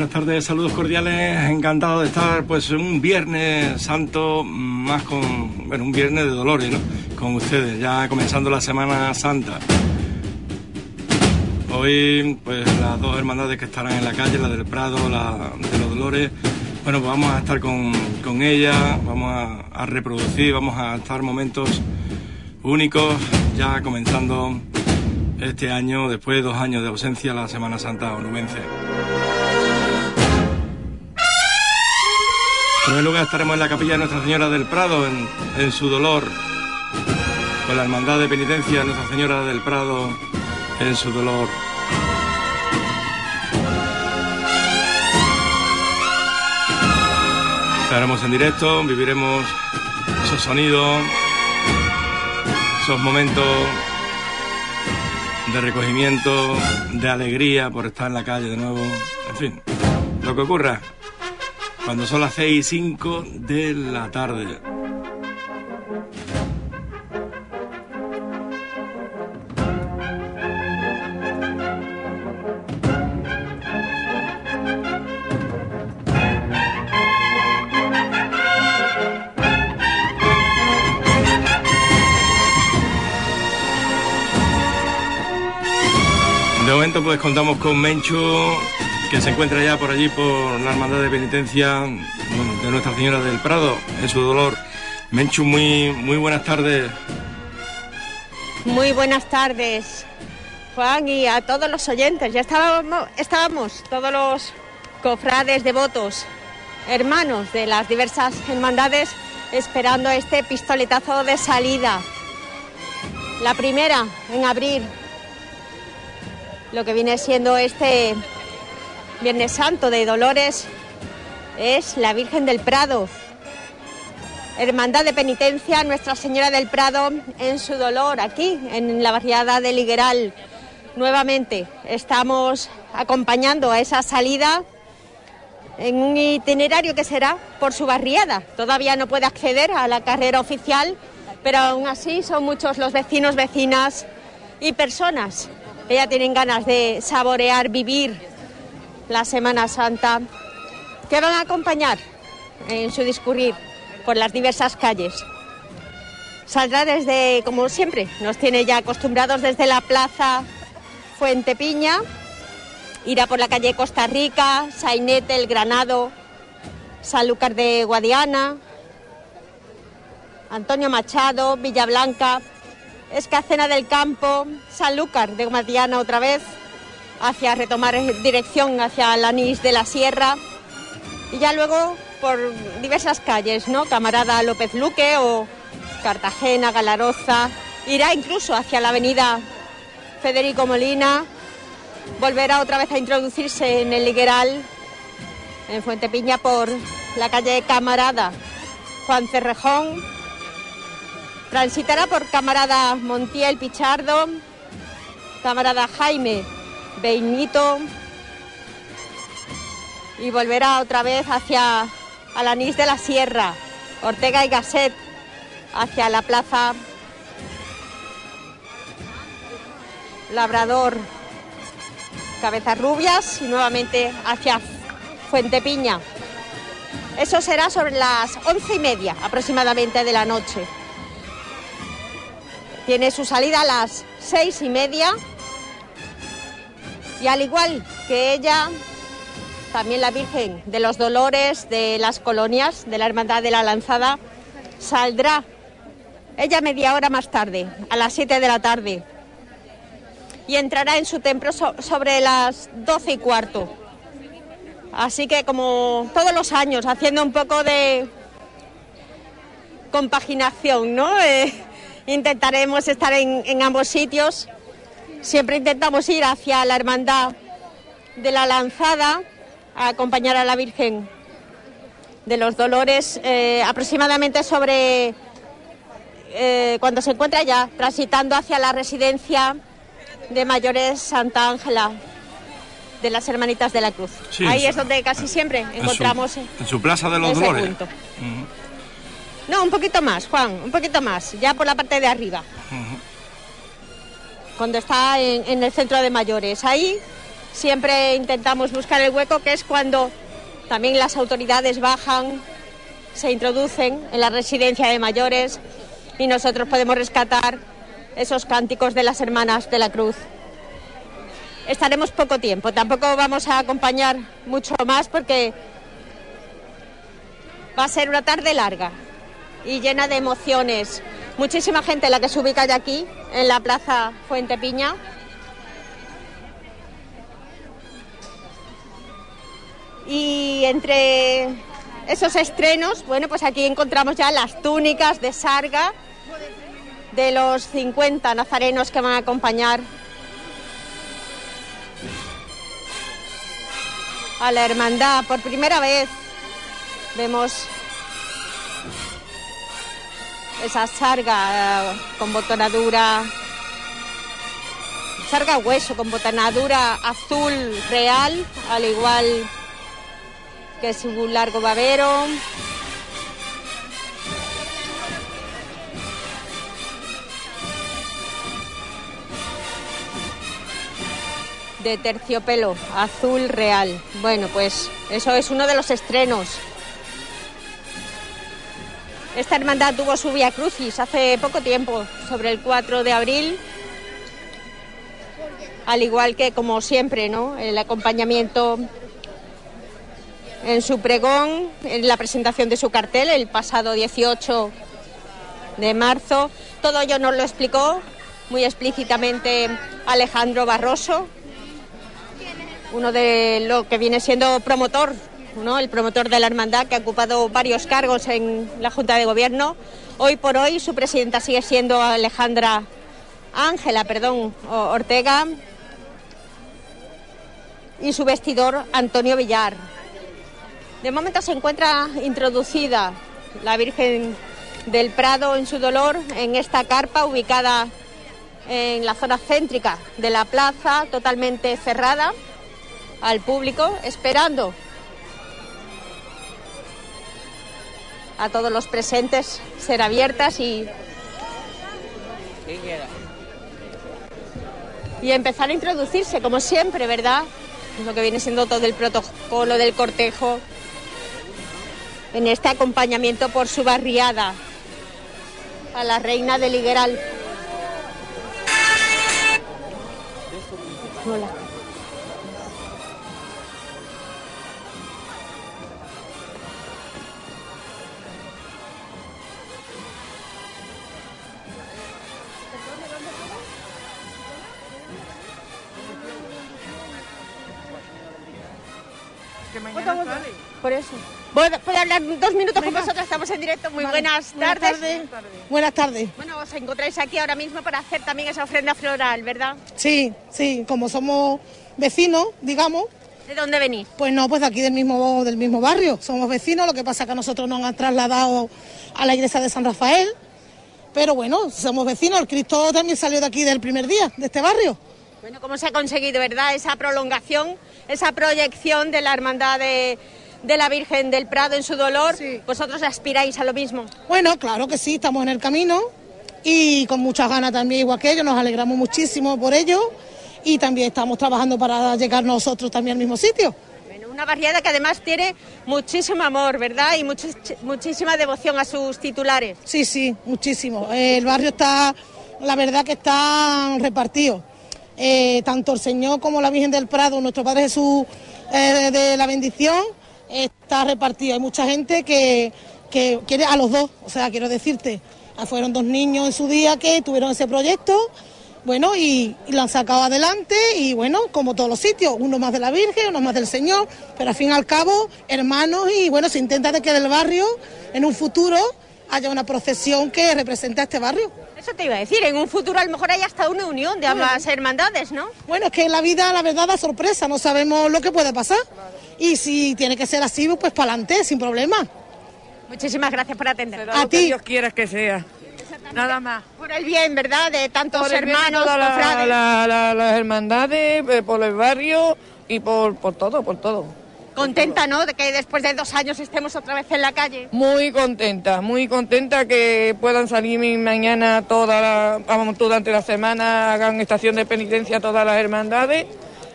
Buenas tardes, saludos cordiales, encantado de estar pues un viernes santo más con, un viernes de dolores, ¿no? Con ustedes, ya comenzando la Semana Santa. Hoy pues las dos hermandades que estarán en la calle, la del Prado, la de los Dolores, bueno, pues vamos a estar con, con ella, vamos a, a reproducir, vamos a estar momentos únicos, ya comenzando este año, después de dos años de ausencia, la Semana Santa onubense. Primer lugar estaremos en la capilla de Nuestra Señora del Prado, en, en su dolor, con la Hermandad de Penitencia de Nuestra Señora del Prado, en su dolor. Estaremos en directo, viviremos esos sonidos, esos momentos de recogimiento, de alegría por estar en la calle de nuevo, en fin, lo que ocurra cuando son las 6 y 5 de la tarde. De momento pues contamos con Menchu que se encuentra ya por allí por la hermandad de penitencia de Nuestra Señora del Prado en su dolor. Menchu, muy, muy buenas tardes. Muy buenas tardes, Juan, y a todos los oyentes. Ya estábamos, estábamos todos los cofrades devotos, hermanos de las diversas hermandades, esperando este pistoletazo de salida. La primera en abrir lo que viene siendo este Viernes Santo de Dolores es la Virgen del Prado. Hermandad de Penitencia Nuestra Señora del Prado en su dolor aquí en la barriada de Ligueral. Nuevamente estamos acompañando a esa salida en un itinerario que será por su barriada. Todavía no puede acceder a la carrera oficial, pero aún así son muchos los vecinos, vecinas y personas que ya tienen ganas de saborear, vivir la Semana Santa, que van a acompañar en su discurrir por las diversas calles. Saldrá desde, como siempre, nos tiene ya acostumbrados desde la plaza Fuente Piña, irá por la calle Costa Rica, Sainete, El Granado, Sanlúcar de Guadiana, Antonio Machado, Villablanca, Escacena del Campo, Sanlúcar de Guadiana otra vez, hacia retomar dirección hacia Lanís de la Sierra. Y ya luego por diversas calles, ¿no? Camarada López Luque o Cartagena, Galaroza, irá incluso hacia la avenida Federico Molina, volverá otra vez a introducirse en el Ligueral, en Fuente Piña por la calle Camarada Juan Cerrejón, transitará por Camarada Montiel Pichardo, Camarada Jaime Beinito y volverá otra vez hacia Alanís de la Sierra, Ortega y Gasset, hacia la plaza Labrador, Cabezas Rubias y nuevamente hacia Fuente Piña. Eso será sobre las once y media aproximadamente de la noche. Tiene su salida a las seis y media y al igual que ella, también la Virgen de los Dolores de las colonias de la Hermandad de la Lanzada saldrá ella media hora más tarde, a las 7 de la tarde, y entrará en su templo so sobre las 12 y cuarto. Así que como todos los años, haciendo un poco de compaginación, ¿no? Eh, intentaremos estar en ambos sitios Siempre intentamos ir hacia la Hermandad de la Lanzada a acompañar a la Virgen de los Dolores eh, aproximadamente sobre eh, cuando se encuentra ya transitando hacia la residencia de mayores Santa Ángela de las Hermanitas de la Cruz. Sí, Ahí es donde casi siempre encontramos En su, en su plaza de los Dolores. punto. No, un poquito más, Juan, un poquito más, ya por la parte de arriba. Cuando está en, el centro de mayores. Ahí siempre intentamos buscar el hueco, que es cuando también las autoridades bajan, se introducen en la residencia de mayores y nosotros podemos rescatar esos cánticos de las hermanas de la cruz. Estaremos poco tiempo, tampoco vamos a acompañar mucho más porque va a ser una tarde larga y llena de emociones. Muchísima gente la que se ubica ya aquí, en la Plaza Fuente Piña. Y entre esos estrenos, bueno, pues aquí encontramos ya las túnicas de Sarga de los 50 nazarenos que van a acompañar a la hermandad. Por primera vez vemos esa sarga eh, con botonadura, sarga hueso con botonadura azul real, al igual que su largo babero. de terciopelo azul real. Bueno, pues eso es uno de los estrenos. Esta hermandad tuvo su Via Crucis hace poco tiempo, sobre el 4 de abril, al igual que como siempre, ¿no? El acompañamiento en su pregón, en la presentación de su cartel el pasado 18 de marzo. Todo ello nos lo explicó muy explícitamente Alejandro Barroso, uno de lo que viene siendo promotor, ¿no? el promotor de la hermandad que ha ocupado varios cargos en la Junta de Gobierno. Hoy por hoy su presidenta sigue siendo Alejandra Ángela, perdón, Ortega y su vestidor Antonio Villar. De momento se encuentra introducida la Virgen del Prado en su dolor en esta carpa ubicada en la zona céntrica de la plaza, totalmente cerrada al público, esperando a todos los presentes ser abiertas y, y empezar a introducirse, como siempre, ¿verdad? Lo que viene siendo todo el protocolo del cortejo en este acompañamiento por su barriada a la reina del Ligueral. Hola. Por eso. ¿Puedo hablar dos minutos con vosotros? Estamos en directo. Muy buenas, tardes. buenas tardes. Bueno, os encontráis aquí ahora mismo para hacer también esa ofrenda floral, ¿verdad? Sí, sí. Como somos vecinos, digamos. ¿De dónde venís? Pues no, pues de aquí del mismo, del mismo barrio. Somos vecinos, lo que pasa es que a nosotros nos han trasladado a la iglesia de San Rafael. Pero bueno, somos vecinos. El Cristo también salió de aquí del primer día, de este barrio. Bueno, ¿cómo se ha conseguido, verdad, esa prolongación, esa proyección de la hermandad de de la Virgen del Prado en su dolor, ¿vosotros aspiráis a lo mismo? Bueno, claro que sí, estamos en el camino y con muchas ganas también, igual que ellos, nos alegramos muchísimo por ello y también estamos trabajando para llegar nosotros también al mismo sitio. Bueno, una barriada que además tiene muchísimo amor, ¿verdad? Y muchísima devoción a sus titulares. Sí, sí, muchísimo. El barrio está, la verdad que está repartido. Eh, tanto el Señor como la Virgen del Prado, nuestro Padre Jesús eh, de la bendición, está repartido. Hay mucha gente que, quiere a los dos, o sea, quiero decirte, fueron dos niños en su día que tuvieron ese proyecto, bueno, y, lo han sacado adelante y bueno, como todos los sitios, uno más de la Virgen, uno más del Señor, pero al fin y al cabo, hermanos, y bueno, se intenta de que del barrio, en un futuro, haya una procesión que represente a este barrio. Eso te iba a decir, en un futuro a lo mejor haya hasta una unión de ambas hermandades, ¿no? Bueno, es que la vida, la verdad, da sorpresa, no sabemos lo que puede pasar y si tiene que ser así, pues para adelante, sin problema. Muchísimas gracias por atender. a ti. Dios quiera que sea. Nada más. Por el bien, ¿verdad? De tantos hermanos, las hermandades, eh, por el barrio y por, por todo, por todo. Contenta, ¿no? De que después de dos años estemos otra vez en la calle. Muy contenta, muy contenta que puedan salir mañana toda la, vamos, durante la semana, hagan estación de penitencia todas las hermandades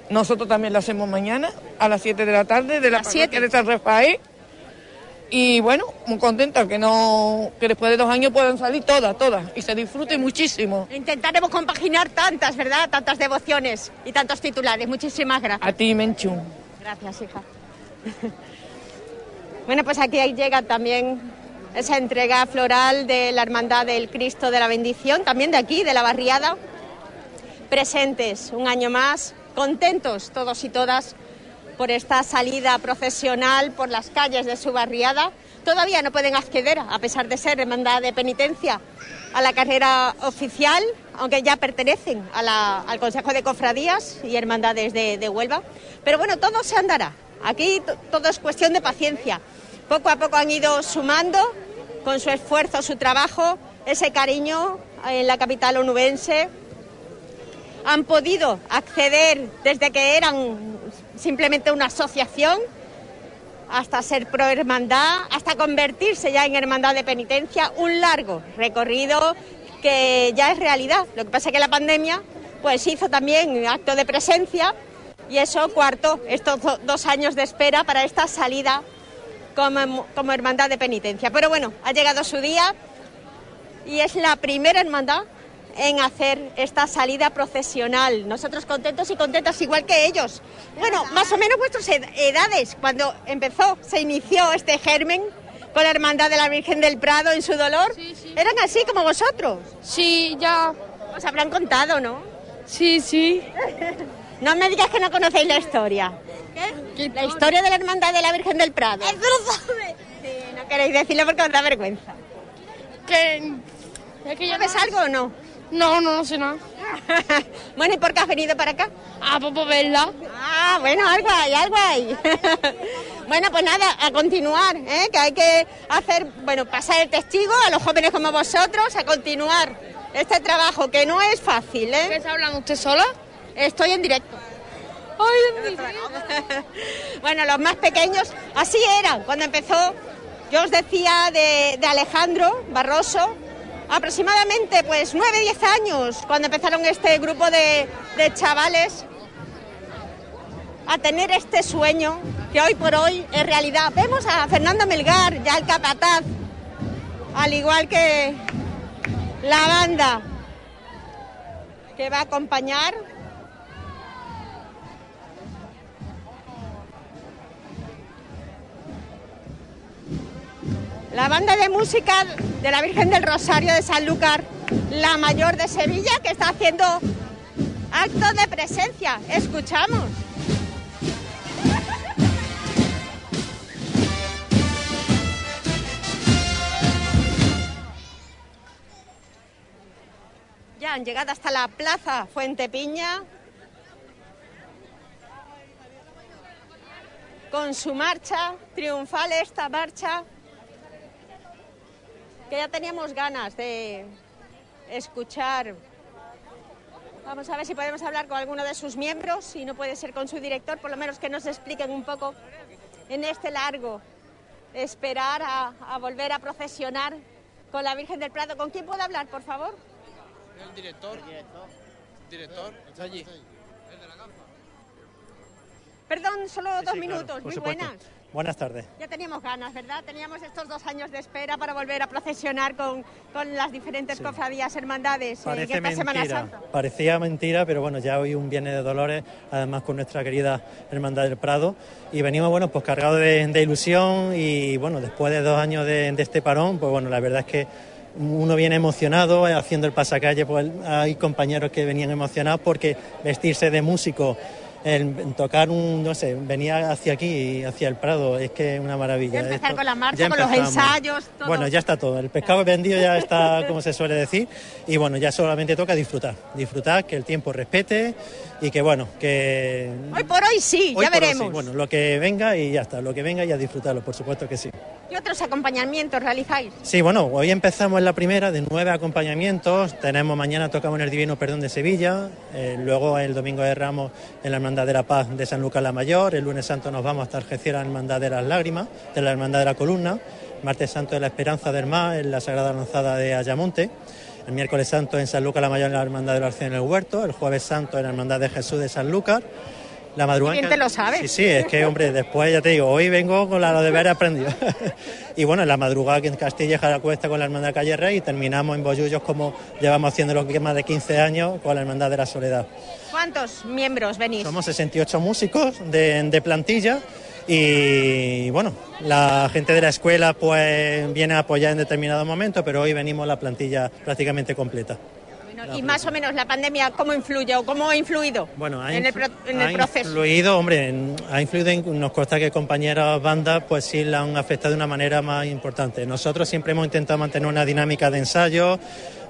Nosotros también lo hacemos mañana a las 7 de la tarde de la parroquia de San Rafael. Y bueno, muy contenta que no que después de dos años puedan salir todas, todas y se disfrute muchísimo. Intentaremos compaginar tantas, ¿verdad? Tantas devociones y tantos titulares. Muchísimas gracias. A ti, Menchu. Gracias, hija. bueno, pues aquí llega también esa entrega floral de la Hermandad del Cristo de la Bendición, también de aquí, de la barriada. Presentes un año más, contentos todos y todas por esta salida procesional por las calles de su barriada. Todavía no pueden acceder, a pesar de ser hermandad de penitencia, a la carrera oficial, aunque ya pertenecen al Consejo de Cofradías y Hermandades de, de Huelva. Pero bueno, todo se andará. Aquí to- todo es cuestión de paciencia. Poco a poco han ido sumando con su esfuerzo, su trabajo, ese cariño en la capital onubense, han podido acceder desde que eran simplemente una asociación hasta ser pro hermandad, hasta convertirse ya en hermandad de penitencia, un largo recorrido que ya es realidad. Lo que pasa es que la pandemia pues hizo también acto de presencia y eso cuartó estos do- dos años de espera para esta salida como, como hermandad de penitencia. Pero bueno, ha llegado su día y es la primera hermandad en hacer esta salida procesional. Nosotros contentos y contentas igual que ellos. Bueno, más o menos vuestras ed- edades, cuando empezó, se inició este germen con la hermandad de la Virgen del Prado en su dolor, eran así como vosotros. Sí, ya. Os habrán contado, ¿no? Sí, sí. No me digas que no conocéis la historia. La historia de la hermandad de la Virgen del Prado. Sí, no queréis decirlo porque os da vergüenza. Que. Es que yo ¿Sabes algo o no? No, no, no sé nada. bueno, ¿y por qué has venido para acá? Ah, pues por verla. Ah, bueno, algo hay, algo hay. bueno, pues nada, a continuar, ¿eh? que hay que hacer, bueno, pasar el testigo a los jóvenes como vosotros, a continuar este trabajo que no es fácil, ¿Qué ¿eh? está hablando usted sola? Estoy en directo. Ay, bueno, los más pequeños, así eran cuando empezó. Yo os decía de, de Alejandro Barroso, aproximadamente pues 9, 10 años, cuando empezaron este grupo de, de chavales a tener este sueño que hoy por hoy es realidad. Vemos a Fernando Melgar, ya el capataz, al igual que la banda que va a acompañar La banda de música de la Virgen del Rosario de Sanlúcar, la mayor de Sevilla, que está haciendo acto de presencia. Escuchamos. Ya han llegado hasta la plaza Fuente Piña con su marcha triunfal, esta marcha que ya teníamos ganas de escuchar. Vamos a ver si podemos hablar con alguno de sus miembros, si no puede ser con su director, por lo menos que nos expliquen un poco en este largo esperar a, a volver a procesionar con la Virgen del Prado. ¿Con quién puedo hablar, por favor? El director. Director, está allí. Perdón, solo dos Sí, minutos, muy supuesto. buenas. Buenas tardes. Ya teníamos ganas, ¿verdad? Teníamos estos dos años de espera para volver a procesionar con, con las diferentes Sí. cofradías, hermandades eh, en Parece esta Semana mentira, Santa. parecía mentira, pero bueno, ya hoy un Viernes de Dolores, además con nuestra querida Hermandad del Prado, y venimos, bueno, pues cargados de, de ilusión y bueno, después de dos años de, de este parón, pues bueno, la verdad es que uno viene emocionado eh, haciendo el pasacalle, pues hay compañeros que venían emocionados porque vestirse de músico, el, tocar un, no sé, venía hacia aquí, hacia el Prado, es que es una maravilla. Ya empezar Esto- con la marcha, con los ensayos, todo. Bueno, ya está todo. El pescado vendido ya está, como se suele decir. Y bueno, ya solamente toca disfrutar. Disfrutar, que el tiempo respete y que bueno, que. Hoy por hoy sí, hoy ya veremos. sí. Bueno, lo que venga y ya está. Lo que venga y a disfrutarlo, por supuesto que sí. ¿Qué otros acompañamientos realizáis? Sí, bueno, hoy empezamos en la primera de nueve acompañamientos. Tenemos mañana tocamos en el Divino Perdón de Sevilla, eh, luego el domingo de Ramos en la Hermandad de la Paz de San Lucas la Mayor, el lunes santo nos vamos hasta Algeciras en la Hermandad de las Lágrimas, de la Hermandad de la Columna, martes santo de la Esperanza del Mar en la Sagrada Lanzada de Ayamonte. El miércoles santo en San Lucas la Mayor en la Hermandad de la Arcén en el Huerto, el jueves santo en la Hermandad de Jesús de San Lucas, La madrugada. Bien en te lo sabes. Sí, sí, es que, hombre, después ya te digo, hoy vengo con la lo de ver aprendido. y bueno, en la madrugada aquí en Castilla, Jaracuesta con la Hermandad de Calle Rey y terminamos en Bollullos como llevamos haciendo los más de 15 años con la Hermandad de la Soledad. ¿Cuántos miembros venís? Somos 68 músicos de, de plantilla y bueno, la gente de la escuela pues viene a apoyar en determinados momentos, pero hoy venimos la plantilla prácticamente completa. Y más o menos la pandemia, ¿cómo influye o cómo ha influido Bueno, ha, en el, pro- en el ha proceso? influido, hombre, en- ha influido, en- nos consta que compañeras bandas pues sí la han afectado de una manera más importante. Nosotros siempre hemos intentado mantener una dinámica de ensayo,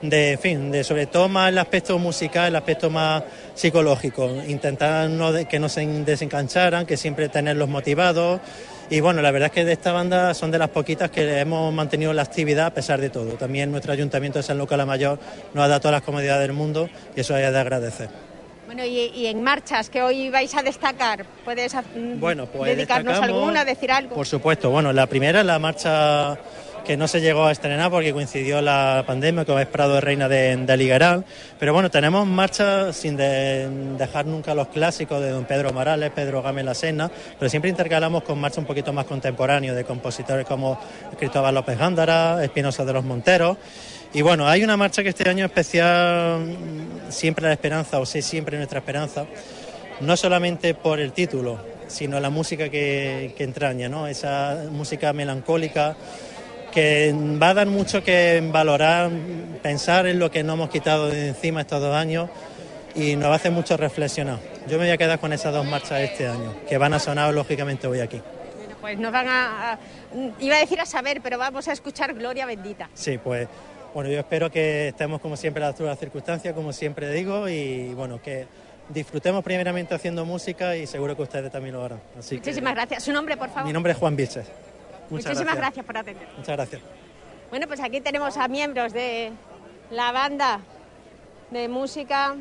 de, en fin, de sobre todo más el aspecto musical, el aspecto más psicológico, intentar no de- que no se desencancharan, que siempre tenerlos motivados. Y bueno, la verdad es que de esta banda son de las poquitas que hemos mantenido la actividad a pesar de todo. También nuestro ayuntamiento de San Lucas la Mayor nos ha dado todas las comodidades del mundo y eso hay de agradecer. Bueno, y, y en marchas que hoy vais a destacar, ¿puedes mm, Bueno, pues dedicarnos alguna, decir algo? Por supuesto, bueno, la primera es la marcha que no se llegó a estrenar porque coincidió la pandemia, es Prado de Reina de, de. Pero bueno, tenemos marchas sin de- dejar nunca los clásicos de don Pedro Morales, Pedro Gámez La Sena, pero siempre intercalamos con marchas un poquito más contemporáneos de compositores como Cristóbal López Gándara, Espinosa de los Monteros. Y bueno, hay una marcha que este año especial, siempre la esperanza, o sí, siempre nuestra esperanza, no solamente por el título, sino la música que, que entraña, ¿no? Esa música melancólica que va a dar mucho que valorar, pensar en lo que nos hemos quitado de encima estos dos años y nos va a hacer mucho reflexionar. Yo me voy a quedar con esas dos marchas este año, que van a sonar lógicamente hoy aquí. Bueno, pues nos van a, a- Iba a decir a saber, pero vamos a escuchar Gloria Bendita. Sí, pues bueno, yo espero que estemos como siempre a la altura de las circunstancias, como siempre digo, y bueno, que disfrutemos primeramente haciendo música y seguro que ustedes también lo harán. Así que, Muchísimas gracias. ¿Su nombre, por favor? Mi nombre es Juan Vilches. Muchas Muchísimas gracias. gracias por atender. Muchas gracias. Bueno, pues aquí tenemos a miembros de la banda de música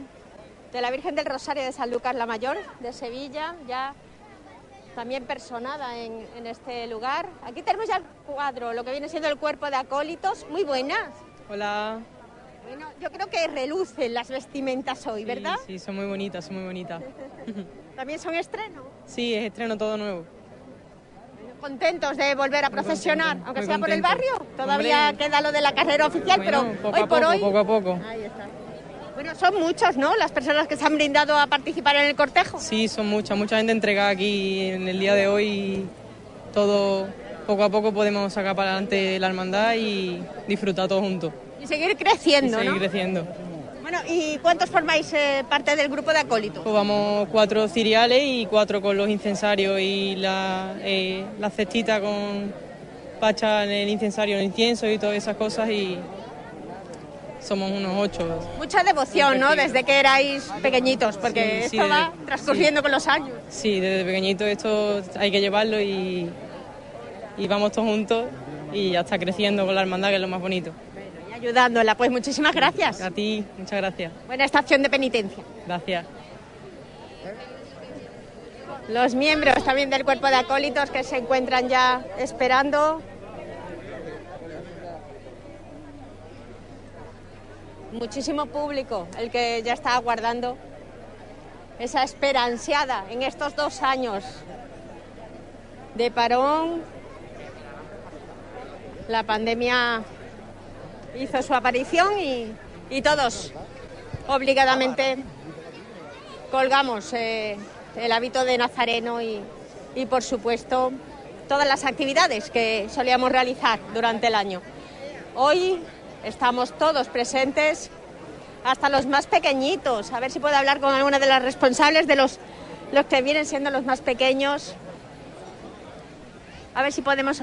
de la Virgen del Rosario de San Lucas la Mayor, de Sevilla, ya también personada en, en este lugar. Aquí tenemos ya el cuadro, lo que viene siendo el cuerpo de acólitos, muy buenas. Hola. Bueno, yo creo que relucen las vestimentas hoy, ¿verdad? Sí, son muy bonitas, son muy bonitas. También son estreno. Sí, es estreno todo nuevo. Contentos de volver a procesionar, contento, aunque sea por el barrio. Todavía Hombre. queda lo de la carrera oficial, Bueno, pero hoy por poco, hoy. poco a poco. Ahí está. Bueno, son muchos, ¿no? Las personas que se han brindado a participar en el cortejo. Sí, son muchas, mucha gente entregada aquí en el día de hoy todo poco a poco podemos sacar para adelante la hermandad y disfrutar todos juntos. Y seguir Y creciendo, seguir ¿no? creciendo. Bueno, ¿y cuántos formáis eh, parte del grupo de acólitos? Pues vamos cuatro ciriales y cuatro con los incensarios y la, eh, la cestita con pacha en el incensario, el incienso y todas esas cosas y somos unos ocho. Mucha devoción, ¿no? Desde que erais pequeñitos, porque Sí, sí, esto va desde- transcurriendo con los años. Sí, desde pequeñito esto hay que llevarlo y, y vamos todos juntos y ya está creciendo con la hermandad, que es lo más bonito. Ayudándola, pues muchísimas gracias. A ti, muchas gracias. Buena estación de penitencia. Gracias. Los miembros también del cuerpo de acólitos que se encuentran ya esperando. Muchísimo público el que ya está aguardando esa espera ansiada en estos dos años de parón. La pandemia hizo su aparición y, y todos obligadamente colgamos eh, el hábito de nazareno y, y, por supuesto, todas las actividades que solíamos realizar durante el año. Hoy estamos todos presentes, hasta los más pequeñitos. A ver si puedo hablar con alguna de las responsables de los, los que vienen siendo los más pequeños. A ver si podemos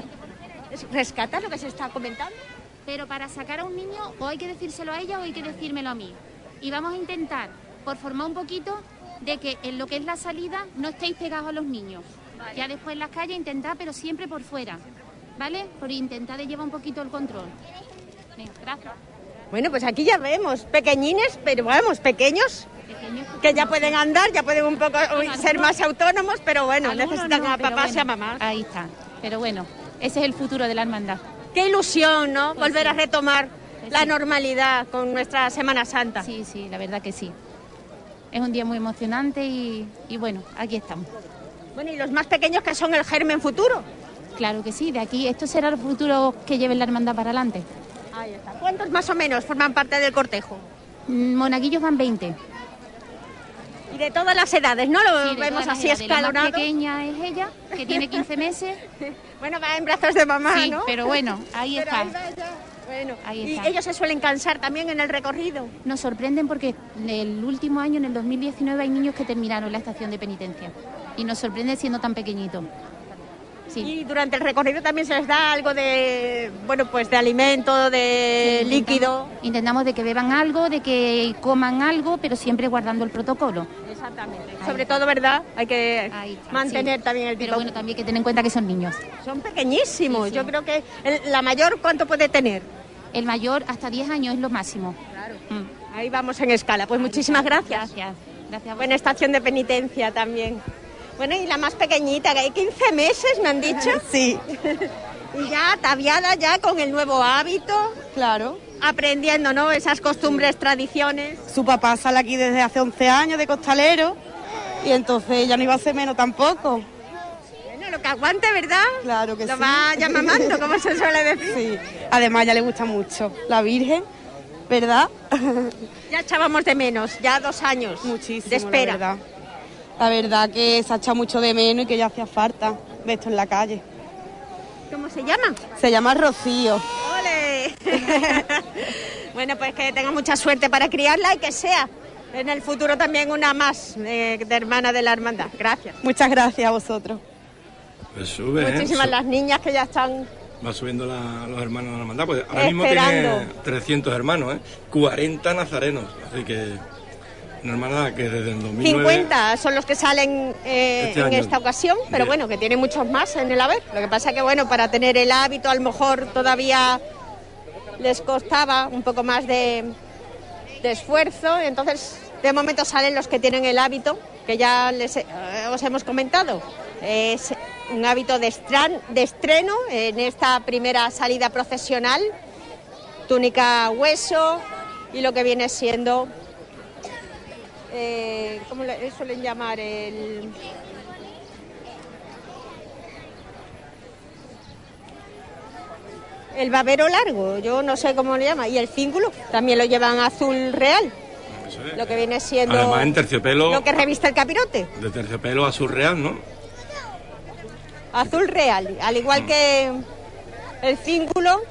rescatar lo que se está comentando. Pero para sacar a un niño o hay que decírselo a ella o hay que decírmelo a mí. Y vamos a intentar, por formar un poquito, de que en lo que es la salida no estéis pegados a los niños. Ya después en las calles intentad, pero siempre por fuera. ¿Vale? Por intentar de llevar un poquito el control. Venga, gracias. Bueno, pues aquí ya vemos, pequeñines, pero vamos, pequeños, Pequeños que ya pueden andar, ya pueden un poco Bueno, ser más autónomos, pero bueno, necesitan no, a papás y a mamás. Ahí está. Pero bueno, ese es el futuro de la hermandad. Qué ilusión, ¿no? Pues Volver sí. a retomar Pues la sí. normalidad con nuestra Semana Santa. Sí, sí, la verdad que sí. es un día muy emocionante y, y bueno, aquí estamos. Bueno, y los más pequeños que son el germen futuro. Claro que sí, de aquí esto será el futuro que lleve la hermandad para adelante. Ahí está. ¿Cuántos más o menos forman parte del cortejo? Mm, Monaguillos van 20. Y de todas las edades, ¿no? Lo Sí, vemos así edades. La escalonado. más pequeña es ella, que tiene 15 meses. Bueno, va en brazos de mamá, Sí, ¿no? pero bueno, ahí Pero está. ahí va ya. Bueno, Ahí y está. ellos se suelen cansar también en el recorrido. Nos sorprenden porque el último año, en el 2019, hay niños que terminaron la estación de penitencia. Y nos sorprende siendo tan pequeñito. Sí. Y durante el recorrido también se les da algo de, bueno, pues de alimento, de Sí, líquido. Intentamos, intentamos de que beban algo, de que coman algo, pero siempre guardando el protocolo. Exactamente. Ahí Sobre está. todo, ¿verdad? Hay que mantener sí. también el Pero tipo. bueno, también hay que tener en cuenta que son niños. Son pequeñísimos. Sí, sí. Yo creo que el- la mayor, ¿cuánto puede tener? El mayor hasta 10 años es lo máximo. Claro. Mm. Ahí vamos en escala. Pues muchísimas gracias. Gracias. Gracias. a Buena estación de penitencia también. Bueno, y la más pequeñita, que hay 15 meses, me han dicho. Sí, Y ya ataviada ya con el nuevo hábito, claro. Aprendiendo, ¿no? Esas costumbres, tradiciones. Su papá sale aquí desde hace 11 años de costalero y entonces ella no iba a ser menos tampoco. Bueno, lo que aguante, ¿verdad? Claro que Lo sí. va ya mamando, como se suele decir. Sí, además ya le gusta mucho la Virgen, ¿verdad? Ya echábamos de menos, ya dos años Muchísimo, de espera. La verdad. La verdad que se ha echado mucho de menos y que ya hacía falta de esto en la calle. ¿Cómo se llama? Se llama Rocío. ¡Ole! bueno, pues que tenga mucha suerte para criarla y que sea en el futuro también una más eh, de hermana de la hermandad. Gracias. Muchas gracias a vosotros. Pues sube, ¿eh? Muchísimas las niñas que ya están Va subiendo la- los hermanos de la hermandad. Pues ahora mismo tiene 300 hermanos, ¿eh? 40 nazarenos. Así que una hermandad que desde el 2009... 50 son los que salen eh, Este en año. esta ocasión, pero Bien. bueno, que tiene muchos más en el haber. Lo que pasa que, bueno, para tener el hábito a lo mejor todavía les costaba un poco más de, de esfuerzo. Entonces, de momento salen los que tienen el hábito, que ya les, eh, os hemos comentado. Es un hábito de, estran- de estreno en esta primera salida procesional, túnica hueso y lo que viene siendo eh, ¿cómo le suelen llamar? El... El babero largo, yo no sé cómo le llama, y el cíngulo también lo llevan azul real, es. lo que viene siendo Además en terciopelo, lo que reviste el capirote, de terciopelo azul real, ¿no? azul real, al igual que el cíngulo,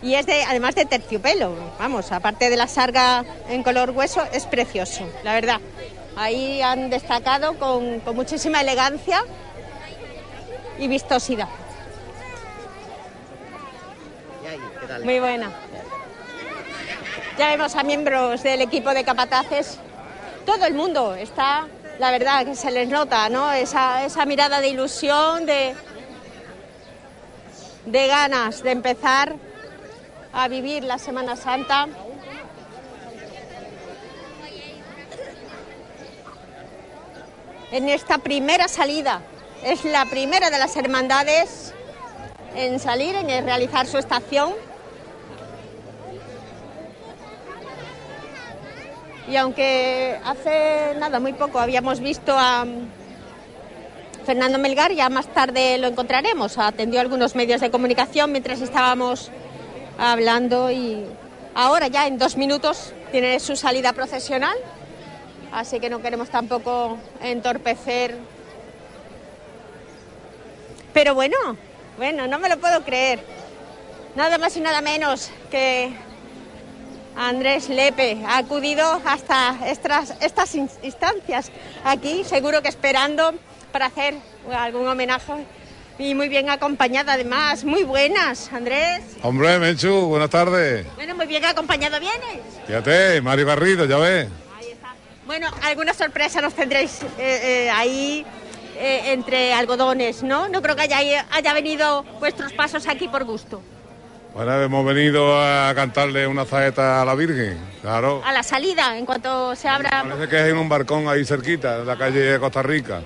y es de, además de terciopelo, vamos, aparte de la sarga en color hueso, es precioso, la verdad. Ahí han destacado con, con muchísima elegancia y vistosidad. Muy buena. Ya vemos a miembros del equipo de capataces. Todo el mundo está, la verdad, que se les nota, ¿no? Esa, esa mirada de ilusión, de, de ganas de empezar a vivir la Semana Santa. En esta primera salida, es la primera de las hermandades en salir, en realizar su estación. Y aunque hace nada, muy poco, habíamos visto a Fernando Melgar, ya más tarde lo encontraremos. Atendió a algunos medios de comunicación mientras estábamos hablando y ahora ya en dos minutos tiene su salida procesional. Así que no queremos tampoco entorpecer. Pero bueno, bueno, no me lo puedo creer. Nada más y nada menos que Andrés Lepe ha acudido hasta estas, estas in- instancias aquí, seguro que esperando para hacer algún homenaje y muy bien acompañada además. Muy buenas, Andrés. Hombre, Menchu, buenas tardes. Bueno, muy bien acompañado vienes. Fíjate, Mari Garrido, ya ves. Bueno, alguna sorpresa nos tendréis eh, eh, ahí eh, entre algodones, ¿no? No creo que haya, haya venido vuestros pasos aquí por gusto. Bueno, hemos venido a cantarle una zaeta a la Virgen, claro. A la salida, en cuanto se abra... Parece que es en un barcón ahí cerquita, en la calle de Costa Rica.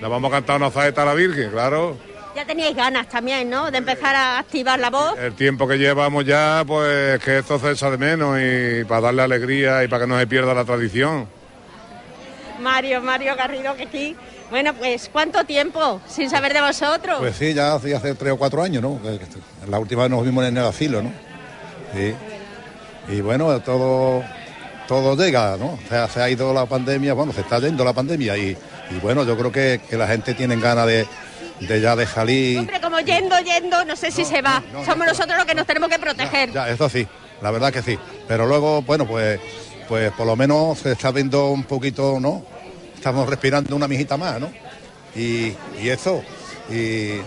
Le vamos a cantar una zaeta a la Virgen, claro. Ya teníais ganas también, ¿no? De empezar a activar la voz. El tiempo que llevamos ya, pues que esto se echa de menos y para darle alegría y para que no se pierda la tradición. Mario, Mario Garrido, que aquí. Bueno, pues, ¿cuánto tiempo sin saber de vosotros? Pues sí, ya hace, hace tres o cuatro años, ¿no? La última vez nos vimos en el asilo, ¿no? Sí. Y bueno, todo, todo llega, ¿no? O sea, se ha ido la pandemia, bueno, se está yendo la pandemia y, y bueno, yo creo que, que la gente tiene ganas de, de ya de salir. Hombre, como yendo, yendo, no sé si se va. Somos nosotros los que nos tenemos que proteger. Ya, eso sí, la verdad que sí. Pero luego, bueno, pues, pues por lo menos se está viendo un poquito, ¿no? Estamos respirando una mijita más, ¿no? Y, y eso. Y,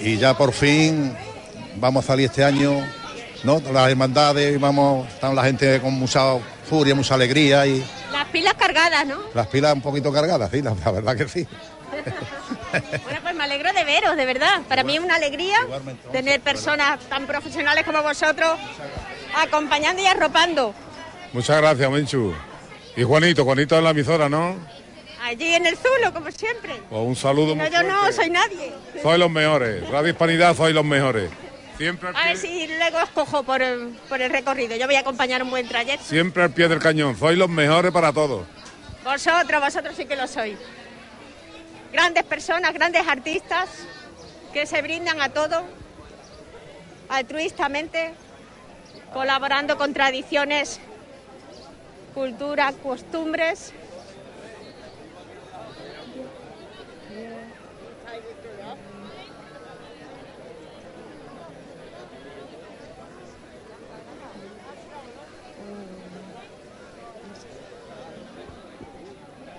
y ya por fin vamos a salir este año, ¿no? Las hermandades, vamos, está la gente con mucha furia, mucha alegría y Las pilas cargadas, ¿no? las pilas un poquito cargadas, sí, la, la verdad que sí. Bueno, pues me alegro de veros, de verdad. Para mí es una alegría tener personas tan profesionales como vosotros acompañando y arropando. Muchas gracias, Menchu. Y Juanito, Juanito en la emisora, ¿no? Allí en el Zulo, como siempre. Pues un saludo. No, muy yo no, soy nadie. Sois los mejores. Radio Hispanidad, sois los mejores. Siempre, A ver si luego escojo por, el- por el recorrido. Yo voy a acompañar un buen trayecto. siempre al pie del cañón. Sois los mejores para todos. Vosotros, vosotros sí que lo sois. Grandes personas, grandes artistas que se brindan a todo altruistamente, colaborando con tradiciones, cultura, costumbres.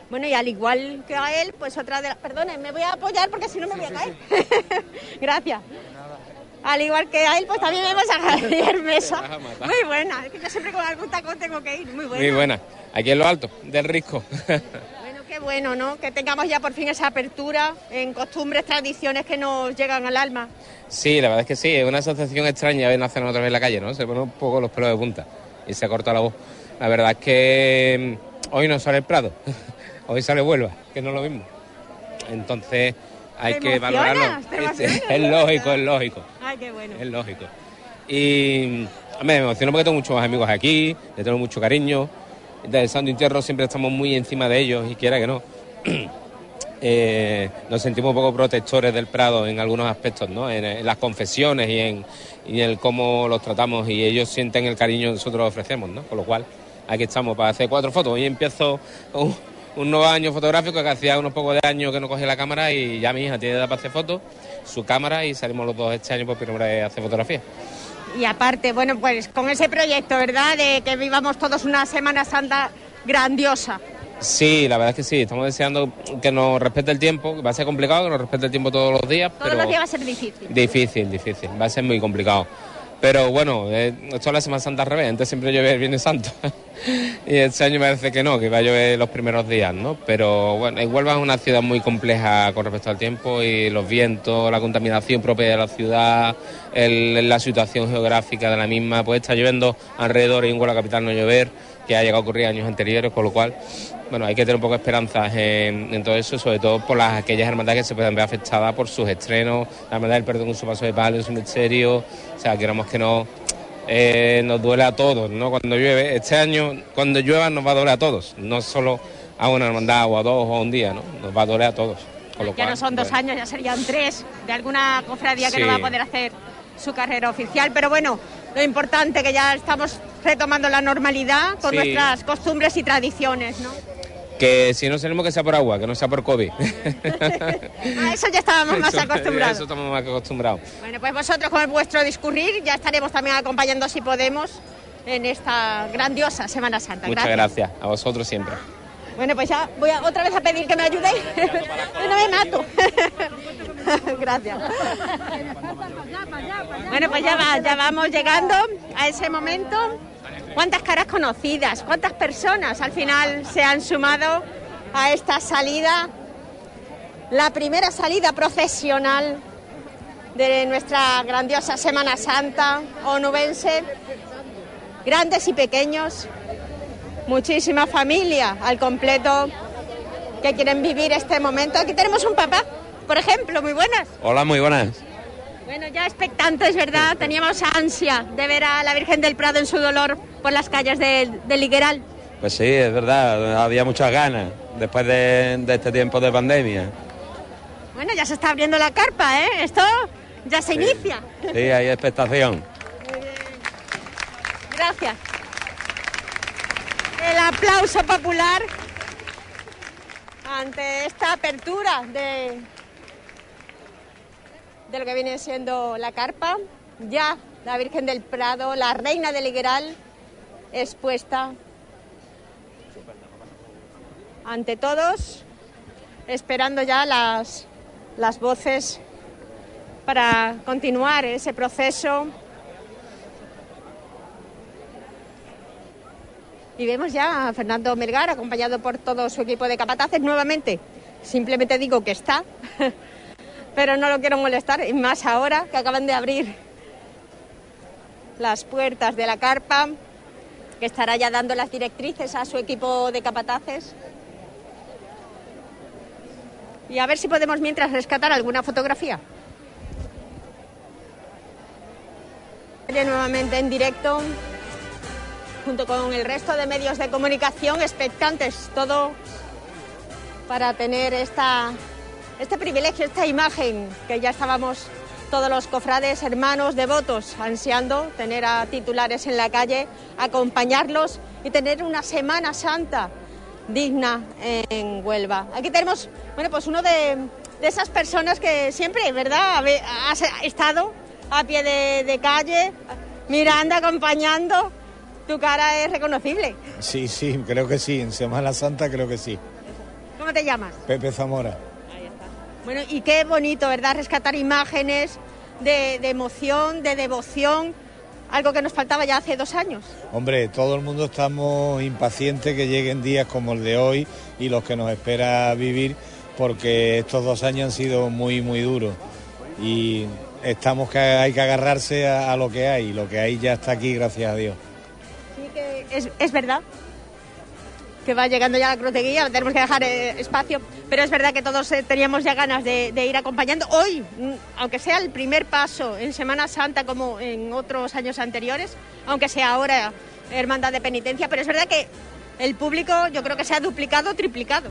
Bueno, y al igual que a él, pues otra de las... Perdone, me voy a apoyar porque si no me voy a caer. Gracias. Al igual que a él, pues también vemos a Javier Mesa. Muy buena, es que yo siempre con algún tacón tengo que ir. Muy buena. Muy buena. Aquí en lo alto, del risco. Bueno, qué bueno, ¿no? Que tengamos ya por fin esa apertura en costumbres, tradiciones que nos llegan al alma. sí, la verdad es que sí, es una sensación extraña ver nacer otra vez en la calle, ¿no? Se pone un poco los pelos de punta y se corta la voz. La verdad es que mm, hoy no sale el Prado, hoy sale Huelva, que no es lo mismo. Entonces hay que valorarlo. es lógico, es lógico, Ay, qué bueno. es lógico. Y me emociono porque tengo muchos amigos aquí, le tengo mucho cariño. Del Santo Entierro siempre estamos muy encima de ellos y quiera que no. eh, nos sentimos un poco protectores del Prado en algunos aspectos, ¿no? En, las confesiones y en, y el cómo los tratamos y ellos sienten el cariño que nosotros ofrecemos, ¿no? Con lo cual, aquí estamos para hacer cuatro fotos. Hoy empiezo un, un nuevo año fotográfico que hacía unos pocos de años que no cogía la cámara y ya mi hija tiene edad para hacer fotos, su cámara y salimos los dos este año por primera vez a hacer fotografía. Y aparte, bueno, pues con ese proyecto, ¿verdad? De que vivamos todos una Semana Santa grandiosa. Sí, la verdad es que sí, estamos deseando que nos respete el tiempo, que va a ser complicado que nos respete el tiempo todos los días, Todos pero los días va a ser difícil. difícil, difícil, va a ser muy complicado. Pero bueno, eh, esto es la Semana Santa al revés, antes siempre llueve el Viernes Santo y este año parece que no, que va a llover los primeros días, ¿no? Pero bueno, Huelva es una ciudad muy compleja con respecto al tiempo y los vientos, la contaminación propia de la ciudad, el- la situación geográfica de la misma, pues está lloviendo alrededor y en Huelva capital no llover, que ha llegado a ocurrir años anteriores, con lo cual, bueno, hay que tener un poco de esperanzas en, en todo eso, sobre todo por las aquellas hermandades que se pueden ver afectadas por sus estrenos, la hermandad del perdón con su paso de palio, su misterio, o sea, queremos que no eh, nos duele a todos, ¿no? Cuando llueve, este año, cuando llueva nos va a doler a todos, no solo a una hermandad o a dos o a un día, ¿no? Nos va a doler a todos. Con lo Ya cual, no son dos bueno. años, ya serían tres de alguna cofradía que Sí. no va a poder hacer su carrera oficial. Pero bueno, lo importante que ya estamos retomando la normalidad con Sí. nuestras costumbres y tradiciones, ¿no? Que si no salimos que sea por agua, que no sea por COVID. A eso ya estábamos más Eso- acostumbrados. Eso estamos más acostumbrados. Bueno, pues vosotros con vuestro discurrir ya estaremos también acompañando si podemos en esta grandiosa Semana Santa. Muchas gracias. A vosotros siempre. Bueno, pues ya voy a, otra vez a pedir que me ayudéis. No me mato. Gracias. Bueno, pues ya, va, ya vamos llegando a ese momento. ¿Cuántas caras conocidas, cuántas personas al final se han sumado a esta salida? La primera salida procesional de nuestra grandiosa Semana Santa onubense. Grandes y pequeños, muchísima familia al completo que quieren vivir este momento. Aquí tenemos un papá por ejemplo, muy buenas. Hola, muy buenas. Bueno, ya expectantes, ¿verdad? Teníamos ansia de ver a la Virgen del Prado en su dolor por las calles de, de Ligueral. Pues sí, es verdad, había muchas ganas después de, de este tiempo de pandemia. Bueno, ya se está abriendo la carpa, ¿eh? Esto ya se inicia. Sí, hay expectación. Gracias. El aplauso popular ante esta apertura de, de lo que viene siendo la carpa. Ya la Virgen del Prado, la Reina del Ligueral, expuesta ante todos, esperando ya las, las voces para continuar ese proceso. Y vemos ya a Fernando Melgar acompañado por todo su equipo de capataces nuevamente. Simplemente digo que está, pero no lo quiero molestar, y más ahora que acaban de abrir las puertas de la carpa, que estará ya dando las directrices a su equipo de capataces. Y a ver si podemos mientras rescatar alguna fotografía. Nuevamente en directo, junto con el resto de medios de comunicación, expectantes, todo para tener esta, este privilegio, esta imagen que ya estábamos todos los cofrades, hermanos, devotos, ansiando tener a titulares en la calle, acompañarlos y tener una Semana Santa digna en Huelva. Aquí tenemos, bueno, pues uno de, de esas personas que siempre, ¿verdad?, has estado a pie de, de calle, mirando, acompañando. Tu cara es reconocible. Sí, sí, creo que sí. En Semana Santa creo que sí. ¿Cómo te llamas? Pepe Zamora. Bueno, y qué bonito, ¿verdad? Rescatar imágenes de, de emoción, de devoción, algo que nos faltaba ya hace dos años. Hombre, todo el mundo estamos impacientes que lleguen días como el de hoy y los que nos espera vivir, porque estos dos años han sido muy, muy duros. Y estamos que hay que agarrarse a, a lo que hay, lo que hay ya está aquí, gracias a Dios. Sí que es, es verdad que va llegando ya la cruz de guía, tenemos que dejar eh, espacio, pero es verdad que todos eh, teníamos ya ganas de, ir acompañando. Hoy, mm, aunque sea el primer paso en Semana Santa como en otros años anteriores, aunque sea ahora Hermandad de Penitencia, pero es verdad que el público yo creo que se ha duplicado o triplicado.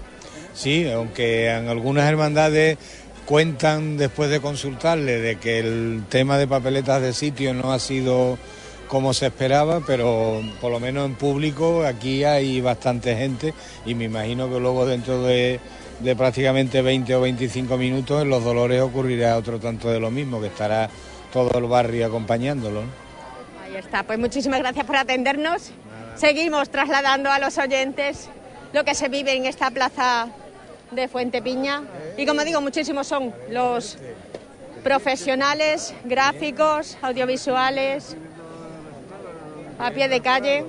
Sí, aunque en algunas hermandades cuentan después de consultarle de que el tema de papeletas de sitio no ha sido como se esperaba, pero por lo menos en público aquí hay bastante gente y me imagino que luego dentro de, de, prácticamente 20 o 25 minutos en Los Dolores ocurrirá otro tanto de lo mismo, que estará todo el barrio acompañándolo. Ahí está, pues muchísimas gracias por atendernos. Nada. Seguimos trasladando a los oyentes lo que se vive en esta plaza de Fuente Piña y como digo, muchísimos son los profesionales, gráficos, audiovisuales, a pie de calle.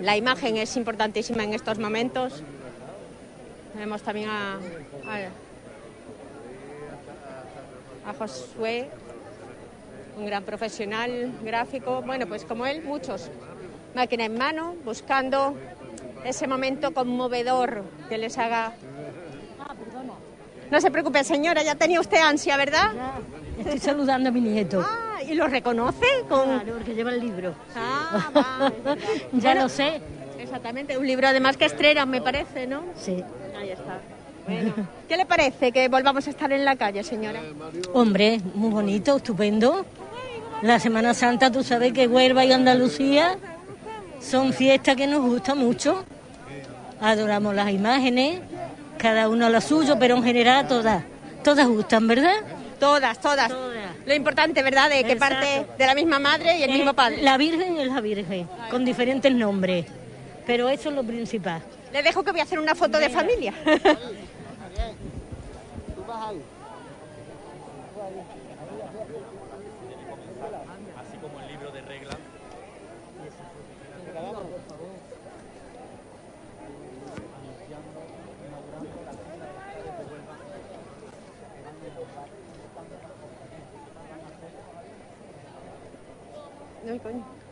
La imagen es importantísima en estos momentos. Vemos también a, a, a, Josué, un gran profesional gráfico. Bueno, pues como él, muchos. Máquina en mano, buscando ese momento conmovedor que les haga. No se preocupe, señora, ya tenía usted ansia, ¿verdad? Ya, estoy saludando a mi nieto. Ah, ¿y lo reconoce? Con... Claro, porque lleva el libro. Ah, vale. ya bueno, lo sé. Exactamente, un libro además que estrena, me parece, ¿no? Sí. Ahí está. Bueno, ¿qué le parece que volvamos a estar en la calle, señora? Hombre, muy bonito, estupendo. La Semana Santa, tú sabes que Huelva y Andalucía son fiestas que nos gustan mucho. Adoramos las imágenes, cada uno lo suyo, pero en general todas, todas gustan, ¿verdad? Todas, todas. todas. Lo importante, ¿verdad? De que Exacto. parte de la misma madre y el eh, mismo padre. La Virgen es la Virgen, con diferentes nombres, pero eso es lo principal. Le dejo que voy a hacer una foto de familia. Así como el libro de reglas. No, coño.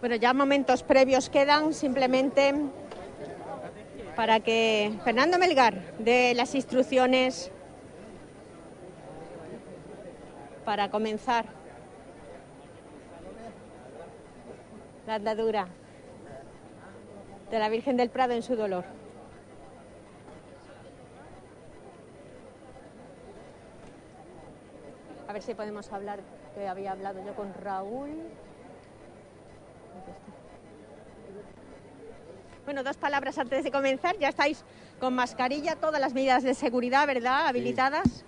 Bueno, ya momentos previos quedan, simplemente para que Fernando Melgar dé las instrucciones para comenzar la andadura de la Virgen del Prado en su dolor. A ver si podemos hablar, que había hablado yo con Raúl. Bueno, dos palabras antes de comenzar. Ya estáis con mascarilla, todas las medidas de seguridad, ¿verdad? Habilitadas.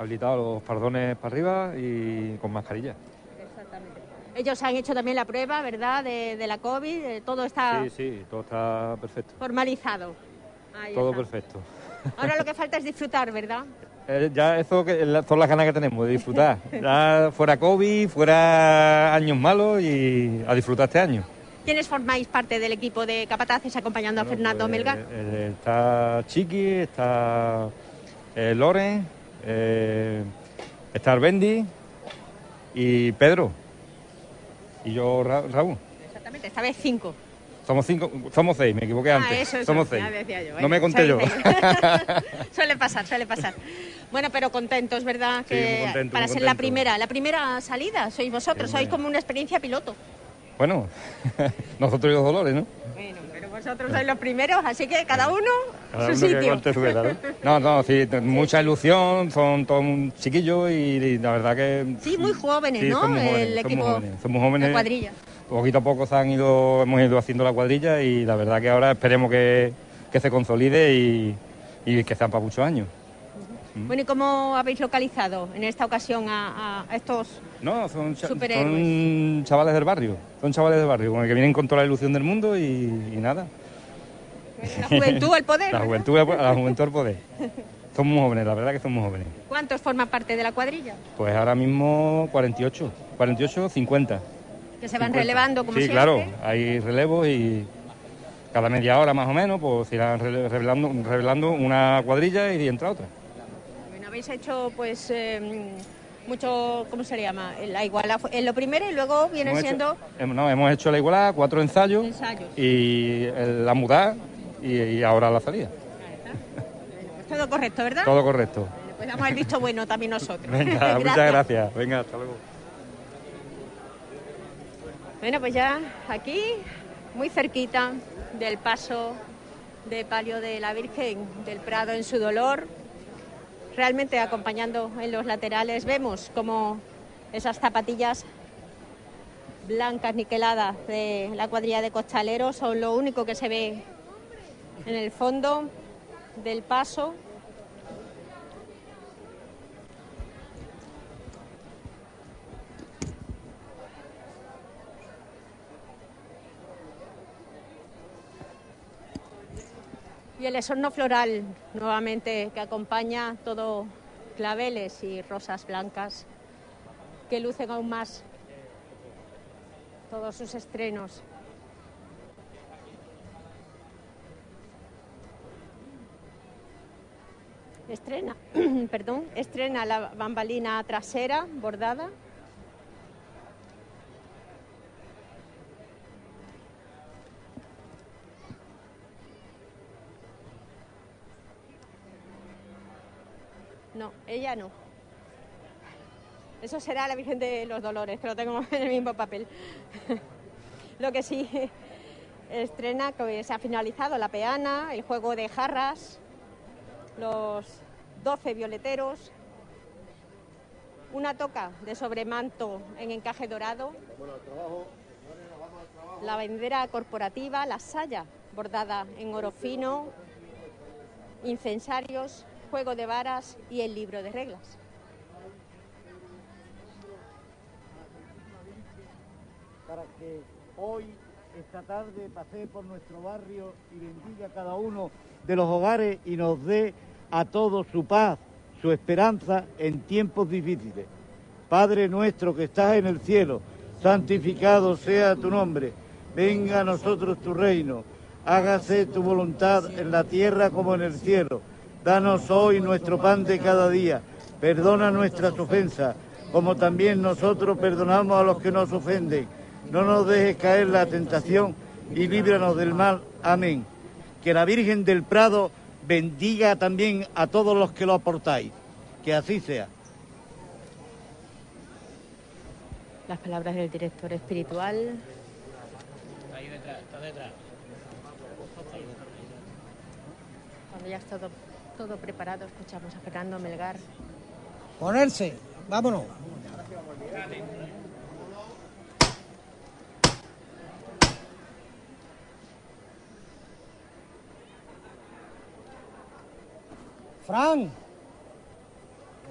Habilitado los pardones para arriba y con mascarilla. Exactamente. Ellos han hecho también la prueba, ¿verdad? De, de la COVID. eh, Todo está Sí, sí, todo está perfecto. formalizado. Ahí Todo está. perfecto. Ahora lo que falta es disfrutar, ¿verdad? Eh, ya eso que son las ganas que tenemos de disfrutar. Ya fuera COVID, fuera años malos y a disfrutar este año. ¿Quiénes formáis parte del equipo de capataces acompañando a Fernando Pues, Melgar? eh, está Chiqui, está eh, Loren, eh, está Arbendi y Pedro. Y yo, Ra- Raúl. Exactamente, esta vez cinco. Somos cinco, somos seis, me equivoqué antes. Ah, eso, eso, somos seis. decía yo, no bueno, me conté yo. suele pasar, suele pasar. Bueno, pero contentos, ¿verdad? Sí, Que muy contento, para muy ser la primera, la primera salida sois vosotros, Sí, sois como una experiencia piloto. Bueno, nosotros y los dolores, ¿no? Bueno, pero vosotros sois los primeros, así que cada uno Cada su uno sitio. ¿no? No, no, sí, mucha ilusión, son todos un chiquillos y, y la verdad que... Sí, muy jóvenes, Sí, ¿no? somos jóvenes, El somos equipo jóvenes, somos jóvenes. de cuadrilla. Poquito a poco se han ido, hemos ido haciendo la cuadrilla y la verdad que ahora esperemos que, que se consolide y, y que sean para muchos años. Bueno, ¿y cómo habéis localizado en esta ocasión a, a estos No, son, cha- son chavales del barrio, son chavales del barrio, con el que vienen con toda la ilusión del mundo y, y nada. la juventud al poder? La juventud, al- la juventud al poder. Somos jóvenes, la verdad que somos jóvenes. ¿Cuántos forman parte de la cuadrilla? Pues ahora mismo 48, 48, 50. Que se van 50. relevando como Sí, siempre. claro, hay relevos y cada media hora más o menos pues se irán revelando, revelando una cuadrilla y entra otra. Bueno, habéis hecho pues eh, mucho, ¿cómo se llama? La iguala en lo primero y luego viene Hemos siendo hecho, hem- no, hemos hecho la igualada, cuatro ensayos, ensayos. y el- la mudada y, y ahora la salida. Pues todo correcto, ¿verdad? Todo correcto. Pues damos el visto bueno también nosotros. Venga, muchas gracias. Venga, hasta luego. Bueno, pues ya aquí, muy cerquita del paso de palio de la Virgen del Prado en su dolor, realmente acompañando en los laterales, vemos como esas zapatillas blancas niqueladas de la cuadrilla de costaleros son lo único que se ve en el fondo del paso. Y el esorno floral, nuevamente, que acompaña todo claveles y rosas blancas, que lucen aún más todos sus estrenos. Estrena, perdón, estrena la bambalina trasera bordada. No, ella no. Eso será la Virgen de los Dolores, que lo tengo en el mismo papel. Lo que sí estrena que se ha finalizado la peana, el juego de jarras, los 12 violeteros, una toca de sobremanto en encaje dorado, la bandera corporativa, la saya bordada en oro fino, incensarios, juego de varas y el libro de reglas. para que hoy, esta tarde, pase por nuestro barrio y bendiga a cada uno de los hogares y nos dé a todos su paz, su esperanza en tiempos difíciles. Padre nuestro que estás en el cielo, santificado sea tu nombre, venga a nosotros tu reino, hágase tu voluntad en la tierra como en el cielo. Danos hoy nuestro pan de cada día, perdona nuestras ofensas, como también nosotros perdonamos a los que nos ofenden no nos dejes caer la tentación y líbranos del mal. Amén. Que la Virgen del Prado bendiga también a todos los que lo aportáis. Que así sea. Las palabras del director espiritual. Ahí detrás, está detrás. Cuando ya está todo, todo preparado, escuchamos a Fernando Melgar. Ponerse, vámonos. Fran.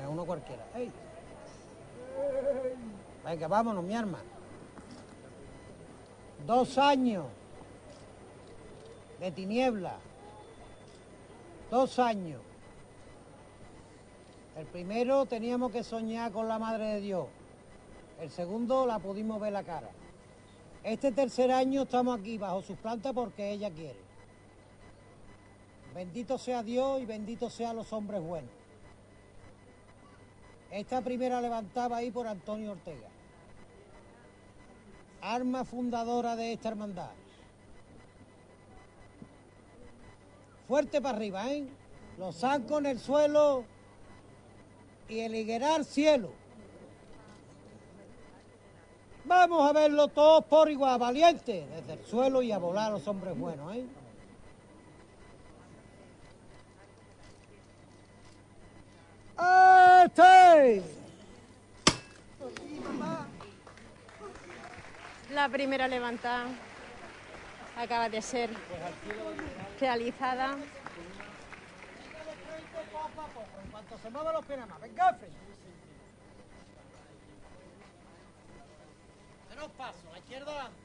Uno cualquiera. Ey. Venga, vámonos, mi arma. Dos años de tiniebla. Dos años. El primero teníamos que soñar con la Madre de Dios. El segundo la pudimos ver la cara. Este tercer año estamos aquí bajo sus plantas porque ella quiere. Bendito sea Dios y bendito sean los hombres buenos. Esta primera levantaba ahí por Antonio Ortega. Arma fundadora de esta hermandad. Fuerte para arriba, ¿eh? Los zancos en el suelo y el higuerar cielo. Vamos a verlo todos por igual, valientes, desde el suelo y a volar los hombres buenos, ¿eh? ¡Este! La primera levantada acaba de ser realizada. En cuanto. Menos paso, la izquierda adelante.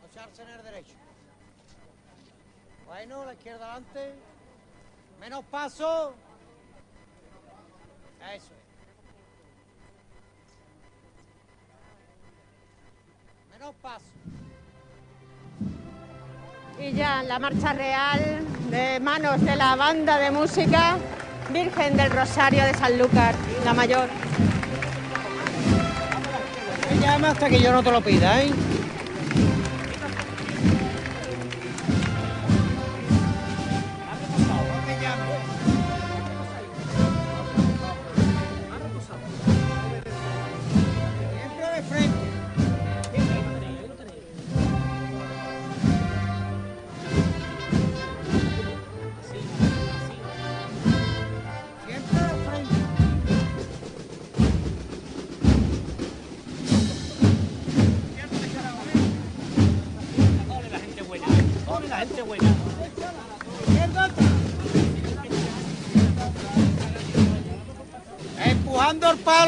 No echarse en el derecho. Bueno, la izquierda adelante. Menos paso. Eso es. Menos paso. Y ya la marcha real de manos de la banda de música Virgen del Rosario de Sanlúcar, la mayor. Me llama hasta que yo no te lo pida, ¿eh?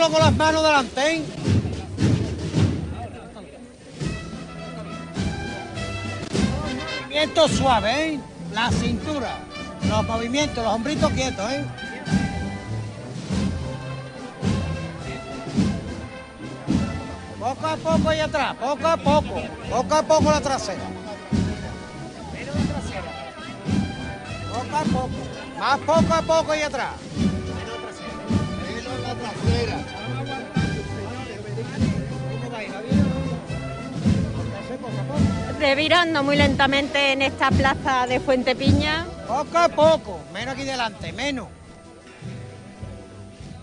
Con las manos delante. ¿eh? Movimientos suaves, ¿eh? La cintura, los movimientos, los hombritos quietos, ¿eh? Poco a poco y atrás, poco a poco, poco a poco la trasera. Poco a poco, más poco a poco y atrás. Revirando muy lentamente en esta plaza de Fuente Piña. Poco a poco, menos aquí delante, menos.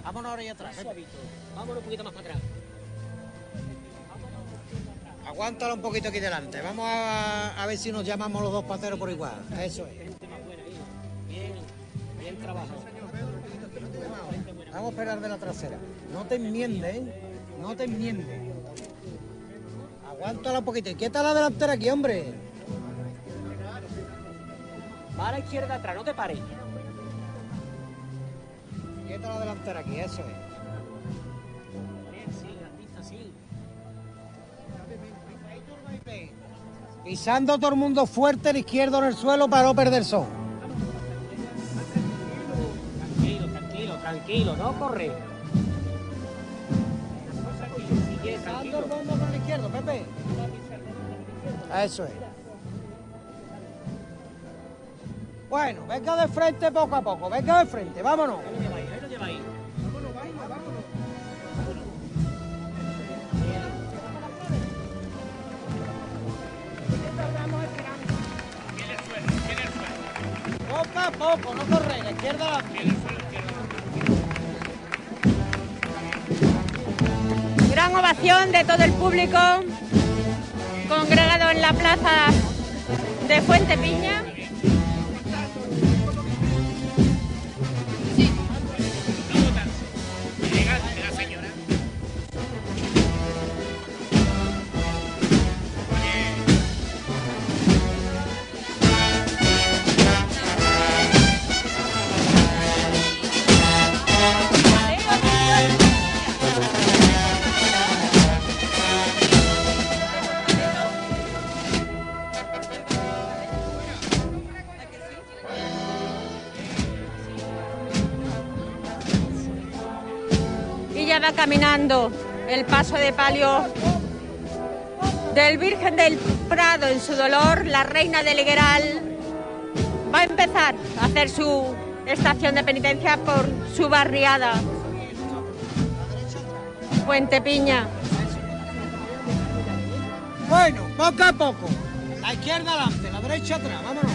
Vámonos ahora y atrás. Vámonos un poquito más para atrás. Aguántalo un poquito aquí delante. Vamos a, a ver si nos llamamos los dos pateros por igual. Eso es. Bien, bien trabajado. Vamos a esperar de la trasera. No te enmiendes, ¿eh? No te enmiendes. Aguántala un poquito. ¿Y qué tal la delantera aquí, hombre? Va a la izquierda atrás, no te pares. Quieta la delantera aquí, eso es. Bien, sí, artista, sí. Pisando todo el mundo fuerte, el izquierdo en el suelo para no perder son. tranquilo, no corre. Sigue tranquilo. el fondo para la izquierda, Pepe. Eso es. Bueno, venga de frente poco a poco, venga de frente, vámonos. Ahí lo lleva ahí, ahí lo lleva ahí. Vámonos, vaina, vámonos. Vámonos. Tiene el suelo, tiene el suelo. Poco a poco, no corre, la izquierda. Gran ovación de todo el público congregado en la plaza de Fuente Piña. El paso de palio del Virgen del Prado en su dolor, la reina del Higueral va a empezar a hacer su estación de penitencia por su barriada. Fuente Piña. Bueno, poco a poco. La izquierda adelante, la derecha atrás, vámonos.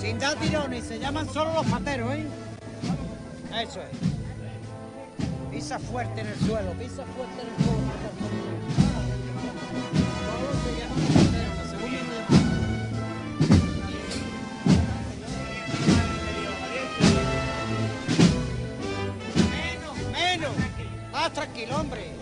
Sin dar tirones, se llaman solo los pateros, ¿eh? Eso es. Pisa fuerte en el suelo, pisa fuerte en el suelo. Menos, menos. Más tranquilo, hombre.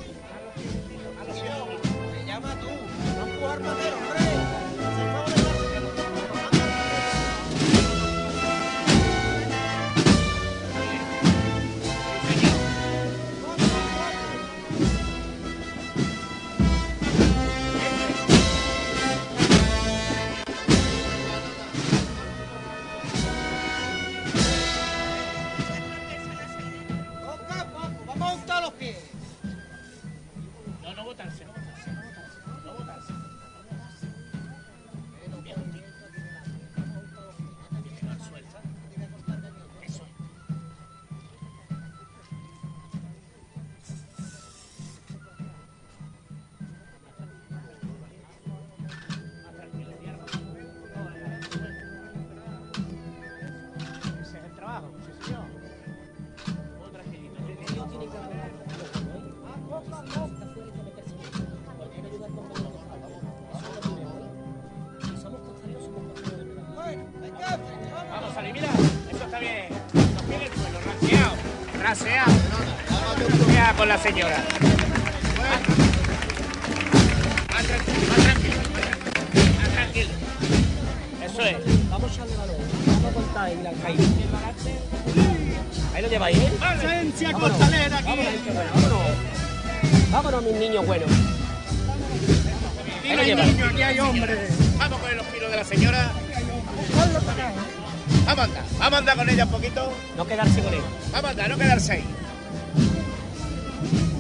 Un poquito. No quedarse con ella. Vamos a no quedarse ahí.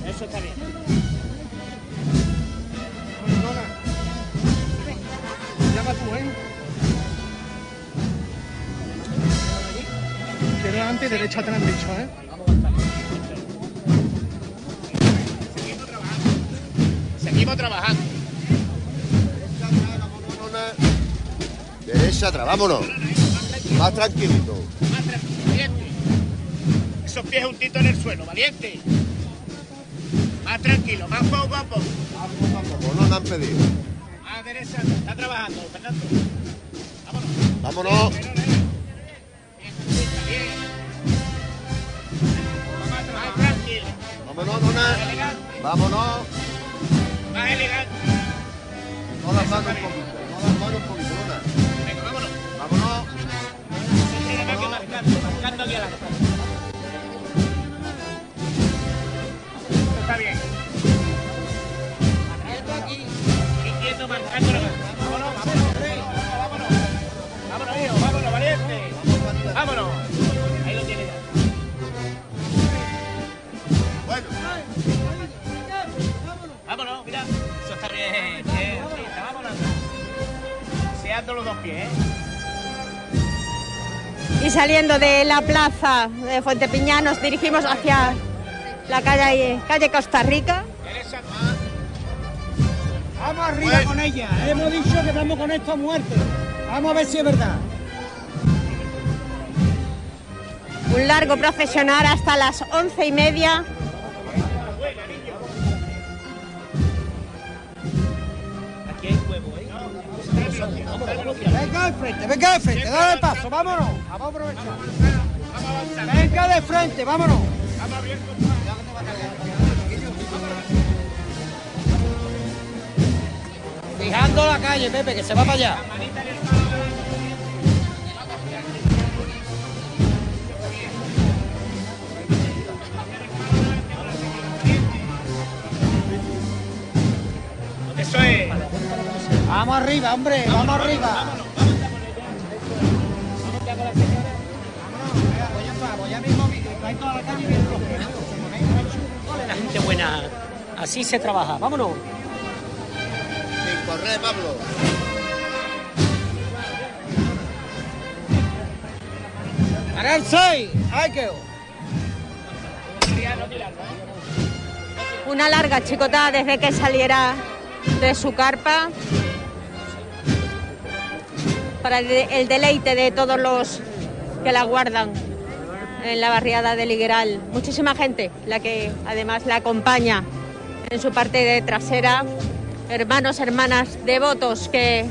Eso está bien. Llama tú, ¿eh? Izquierda adelante y derecha atrás, han dicho, ¿eh? Seguimos trabajando. Derecha atrás, vámonos. Más tranquilito. Pies juntitos en el suelo, valiente. Más tranquilo, más poco a poco. Como no nos han pedido. Más derecha, está trabajando, Fernando. Vámonos. Más tranquilo. Vámonos, nona. Vámonos. Más elegante. No las manos un poquito. No las manos un poquito, nona. Venga, vámonos. Vámonos. Marcando, aquí. Esto los dos pies. ¿eh? Y saliendo de la plaza de Fuente Piñá nos dirigimos hacia la calle, calle Costa Rica. Vamos arriba bueno. con ella. ¿eh? Hemos dicho que vamos con esto a muerte. Vamos a ver si es verdad. Un largo procesionar hasta las once y media Venga de frente, venga de frente, dale el paso, vámonos. Vamos a aprovechar. Venga de frente, vámonos. Fijando la calle, Pepe, que se va para allá. Eso es. Vamos arriba, hombre, vamos arriba. La gente buena, así se trabaja. Vámonos. Sin correr, Pablo. Para el 6, hay que. Una larga chicotada desde que saliera de su carpa para el, de- el deleite de todos los que la guardan en la barriada de Ligueral. Muchísima gente la que además la acompaña en su parte de trasera. Hermanos, hermanas devotos que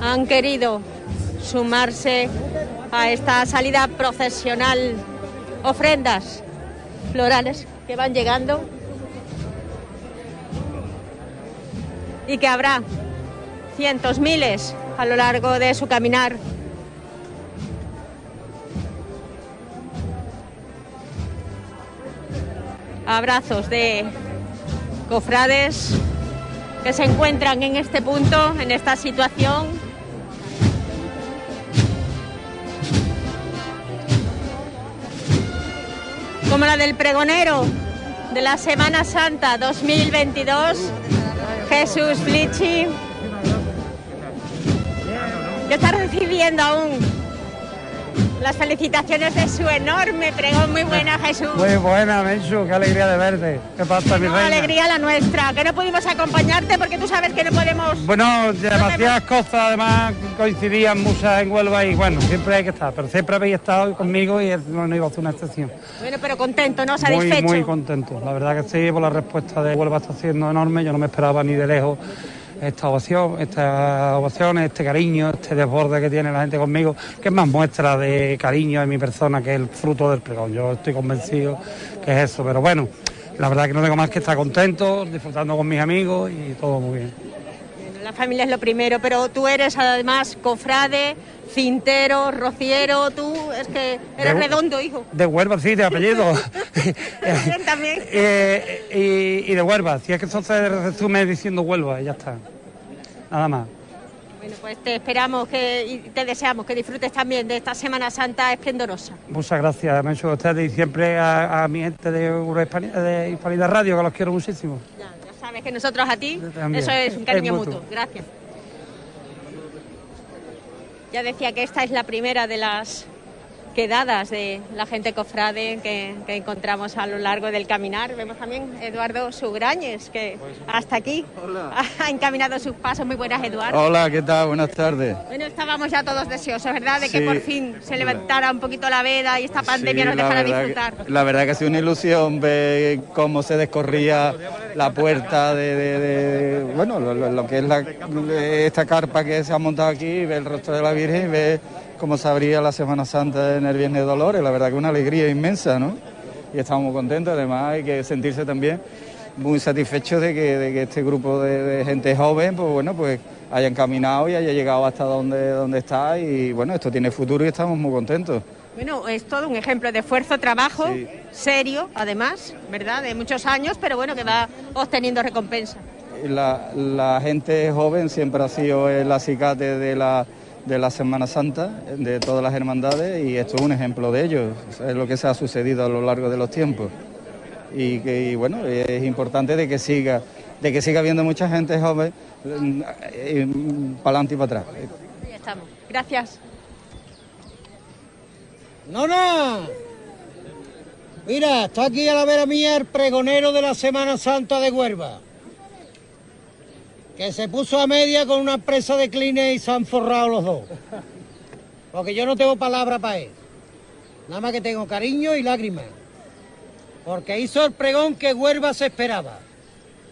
han querido sumarse a esta salida procesional. Ofrendas florales que van llegando y que habrá cientos, miles a lo largo de su caminar. Abrazos de cofrades que se encuentran en este punto, en esta situación. Como la del pregonero de la Semana Santa 2022, Jesús Flichi, que está recibiendo aún las felicitaciones de su enorme pregón. Muy buena, Jesús. Muy buena, Menchu, qué alegría de verte. ¿Qué pasa, mi No, reina? alegría la nuestra, que no pudimos acompañarte porque tú sabes que no podemos... Bueno, demasiadas cosas, además coincidían muchas en Huelva y bueno, siempre hay que estar, pero siempre habéis estado conmigo y no, no iba a hacer una excepción. Bueno, pero contento, ¿no? Muy, Satisfecho. muy contento, la verdad que sí, por la respuesta de Huelva está siendo enorme, yo no me esperaba ni de lejos esta ovación, esta ovación, este cariño, este desborde que tiene la gente conmigo, que es más muestra de cariño en mi persona que el fruto del pregón. Yo estoy convencido que es eso, pero bueno, la verdad que no tengo más que estar contento, disfrutando con mis amigos y todo muy bien. La familia es lo primero, pero tú eres además cofrade, cintero, rociero, tú es que eres De- redondo, hijo. De Huelva, sí, de apellido. También. Eh, y, y de Huelva, si es que eso se resume diciendo Huelva y ya está. Nada más. Bueno, pues te esperamos que, y te deseamos que disfrutes también de esta Semana Santa esplendorosa. Muchas gracias, me hecho a ustedes y siempre a, a mi gente de, Eurohispani- de Hispanidad Radio, que los quiero muchísimo. Ya sabes que nosotros a ti, eso es un cariño Es mutuo. mutuo. Gracias. Ya decía que esta es la primera de las quedadas de la gente cofrade que, que encontramos a lo largo del caminar. Vemos también Eduardo Sugrañes, que hasta aquí ha encaminado sus pasos. Muy buenas, Eduardo. Hola, ¿qué tal? Buenas tardes. Bueno, estábamos ya todos deseosos, ¿verdad? De que por fin se levantara un poquito la veda y esta pandemia Sí, nos dejara disfrutar. que- la verdad que ha sido una ilusión ver cómo se descorría la puerta de, de- de- bueno, lo, que es la- esta carpa que se ha montado aquí, ver el rostro de la Virgen y ver cómo se abría la Semana Santa en el Viernes de Dolores. La verdad que una alegría inmensa, ¿no? Y estamos muy contentos, además hay que sentirse también muy satisfechos de que, de que este grupo de, de gente joven, pues bueno, pues hayan caminado y haya llegado hasta donde, donde está y bueno, esto tiene futuro y estamos muy contentos. Bueno, es todo un ejemplo de esfuerzo, trabajo, serio, además, ¿verdad? De muchos años, pero bueno, que va obteniendo recompensa. La, la gente joven siempre ha sido el acicate de la, de la Semana Santa, de todas las hermandades, y esto es un ejemplo de ello. Es lo que se ha sucedido a lo largo de los tiempos. Y que y bueno, es importante de que siga, de que siga habiendo mucha gente joven para adelante y para atrás. Ya estamos. Gracias. No, no. Mira, está aquí a la vera mía el pregonero de la Semana Santa de Huelva. Que se puso a media con una empresa de clines y se han forrado los dos. Porque yo no tengo palabra para él. Nada más que tengo cariño y lágrimas. Porque hizo el pregón que Huelva se esperaba.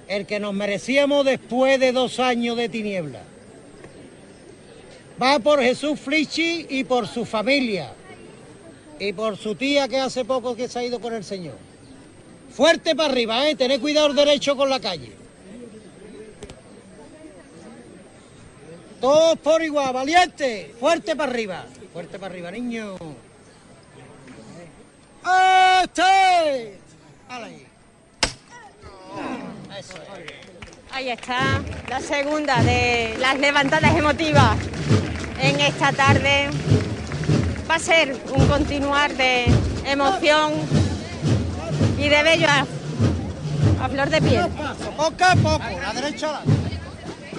El que nos merecíamos después de dos años de tiniebla. Va por Jesús Flichi y por su familia. Y por su tía que hace poco que se ha ido con el Señor. Fuerte para arriba, ¿eh? Tened cuidado derecho con la calle. Todos por igual, valiente. Fuerte para arriba. Fuerte para arriba, niño. ¡Este! Ahí. Eso es. Ahí está la segunda de las levantadas emotivas en esta tarde. Va a ser un continuar de emoción y de bello a, a flor de piel. Poco a poco, la derecha adelante.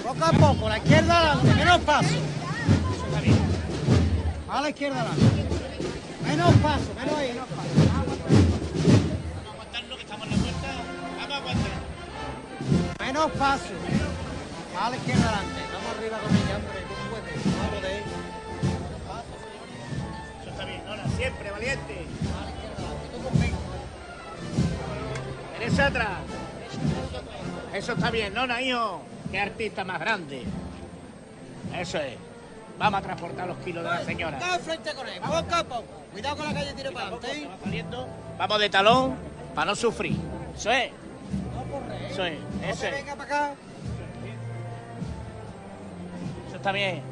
Poco a poco, la izquierda adelante, menos paso. A la izquierda adelante. Menos paso, menos ahí, menos paso. Menos paso. A la izquierda adelante. Vamos arriba con ella, hombre. Tú puedes. Vamos de ahí. Eso está bien, Nona, siempre, valiente. Derecha atrás. Eso está bien, Nona, hijo. Qué artista más grande. Eso es. Vamos a transportar los kilos de la señora. Frente con él, a poco. Cuidado con la calle, tiro para adelante. Vamos de talón para no sufrir. Eso es. Eso es. Eso es. Venga para acá. Eso está bien.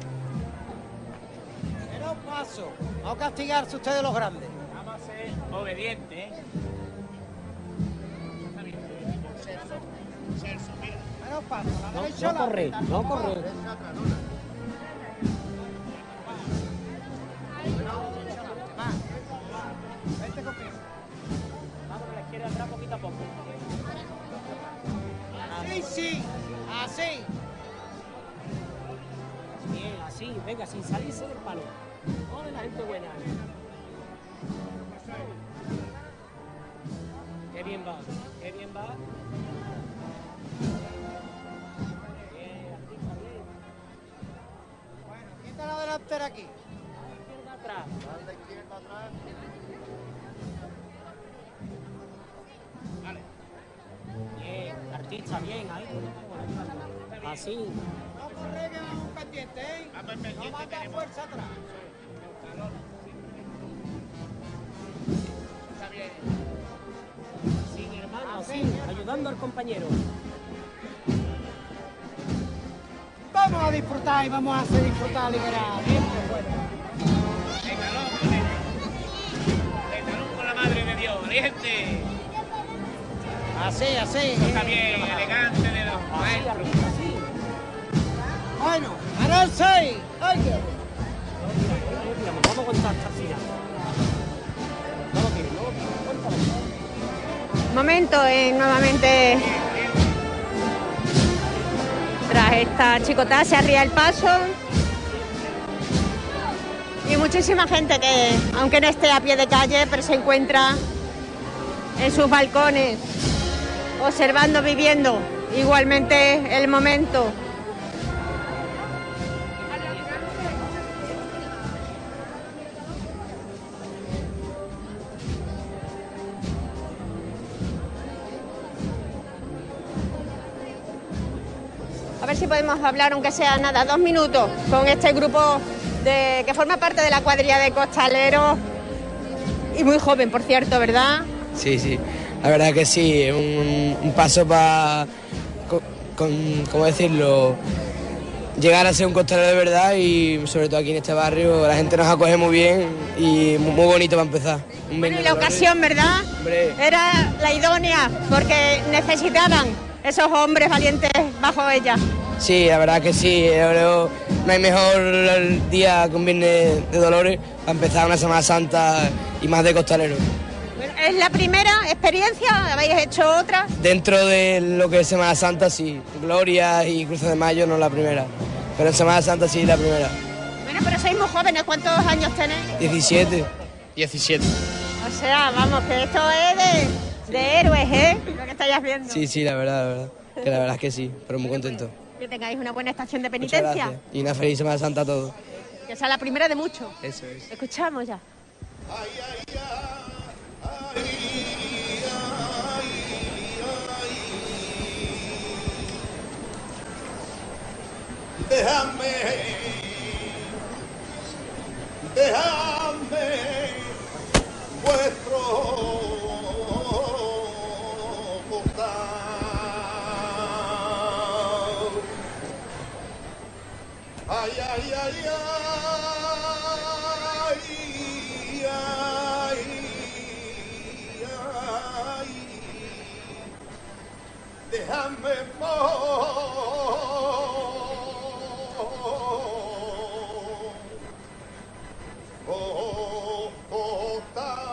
Menos paso. No castigarse ustedes los grandes. Vamos a ser obedientes, ¿eh? Menos paso. No, no corre, no corre. Vente conmigo. Vamos a la izquierda atrás poquito a poco. Así, sí. Así. Bien, así, venga, sin salirse del palo. Ole la gente buena. Qué bien va, qué bien va. Quita la delantera aquí. Izquierda atrás. Bien, artista, bien, ahí. Así. No corre que vamos pendiente, ¿eh? No mata fuerza atrás. Sin hermano, así, ayudando al compañero. Vamos a disfrutar y vamos a hacer disfrutar liberar. Con la madre de Dios, valiente. Así, así. Eso está bien, elegante de los maestros. Bueno, ahí. Ay, qué- Vamos a contar hasta el final. Tras esta chicotada se arría el paso y muchísima gente que aunque no esté a pie de calle pero se encuentra en sus balcones observando, viviendo igualmente el momento. Ver si podemos hablar, aunque sea nada, dos minutos, con este grupo de, que forma parte de la cuadrilla de costaleros y muy joven, por cierto, ¿verdad? Sí, sí, la verdad que sí, un, un paso para, con, ¿cómo decirlo? Llegar a ser un costalero de verdad y sobre todo aquí en este barrio la gente nos acoge muy bien y muy, muy bonito para empezar. Un Bueno, y la ocasión, ¿verdad? Hombre. Era la idónea, porque necesitaban esos hombres valientes bajo ella. Sí, la verdad que sí, creo no hay mejor día que un viernes de Dolores para empezar una Semana Santa y más de costalero. Bueno, ¿Es la primera experiencia? ¿Habéis hecho otra? Dentro de lo que es Semana Santa, sí. Gloria y Cruz de Mayo no la primera. Pero en Semana Santa sí la primera. Bueno, pero sois muy jóvenes, ¿cuántos años tenéis? 17. 17. O sea, vamos, que esto es de, de héroes, ¿eh? Lo que estáis haciendo. Sí, sí, la verdad, la verdad. Que la verdad es que sí, pero muy contento. Que tengáis una buena estación de penitencia. Y una feliz Semana Santa a todos. Que sea la primera de muchos. Eso es. Escuchamos ya. Déjame, déjame vuestro Ay, ay, ay, ay, ay, ay, déjame Oh, oh, costalero,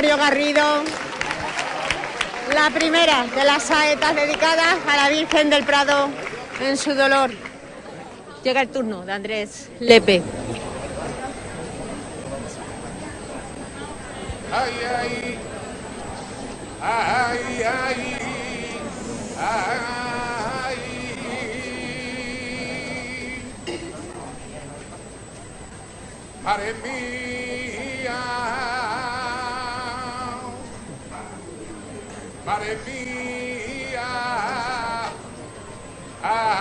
Mario Garrido. La primera de las saetas dedicadas a la Virgen del Prado en su dolor. Llega el turno de Andrés Lepe. Madre mía, ah,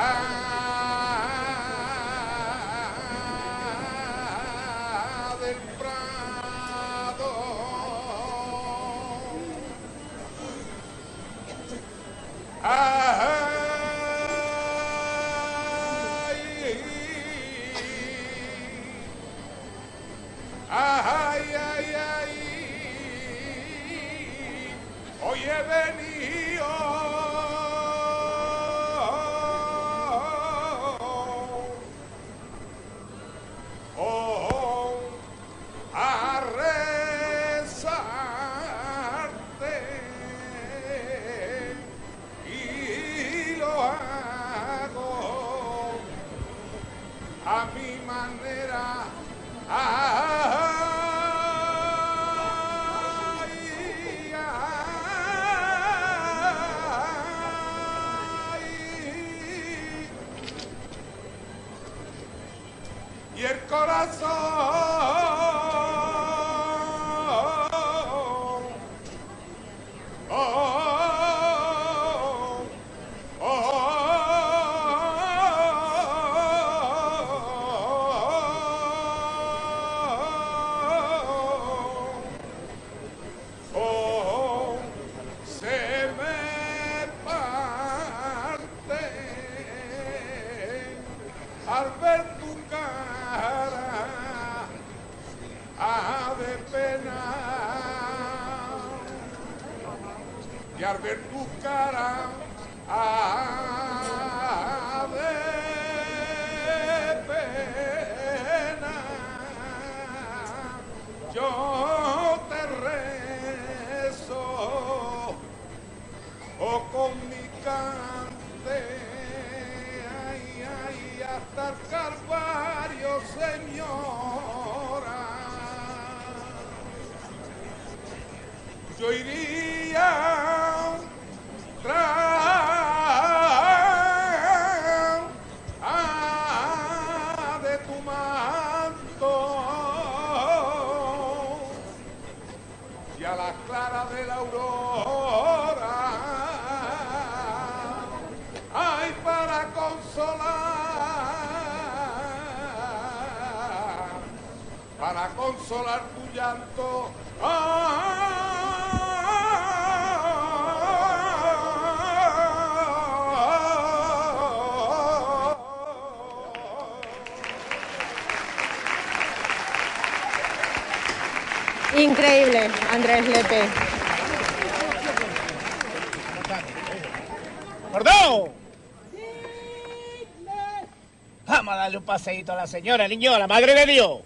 paseíto a la señora, niño, a la madre de Dios.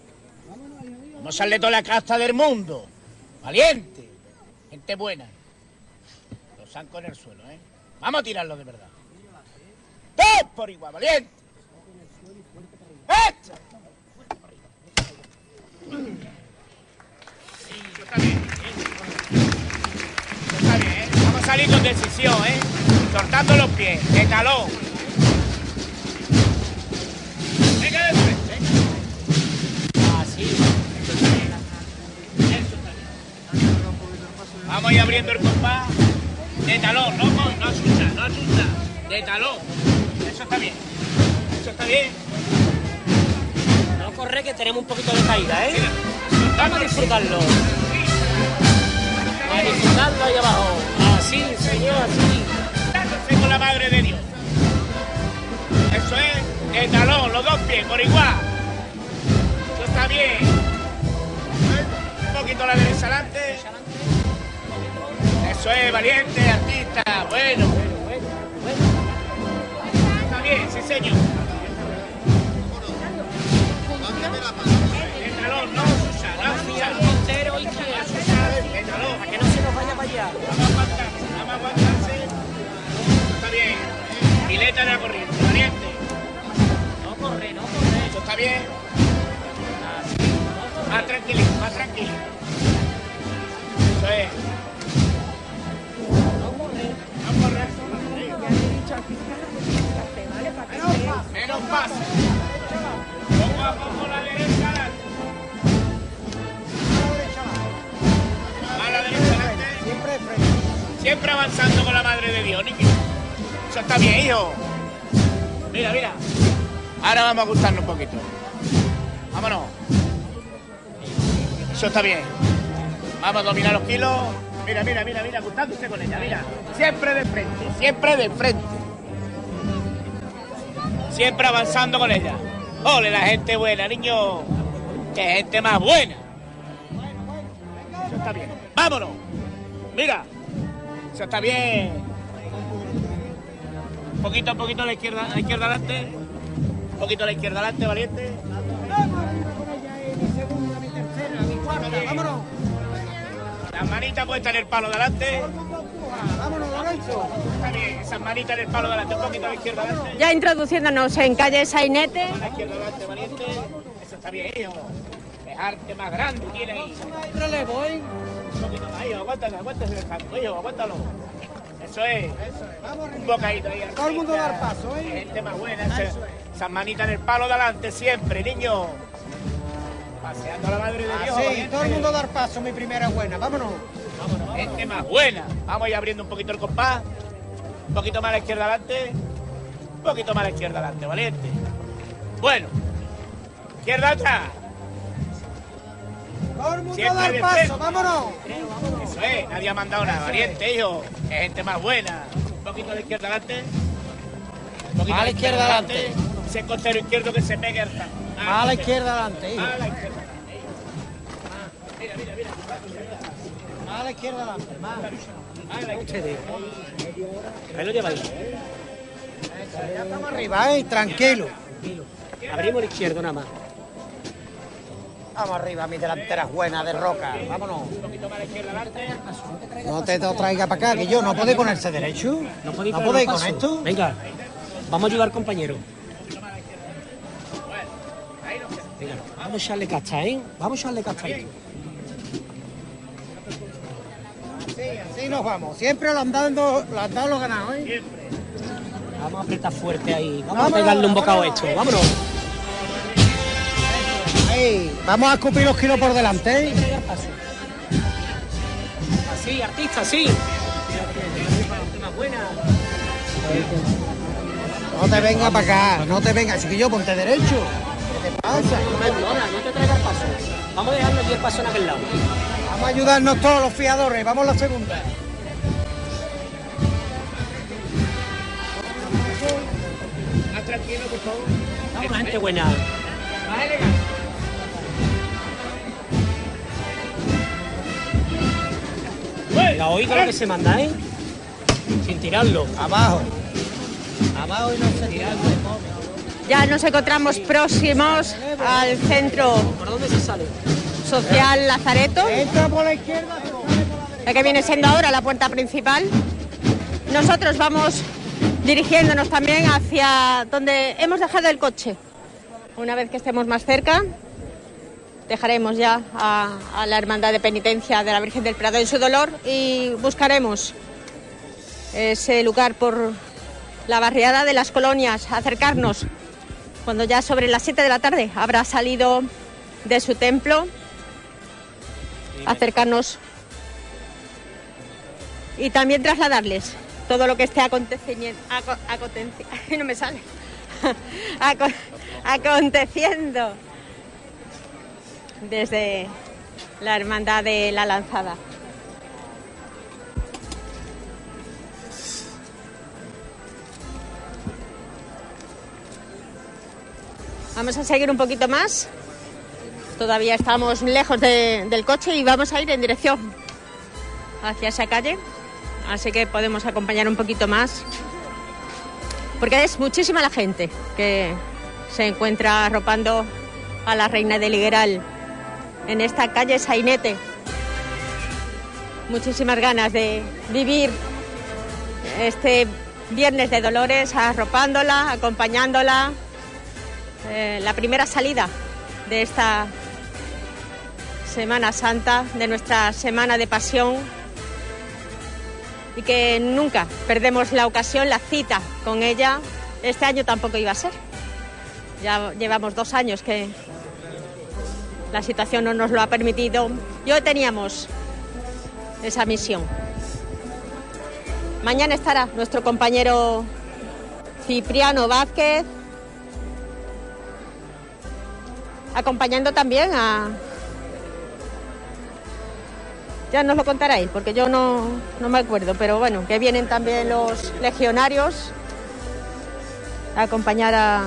Vamos a darle toda la casta del mundo. Valiente. Gente buena. Los zancos en el suelo, ¿eh? Vamos a tirarlo de verdad. ¡Todos por igual, valiente! Pileta de la corriente, valiente. No corre, no corre. Eso está bien. Más tranquilito, más tranquilo. Eso es. No corre. No correr. Menos paso. Poco a poco la derecha adelante. A la derecha adelante. Siempre de frente. Siempre avanzando con la madre de Dios, niño. Eso está bien, hijo. Mira, mira. Ahora vamos a gustarnos un poquito. Vámonos. Eso está bien. Vamos a dominar los kilos. Mira, mira, mira, mira, gustándose con ella, mira. Siempre de frente, siempre de frente. Siempre avanzando con ella. Ole, la gente buena, niño. Qué gente más buena. Eso está bien. Vámonos. Mira. Eso está bien. Un poquito, un poquito a la izquierda, a la izquierda adelante. Un poquito a la izquierda adelante, valiente. Vámonos. Las manitas puestas en el palo delante. Vámonos, Lorenzo. Está bien, esas manitas en el palo delante, un poquito a la izquierda adelante. Ya introduciéndonos en calle Sainete. A la izquierda adelante, valiente. Eso está bien, hijo. Dejarte más grande tiene ahí. Un poquito más, hijo. Aguántalo, aguántalo Eso es. Un bocadito ahí. Todo el mundo dar paso, ¿eh? Gente más buena. ese- Esas manitas en el palo delante siempre, niño. Paseando a la madre de Dios. Así, valiente. todo el mundo dar paso, mi primera buena. Vámonos. Gente más buena. Vamos a ir abriendo un poquito el compás. Un poquito más a la izquierda adelante. Un poquito más a la izquierda adelante, valiente. Bueno. Izquierda atrás. Todo el mundo Siempre dar de paso, frente. vámonos. Eso es, nadie ha mandado nada, valiente, hijo. Es gente más buena. Un poquito a la izquierda adelante. Un poquito A la izquierda adelante. Ese costero izquierdo que se pegue al ta- A la izquierda adelante, hijo. A la izquierda. Más a la izquierda adelante, más. Ustedes. Ahí lo lleváis. Ya estamos arriba, ¿eh? Tranquilo. Abrimos el izquierdo nada más. Vamos arriba, mi delantera buena de roca. Vámonos. No te lo traiga para acá, que yo no podéis ponerse derecho. No podéis, ¿No podéis con esto? Venga, vamos a ayudar compañero. Venga, vamos a echarle cacha, ¿eh? Vamos a echarle cacha. a esto. Sí, así nos vamos. Siempre lo han dado, lo han dado los ganados, ¿eh? Vamos a apretar fuerte ahí. Vamos Vámonos, a pegarle un bocado a vámonos. esto. Vámonos. Ahí, vamos a escupir los kilos por delante, ¿eh? Así, artista, así. No te venga para acá, no te venga, chiquillo, ponte derecho. ¿Qué te pasa? Perdona, no te traigas paso. Vamos a dejarle 10 pasos en aquel lado. Vamos a ayudarnos todos los fiadores, vamos a la segunda. Más tranquilo, por favor. Vamos, gente buena. Más elegante. La oiga lo que se manda, ¿eh? Sin tirarlo. Abajo. Abajo y no se tira. Ya nos encontramos próximos al centro ¿Por dónde se sale? social Lazareto, Entra por la izquierda. la que viene siendo ahora la puerta principal. Nosotros vamos dirigiéndonos también hacia donde hemos dejado el coche. Una vez que estemos más cerca, dejaremos ya a, la Hermandad de Penitencia de la Virgen del Prado en su dolor y buscaremos ese lugar por la barriada de las colonias, acercarnos cuando ya sobre las 7 de la tarde habrá salido de su templo, acercarnos y también trasladarles todo lo que esté aconteciendo, no me sale, Aco- aconteciendo desde la hermandad de la lanzada. Vamos a seguir un poquito más. Todavía estamos lejos de- del coche y vamos a ir en dirección hacia esa calle. Así que podemos acompañar un poquito más. Porque es muchísima la gente que se encuentra arropando a la reina del Ligueral en esta calle Sainete. Muchísimas ganas de vivir este viernes de Dolores arropándola, acompañándola. Eh, la primera salida de esta Semana Santa, de nuestra Semana de Pasión y que nunca perdemos la ocasión, la cita con ella. Este año tampoco iba a ser. Ya llevamos dos años que la situación no nos lo ha permitido y hoy teníamos esa misión. Mañana estará nuestro compañero Cipriano Vázquez acompañando también a... Ya nos lo contará él, porque yo no, no me acuerdo, pero bueno, que vienen también los legionarios a acompañar a,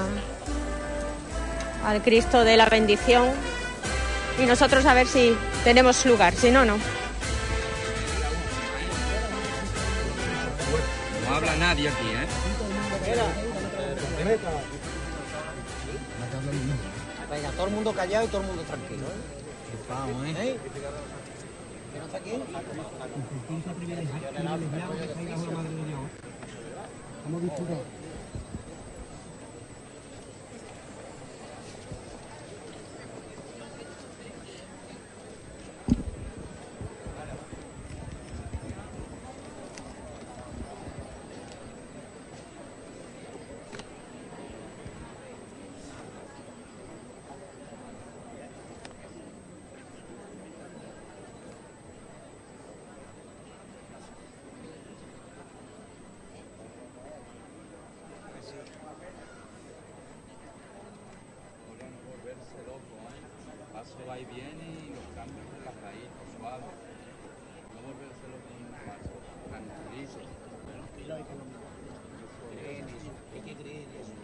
al Cristo de la bendición y nosotros a ver si tenemos lugar, si no, no. No habla nadie aquí, ¿eh? Venga, todo el mundo callado y todo el mundo tranquilo, ¿eh? ¿Eh? ¿Quién no está aquí va y viene y los cambios en la raíz, suave. No volverse loco en un paso. Tranquilísimo. Hay que creer en eso.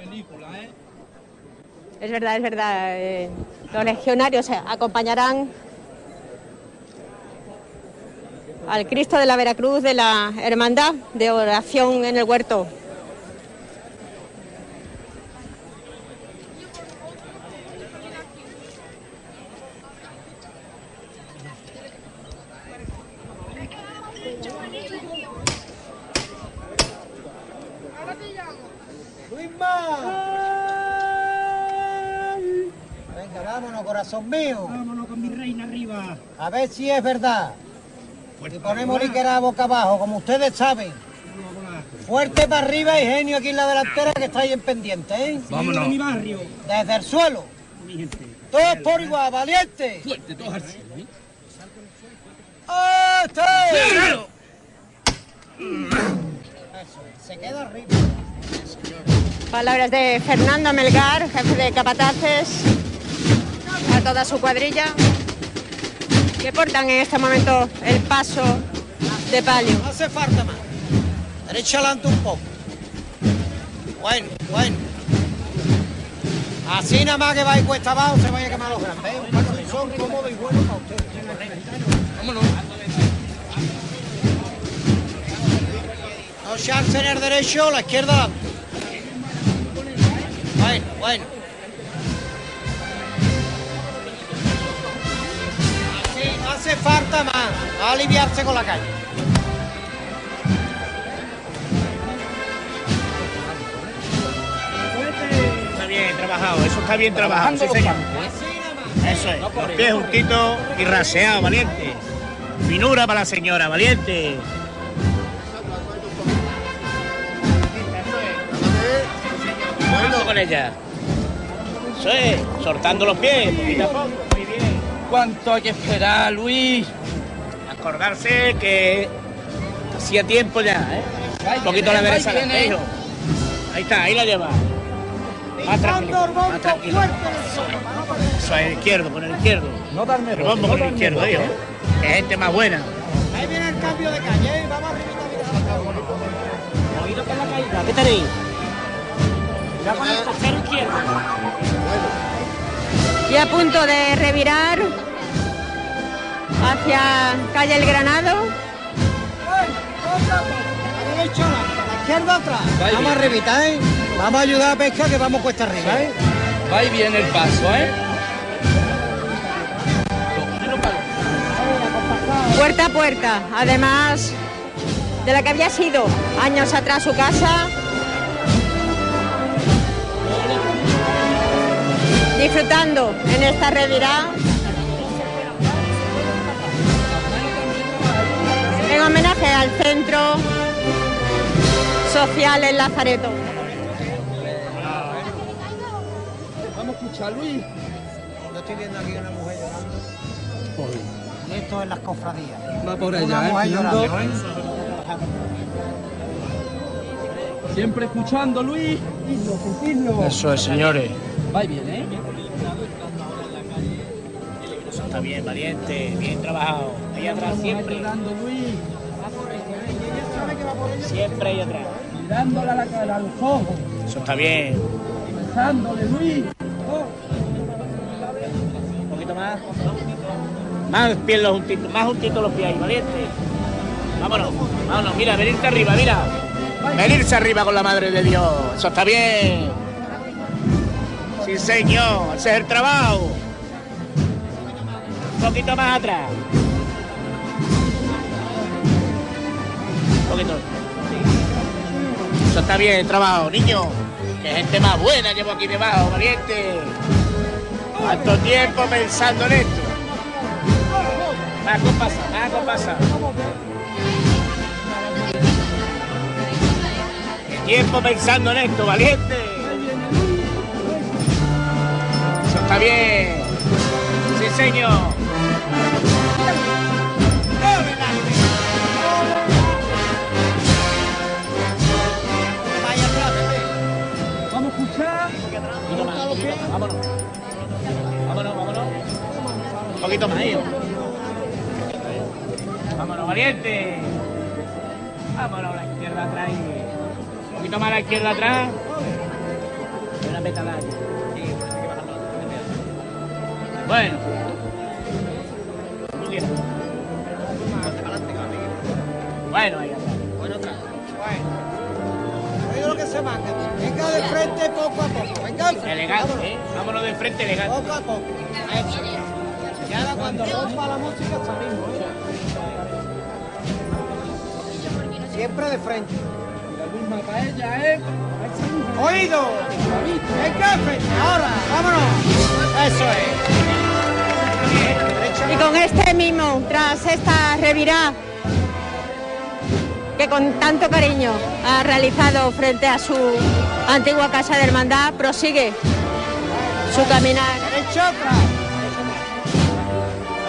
¿Eh? Es verdad, es verdad. eh, los legionarios acompañarán al Cristo de la Veracruz de la Hermandad de Oración en el Huerto. Mío. Vámonos con mi reina arriba. A ver si es verdad. Si ponemos liquera boca abajo, como ustedes saben. Fuerte para arriba y genio aquí en la delantera que está ahí en pendiente, ¿eh? Vámonos. mi barrio. Desde el suelo. Mi gente. Todos por igual, valiente. Fuerte, todos al cielo, ¿eh? ¡Este! Eso, se queda arriba. Palabras de Fernando Melgar, jefe de capataces, a toda su cuadrilla, que portan en este momento el paso de palio. No hace falta más. Derecha adelante un poco. Bueno, bueno. Así nada más que va y cuesta abajo, se vaya a quemar los grandes. ¿eh? Son cómodo y bueno para ustedes. Vámonos. No se alce en el derecho, la izquierda. Bueno, bueno. Hace falta más. A aliviarse con la calle. Está bien trabajado, eso está bien trabajado, sí señor. Eso es, los pies juntitos y raseados, valiente. Finura para la señora, valiente. Vamos con ella. Eso es, soltando los pies, poquito a poco. ¿Cuánto hay que esperar, Luis? Acordarse que hacía tiempo ya, ¿eh? Un poquito a la viene, derecha, ahí viene. Ahí está, ahí la lleva. Más tranquilo, más tranquilo. Eso es, el izquierdo, con el izquierdo. No darme Pero vamos con el izquierdo, hijo. Que gente más buena. Ahí viene el cambio de calle, ¿eh? vamos arriba. Oído con la caída, ¿qué tenéis? Ya con el trasero izquierdo. Y a punto de revirar hacia calle El Granado. La derecha adelante, la izquierda atrás. Va y Vamos viene. arribita, ¿eh? Vamos a ayudar a pesca que vamos cuesta arriba, ¿eh? Va y viene el paso, ¿eh? puerta a puerta, además de la que había sido años atrás su casa. Disfrutando en esta revirada. En homenaje al centro social en Lazareto. Vamos a escuchar, Luis. Yo estoy viendo aquí una mujer llorando. Y esto es las cofradías. Va por Una ¿eh? Mirando. llorando, ¿eh? Siempre escuchando, Luis. Eso es, señores. Va y viene, ¿eh? Eso está bien, valiente, bien trabajado. Ahí atrás siempre. Siempre ahí atrás. Mirándole a la cara, a los ojos. Eso está bien. Besándole, Luis. Un poquito más. Más pies los juntitos, más juntitos los pies ahí, valiente. Vámonos, vámonos, mira, venirte arriba, mira. Venirse arriba con la madre de Dios. Eso está bien. Sí, señor, ese es el trabajo. Un poquito más atrás. Un poquito. Eso está bien, el trabajo, niño. Que gente más buena llevo aquí debajo, valiente. ¿Cuánto tiempo pensando en esto? Más compasa, más compasa. ¿Qué tiempo pensando en esto, valiente? Eso está bien. Sí, señor. Vamos a escuchar. Vámonos. Vámonos, vámonos. Un poquito más, hijo. Vámonos, valiente. Vámonos a la izquierda atrás. ahí. Un poquito más a la izquierda atrás. petalada. Sí, Bueno. Bueno, ahí está. Bueno. Bueno. Oiga lo que se manga. Venga de frente poco a poco. Venga de frente. Elegante, ¿eh? Vámonos de frente elegante. Poco a poco. Eso. Y ahora cuando rompa la música salimos. ¿eh? Siempre de frente. La misma paella, ¿eh? ¡Oído! ¡Venga de frente! ¡Ahora! ¡Vámonos! ¡Eso es! Y con este mimo, tras esta revirá que con tanto cariño ha realizado frente a su antigua casa de hermandad, prosigue su caminar. ¡Derecha otra!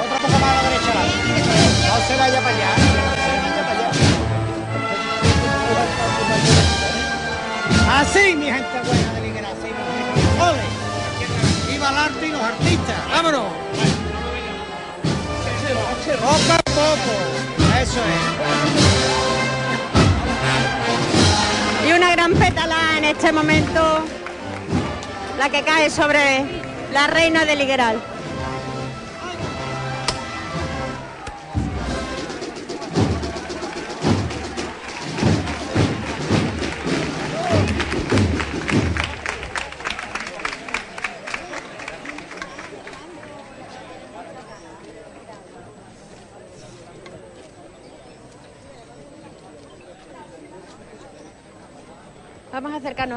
Otra poco más a la derecha. No se vaya para allá. Así, mi gente buena de Liguera, así. ¡Ole! ¡Viva el arte y los artistas! ¡Vámonos! Poco a poco. Eso es. Y una gran pétala en este momento, la que cae sobre la reina de Ligueral.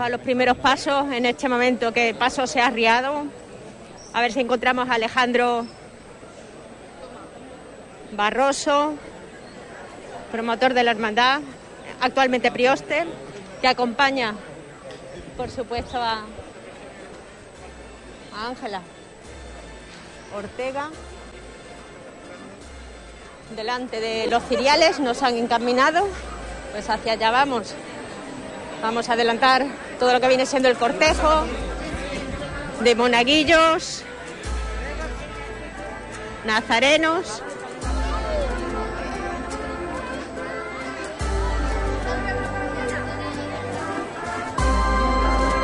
A los primeros pasos en este momento que paso se ha arriado. A ver si encontramos a Alejandro Barroso, promotor de la hermandad, actualmente prioste, que acompaña, por supuesto, a Ángela Ortega. Delante de los ciriales nos han encaminado, pues hacia allá vamos. Vamos a adelantar todo lo que viene siendo el cortejo de monaguillos, nazarenos.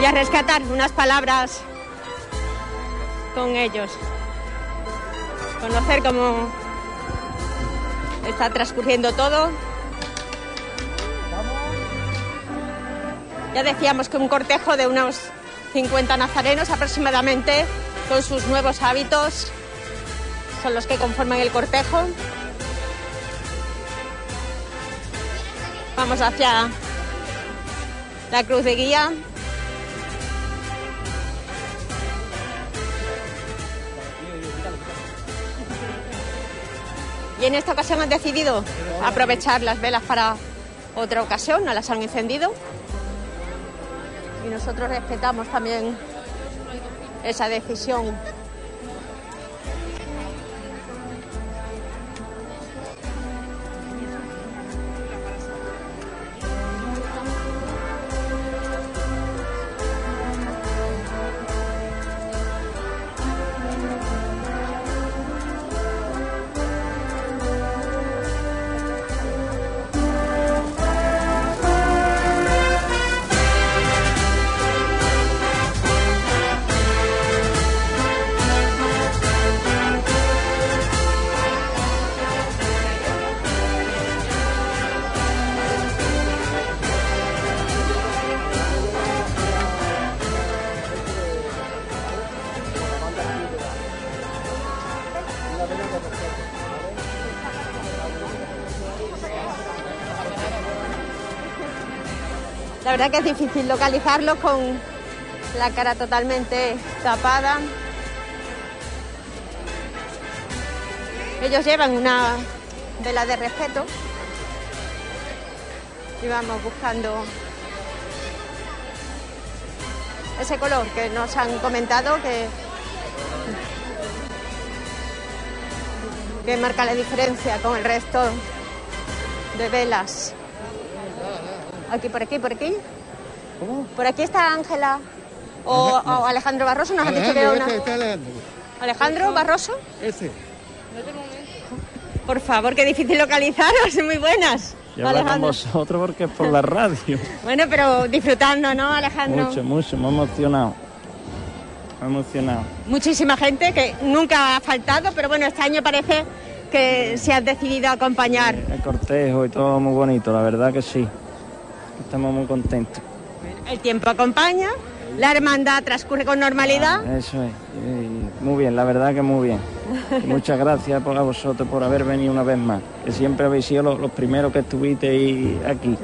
Y a rescatar unas palabras con ellos. Conocer cómo está transcurriendo todo. Ya decíamos que un cortejo de unos 50 nazarenos aproximadamente, con sus nuevos hábitos, son los que conforman el cortejo. Vamos hacia la cruz de guía. Y en esta ocasión han decidido aprovechar las velas para otra ocasión, no las han encendido y nosotros respetamos también esa decisión. Verdad que es difícil localizarlos con la cara totalmente tapada. Ellos llevan una vela de respeto y vamos buscando ese color que nos han comentado que, que marca la diferencia con el resto de velas. Aquí, por aquí, por aquí. Por aquí está Ángela o, o Alejandro Barroso. Nos han dicho que era una... Alejandro Barroso. Ese. Por favor, qué difícil localizaros. Muy buenas. Y hablar con vosotros porque es por la radio. Bueno, pero disfrutando, ¿no, Alejandro? Mucho, mucho, me he emocionado. emocionado. Muchísima gente que nunca ha faltado, pero bueno, este año parece que se han decidido a acompañar. El cortejo y todo muy bonito, la verdad que sí. Estamos muy contentos. El tiempo acompaña, la hermandad transcurre con normalidad. Eso es. Y muy bien, la verdad que muy bien. Y muchas gracias por a vosotros por haber venido una vez más. Que siempre habéis sido los, los primeros que estuvisteis aquí.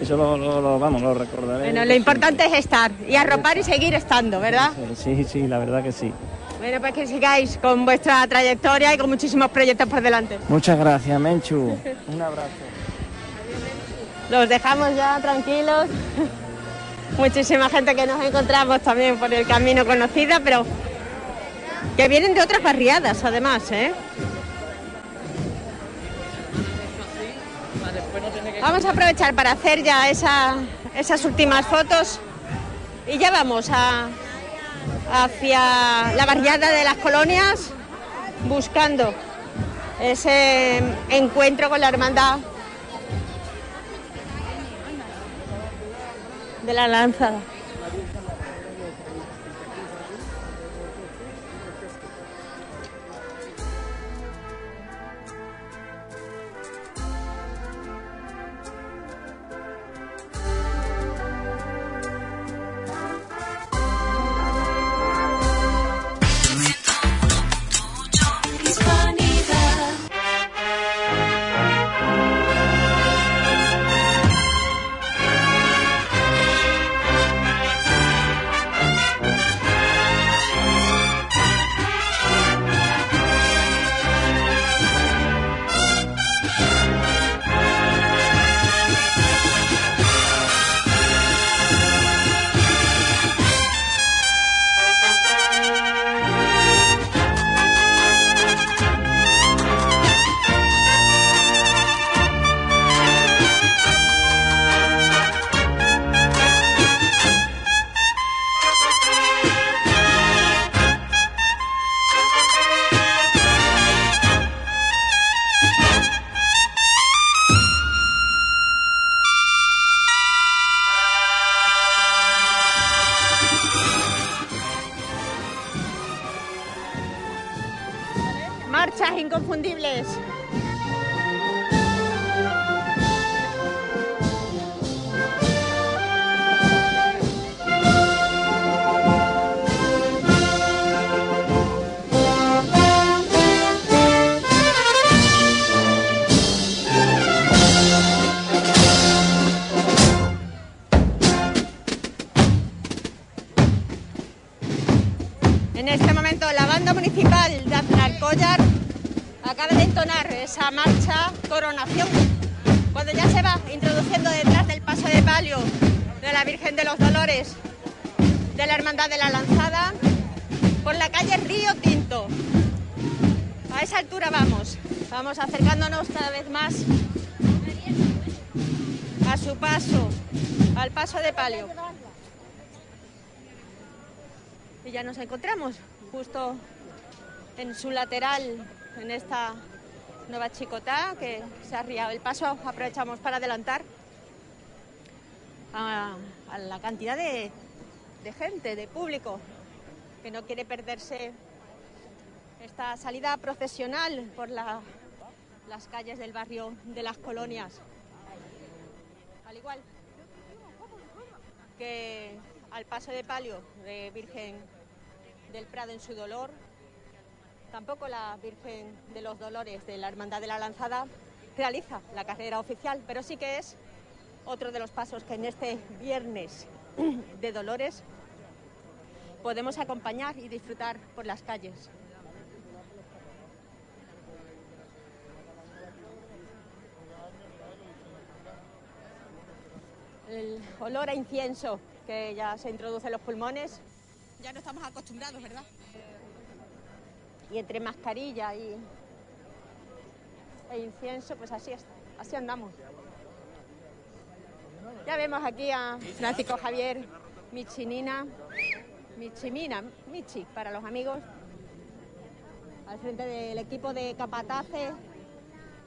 Eso lo, lo- lo- vamos, lo recordaré. Bueno, lo importante es estar y arropar y seguir estando, ¿verdad? Sí, sí, la verdad que sí. Bueno, pues que sigáis con vuestra trayectoria y con muchísimos proyectos por delante. Muchas gracias, Menchu. Un abrazo. Los dejamos ya tranquilos. Muchísima gente que nos encontramos también por el camino conocida, pero que vienen de otras barriadas además, ¿eh? Vamos a aprovechar para hacer ya esa- esas últimas fotos y ya vamos a, hacia la barriada de las colonias buscando ese encuentro con la hermandad de la lanzada. Y ya nos encontramos justo en su lateral, en esta nueva chicotá que se ha arriado el paso. Aprovechamos para adelantar a, a la cantidad de, de gente, de público, que no quiere perderse esta salida procesional por la- las calles del barrio de las colonias. Al igual que al paso de palio de Virgen del Prado en su dolor, tampoco la Virgen de los Dolores de la Hermandad de la Lanzada realiza la carrera oficial, pero sí que es otro de los pasos que en este viernes de Dolores podemos acompañar y disfrutar por las calles. El olor a incienso que ya se introduce en los pulmones, ya no estamos acostumbrados, ¿verdad? Y entre mascarilla y e incienso, pues así así andamos. Ya vemos aquí a Francisco Javier Michinina, Michimina, Michi para los amigos, al frente del equipo de capataces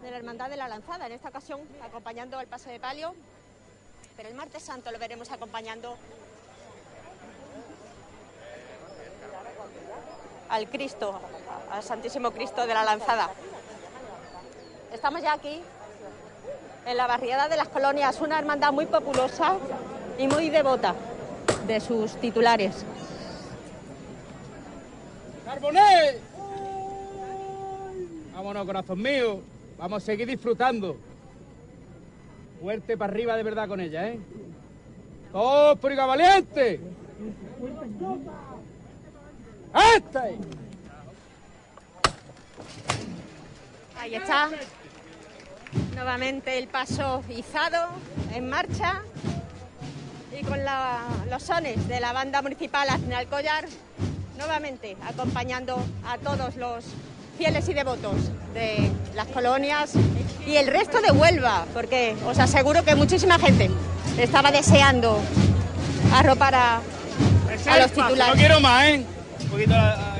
de la Hermandad de la Lanzada, en esta ocasión acompañando al paso de palio, pero el martes santo lo veremos acompañando al Cristo, al Santísimo Cristo de la Lanzada. Estamos ya aquí, en la barriada de las colonias, una hermandad muy populosa y muy devota de sus titulares. ¡Carboné! Vámonos, corazón mío. Vamos a seguir disfrutando. Fuerte para arriba de verdad con ella, ¿eh? ¡Todos por igual valiente! ¡Este! Ahí está. Nuevamente el paso izado en marcha y con los sones de la banda municipal Aznal Collar, nuevamente acompañando a todos los fieles y devotos de las colonias y el resto de Huelva, porque os aseguro que muchísima gente estaba deseando arropar a, a los titulares. No quiero más, ¿eh? Un poquito la...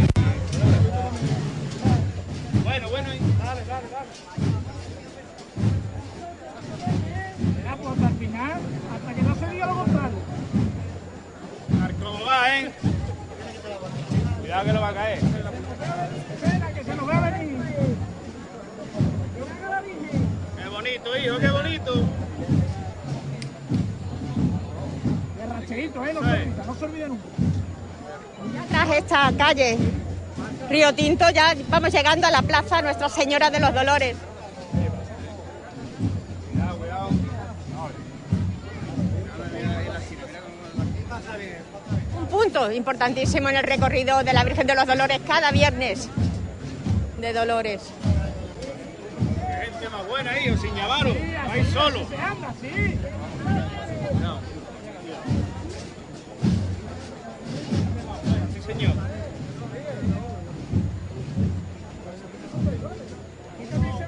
Bueno, bueno. Dale, dale, dale. Pues hasta el final, hasta que no se diga lo contrario. A ver cómo va, ¿eh? Cuidado que lo va a caer. Espera, que se nos va a venir. Qué bonito, hijo, qué bonito. De racherito, ¿eh? No se olvida, no se olvide nunca. Tras esta calle Río Tinto ya vamos llegando a la plaza Nuestra Señora de los Dolores. Un punto importantísimo en el recorrido de la Virgen de los Dolores cada viernes de Dolores. Gente más buena, hijo, sin llamaros. Vais solo. Se anda, sí. Sí, señor. Y también se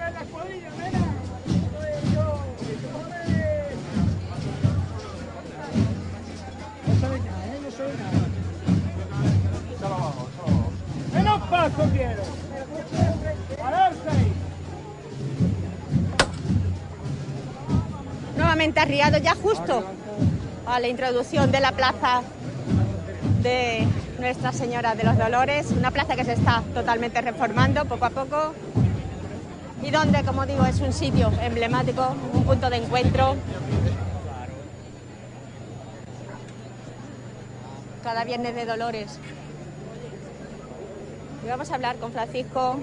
Nuevamente arriado ya justo a la introducción de la plaza de Nuestra Señora de los Dolores, una plaza que se está totalmente reformando poco a poco y donde, como digo, es un sitio emblemático, un punto de encuentro. Cada viernes de Dolores. Y vamos a hablar con Francisco,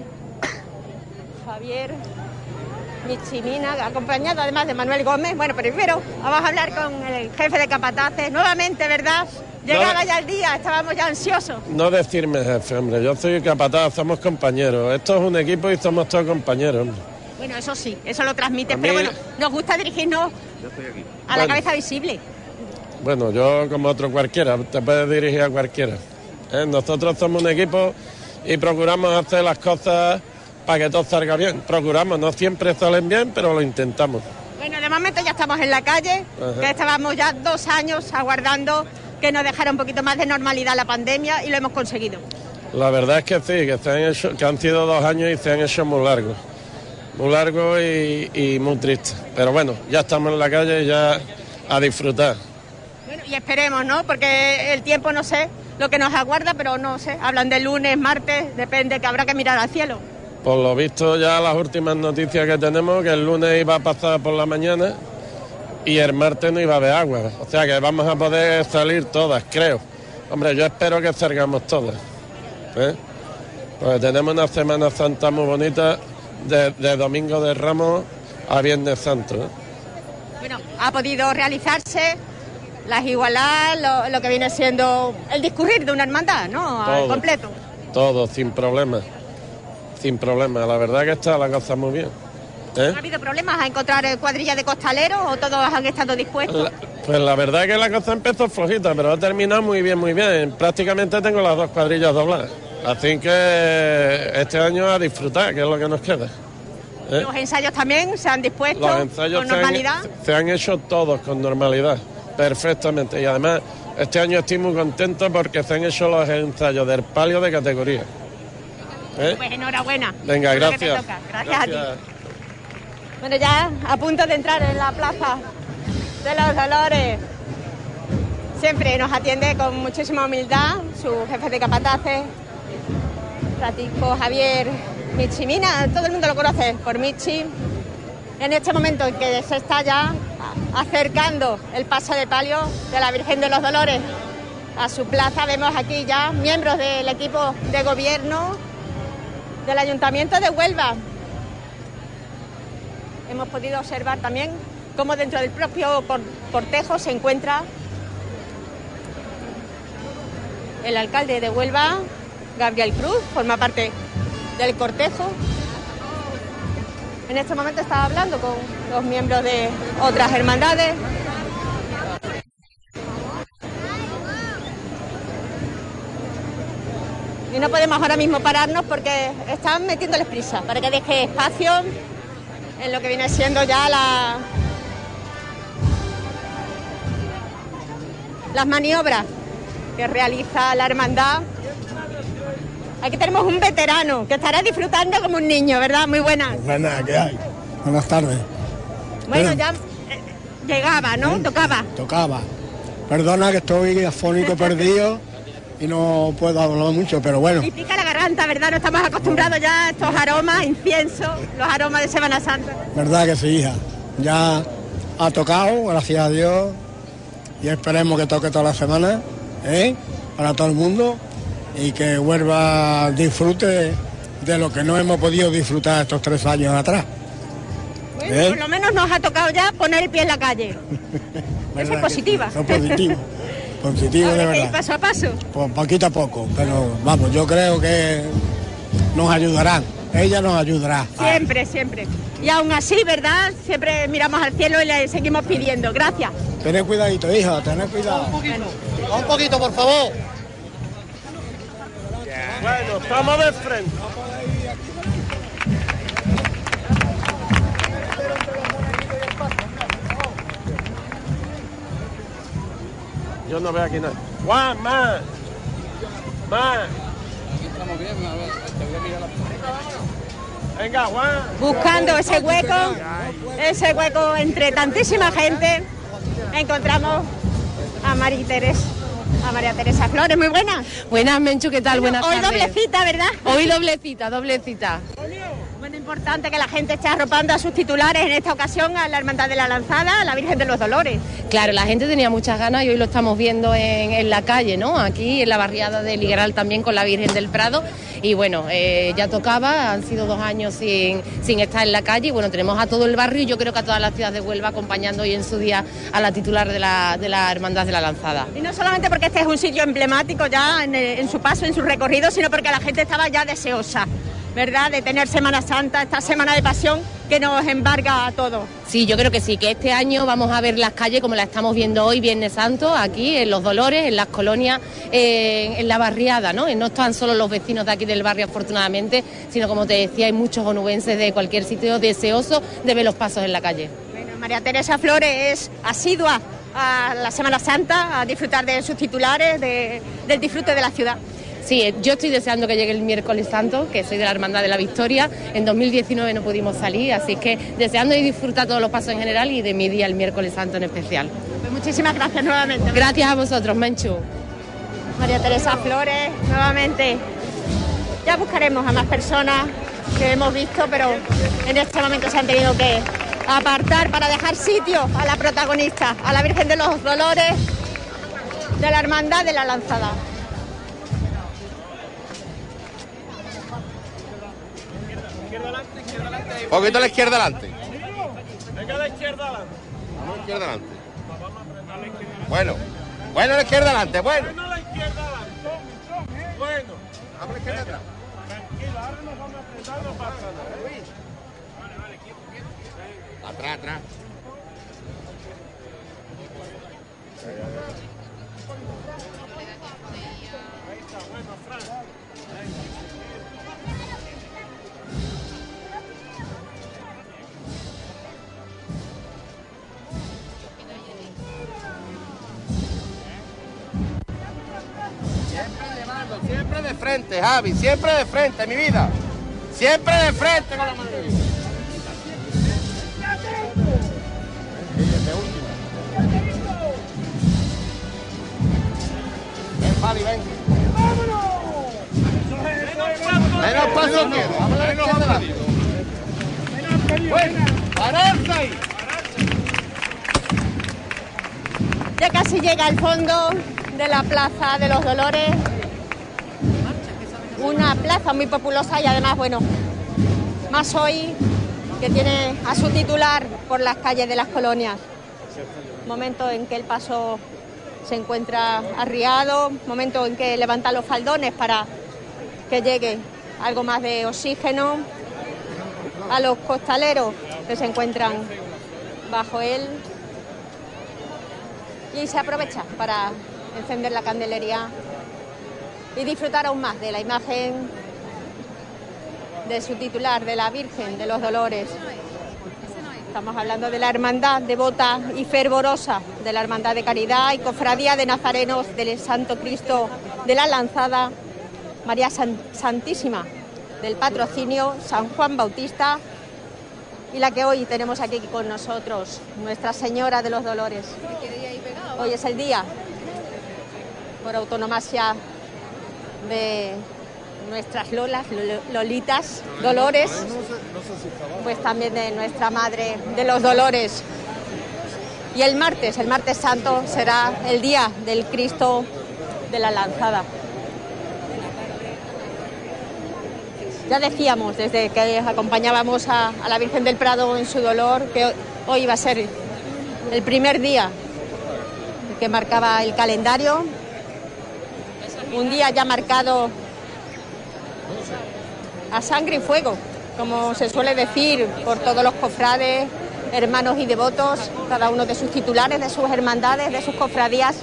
Javier, Michimina, acompañado además de Manuel Gómez. Bueno, pero primero vamos a hablar con el jefe de capataces. Nuevamente, ¿verdad? Llegaba No. ya el día, estábamos ya ansiosos. No decirme jefe, hombre, yo soy capataz, somos compañeros. Esto es un equipo y somos todos compañeros, hombre. Bueno, eso sí, eso lo transmite, pero bueno, nos gusta dirigirnos Yo estoy aquí. a la cabeza visible. Bueno, yo como otro cualquiera, te puedes dirigir a cualquiera. ¿eh? Nosotros somos un equipo y procuramos hacer las cosas para que todo salga bien. Procuramos, no siempre salen bien, pero lo intentamos. Bueno, de momento ya estamos en la calle, Ajá. que estábamos ya dos años aguardando que nos dejara un poquito más de normalidad la pandemia y lo hemos conseguido. La verdad es que sí, que, se han, hecho, que han sido dos años y se han hecho muy largos. Muy largos y, y muy tristes. Pero bueno, ya estamos en la calle y ya a disfrutar. Bueno, y esperemos, ¿no? Porque el tiempo no sé lo que nos aguarda, pero no sé, hablan de lunes, martes, depende, que habrá que mirar al cielo. Por lo visto ya las últimas noticias que tenemos, que el lunes iba a pasar por la mañana y el martes no iba a haber agua. O sea que vamos a poder salir todas, creo. Hombre, yo espero que salgamos todas. ¿eh? Porque tenemos una Semana Santa muy bonita de, de Domingo de Ramos a Viernes Santo. ¿eh? Bueno, ha podido realizarse las igualdad, lo, lo que viene siendo el discurrir de una hermandad, ¿no? Al completo. Todo, sin problema. Sin problema. La verdad que está la cosa muy bien. ¿eh? ¿Ha habido problemas a encontrar eh, cuadrillas de costaleros o todos han estado dispuestos? Pues la verdad que la cosa empezó flojita, pero ha terminado muy bien, muy bien. Prácticamente tengo las dos cuadrillas dobladas. Así que este año a disfrutar, que es lo que nos queda. ¿eh? Los ensayos también se han dispuesto Los ensayos con se han, normalidad. se han hecho todos con normalidad, perfectamente. Y además, este año estoy muy contento porque se han hecho los ensayos del palio de categoría. ¿Eh? Pues enhorabuena. Venga, gracias. toca. Gracias, a ti. Bueno, ya a punto de entrar en la plaza de los Dolores. Siempre nos atiende con muchísima humildad su jefe de capataces, Francisco Javier Michimina, todo el mundo lo conoce por Michi. En este momento en que se está ya acercando el paso de palio de la Virgen de los Dolores a su plaza, vemos aquí ya miembros del equipo de gobierno del Ayuntamiento de Huelva. Hemos podido observar también cómo dentro del propio cor- cortejo se encuentra el alcalde de Huelva, Gabriel Cruz, forma parte del cortejo. En este momento estaba hablando con los miembros de otras hermandades. Y no podemos ahora mismo pararnos porque están metiéndoles prisa para que deje espacio en lo que viene siendo ya la, las maniobras que realiza la hermandad. Aquí tenemos un veterano que estará disfrutando como un niño, ¿verdad? Muy buenas. Buenas, ¿qué hay? Buenas tardes. Bueno, Bueno. ya eh, llegaba, ¿no? Tocaba. Tocaba. Perdona que estoy afónico perdido y no puedo hablar mucho, pero bueno, Y pica la garganta, ¿verdad? No estamos acostumbrados ya a estos aromas, incienso, los aromas de Semana Santa. verdad que sí, hija. Ya ha tocado, gracias a Dios, y esperemos que toque toda la semana, ¿eh? Para todo el mundo y que Huelva disfrute de lo que no hemos podido disfrutar estos tres años atrás. Bueno, ¿Eh? por lo menos nos ha tocado ya poner el pie en la calle. Eso ¿Verdad es positiva. sí? Eso es positivo. Positivo de Habrá que ir verdad. paso a paso. Pues poquito a poco, pero vamos, yo creo que nos ayudarán. Ella nos ayudará. Siempre, siempre. Y aún así, ¿verdad? Siempre miramos al cielo y le seguimos pidiendo. Gracias. Tened cuidadito, hija, tened cuidado. Un poquito, por favor. Bueno, estamos de frente. Yo no veo aquí nada. Juan, más. Más. Estamos bien, a ver, te voy a mirar la Venga, Juan. Buscando ese hueco, ese hueco entre tantísima gente, encontramos a María Teresa. A María Teresa Flores, muy buenas. Buenas, Menchu, ¿qué tal? Buenas Hoy tardes. doble cita, ¿verdad? Hoy doble cita, Bueno, importante que la gente esté arropando a sus titulares en esta ocasión a la Hermandad de la Lanzada, a la Virgen de los Dolores. Claro, la gente tenía muchas ganas y hoy lo estamos viendo en, en la calle, ¿no? Aquí en la barriada de Ligueral también con la Virgen del Prado. Y bueno, eh, ya tocaba, han sido dos años sin, sin estar en la calle. Y bueno, tenemos a todo el barrio y yo creo que a toda la ciudad de Huelva acompañando hoy en su día a la titular de la, de la Hermandad de la Lanzada. Y no solamente porque este es un sitio emblemático ya en, en su paso, en su recorrido, sino porque la gente estaba ya deseosa, ¿verdad? De tener Semana Santa, esta semana de pasión que nos embarga a todos. Sí, yo creo que sí, que este año vamos a ver las calles como la estamos viendo hoy, Viernes Santo, aquí en Los Dolores, en las colonias, eh, en la barriada, ¿no? Y no están solo los vecinos de aquí del barrio, afortunadamente, sino como te decía, hay muchos onubenses de cualquier sitio deseosos de ver los pasos en la calle. Bueno, María Teresa Flores es asidua a la Semana Santa, a disfrutar de sus titulares, de- del disfrute de la ciudad. Sí, eh, yo estoy deseando que llegue el miércoles santo, que soy de la Hermandad de la Victoria. En 2019 no pudimos salir, así que deseando y disfrutar todos los pasos en general y de mi día el miércoles santo en especial. Pues muchísimas gracias nuevamente. Gracias a vosotros, Menchu. María Teresa Flores, nuevamente. Ya buscaremos a más personas que hemos visto, pero en este momento se han tenido que apartar para dejar sitio a la protagonista, a la Virgen de los Dolores de la Hermandad de la Lanzada. Poquito a la izquierda adelante. Venga a la izquierda adelante. Vamos a la izquierda adelante. Bueno. Bueno a la izquierda adelante, bueno. Bueno a la izquierda adelante. Bueno. A la izquierda atrás. Tranquilo, ahora nos vamos a apretar, no pasa nada. Atrás, atrás. Frente, Javi, siempre de frente, mi vida. Siempre de frente con la mano. Ven, Fabi, ven. Trato Menos paso perdido. Bueno, pararse ahí. Ya casi llega al fondo de la Plaza de los Dolores. Una plaza muy populosa y además, bueno, más hoy que tiene a su titular por las calles de las colonias. Momento en que el paso se encuentra arriado, momento en que levanta los faldones para que llegue algo más de oxígeno a los costaleros que se encuentran bajo él y se aprovecha para encender la candelería y disfrutar aún más de la imagen de su titular, de la Virgen de los Dolores. Estamos hablando de la hermandad devota y fervorosa, de la hermandad de caridad y cofradía de nazarenos del Santo Cristo de la Lanzada, María San- Santísima del patrocinio San Juan Bautista y la que hoy tenemos aquí con nosotros, Nuestra Señora de los Dolores. Hoy es el día, por autonomasia de nuestras Lolas, Lolitas, Dolores, pues también de nuestra Madre de los Dolores. Y el martes, el martes santo, será el día del Cristo de la Lanzada. Ya decíamos desde que acompañábamos a, a la Virgen del Prado en su dolor que hoy iba a ser el primer día que marcaba el calendario, un día ya marcado a sangre y fuego, como se suele decir por todos los cofrades, hermanos y devotos, cada uno de sus titulares, de sus hermandades, de sus cofradías,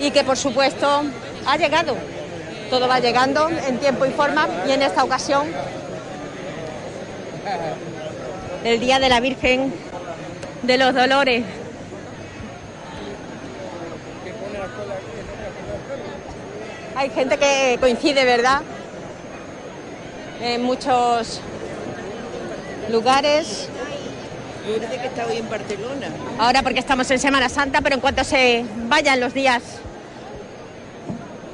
y que por supuesto ha llegado. Todo va llegando en tiempo y forma y en esta ocasión el Día de la Virgen de los Dolores. Hay gente que coincide, ¿verdad? En muchos lugares. Parece que está hoy en Barcelona. Ahora porque estamos en Semana Santa, pero en cuanto se vayan los días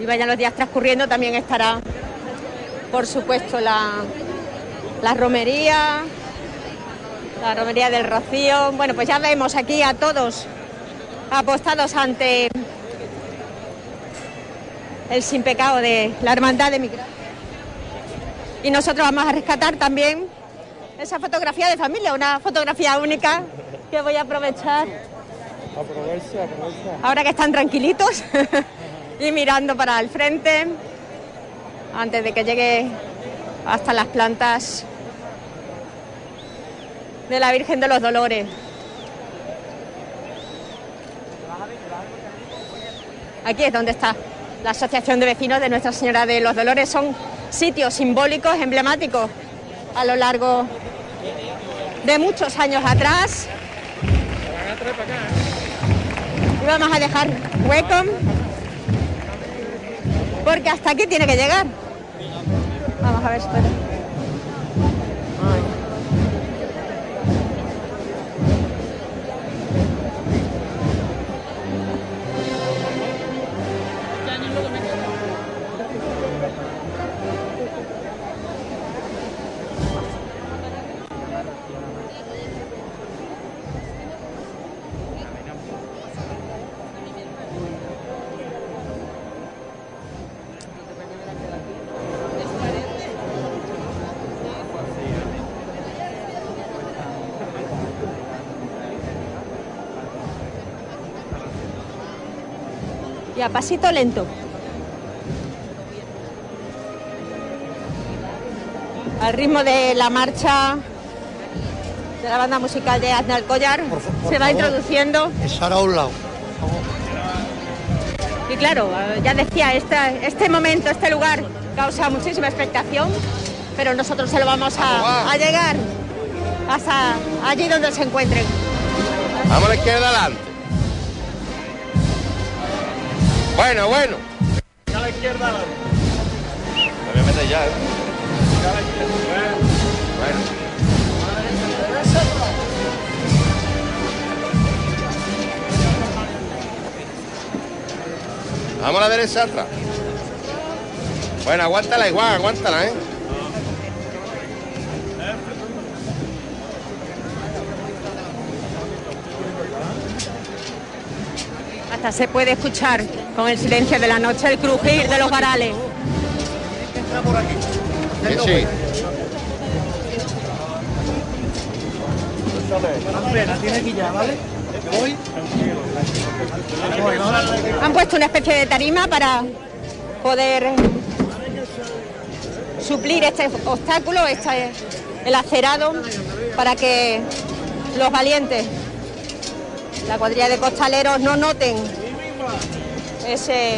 y vayan los días transcurriendo, también estará, por supuesto, la, la romería, la romería del Rocío. Bueno, pues ya vemos aquí a todos apostados ante el sin pecado de la hermandad de migrantes. Y nosotros vamos a rescatar también esa fotografía de familia, una fotografía única que voy a aprovechar Aprovecha, aprovecha. ahora que están tranquilitos y mirando para el frente antes de que llegue hasta las plantas de la Virgen de los Dolores. Aquí es donde está la Asociación de Vecinos de Nuestra Señora de los Dolores. Son sitios simbólicos, emblemáticos a lo largo de muchos años atrás. Y vamos a dejar hueco porque hasta aquí tiene que llegar. Vamos a ver, espera. Y a pasito lento. Al ritmo de la marcha de la banda musical de Aznal Collar se va introduciendo. Echar a un lado. Y claro, ya decía, este, este momento, este lugar causa muchísima expectación, pero nosotros se lo vamos a, a llegar hasta allí donde se encuentren. Vamos a la izquierda adelante. Bueno, bueno. A la izquierda, Álvaro. Me voy a meter ya, ¿eh? A la izquierda. Bueno. bueno. Vamos a la derecha atrás. Bueno, aguántala igual, aguántala, ¿eh? Hasta se puede escuchar con el silencio de la noche el crujir de los varales. sí. Han puesto una especie de tarima para poder suplir este obstáculo, este, el acerado, para que los valientes, la cuadrilla de costaleros, no noten ese,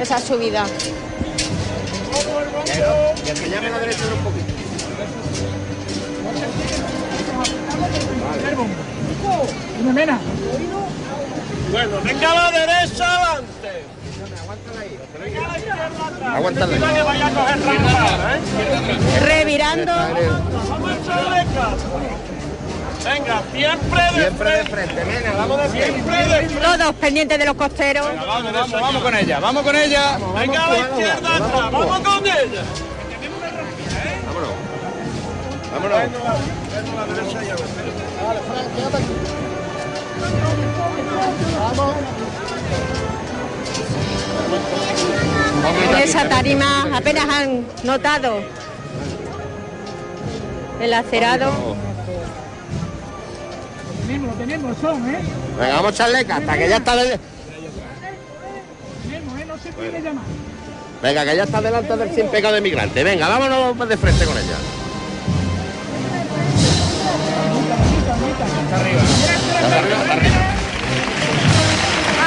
esa subida. Y el que llame a la derecha un poquito. Mena. Bueno, venga a la derecha adelante. Aguántala ahí. Que vaya a coger rampa, ¿eh? Revirando. Vamos a echarle caso. Venga, siempre de Siempre de frente. frente, venga, vamos de frente. Siempre de frente. Todos pendientes de los costeros. Vamos, vamos, Vamos con ella, vamos con ella. Venga a la izquierda atrás, vamos con ella. Vámonos. Vámonos. En esa tarima apenas han notado el acerado. Tenemos, tenemos, son, ¿eh? Venga, vamos a echarle hasta que ya está de... Tenemos, ¿eh? No se puede llamar. Venga, que ya está delante del sin pecado de migrante. Venga, vámonos de frente con ella.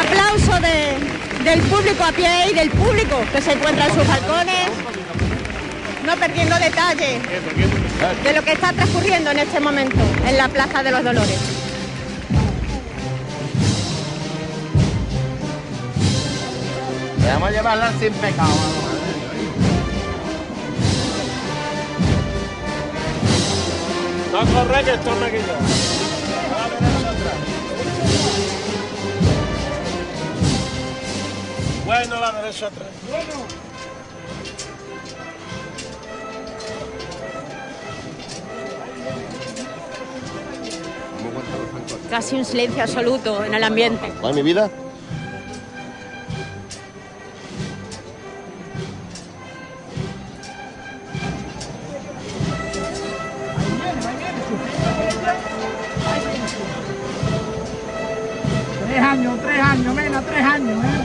Aplauso de- del público a pie y del público que se encuentra en sus balcones, no perdiendo detalle de lo que está transcurriendo en este momento en la Plaza de los Dolores. Vamos a llevarla sin pecado. No corre que esto me quita. A la derecha atrás. Bueno. Casi un silencio absoluto en el ambiente. ¿Va mi vida? Años, tres años, Mena, tres años, ¿eh?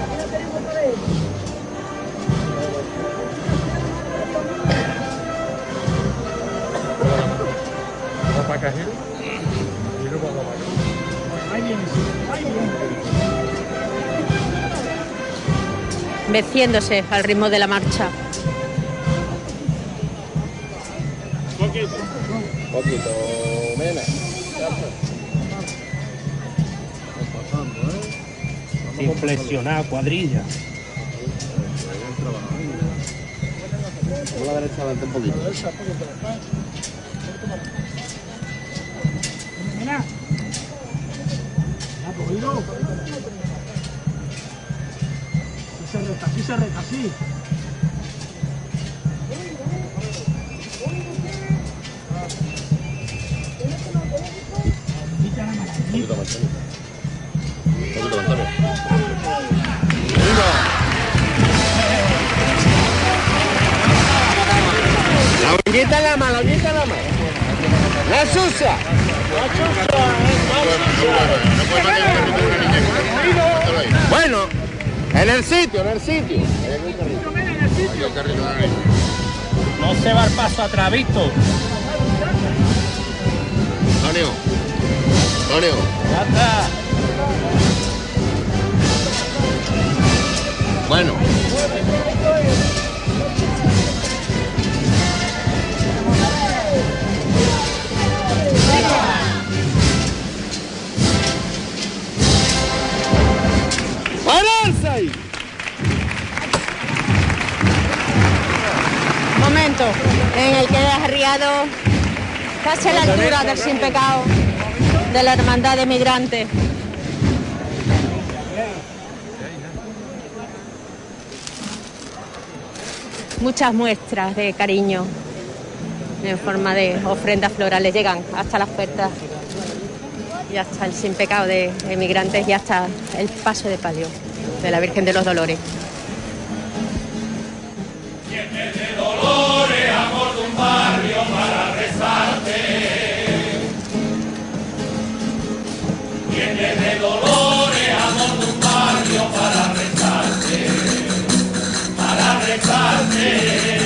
Ahí viene, sí, ahí viene. meciéndose al ritmo de la marcha. Poquito. Poquito, mena. Sin flexionar, cuadrilla. Vamos a la derecha adelante un poquito. Mena. ¿Ha cogido? Sí se reta, sí se reta, sí. Poquito más, Antonio. Poquito más, En la mano, en la mano. La sucia. Bueno, en el sitio, en el sitio. No se va al paso atrás, visto. Antonio. Antonio. Ya está. Bueno. en el que arriado casi a la altura del sin pecado de la hermandad de migrantes. Muchas muestras de cariño en forma de ofrendas florales llegan hasta las puertas y hasta el sin pecado de, de migrantes y hasta el paso de palio de la Virgen de los Dolores. dolores, amor de un barrio para rezarte, para rezarte.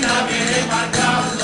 Marina, Merê, Marcão.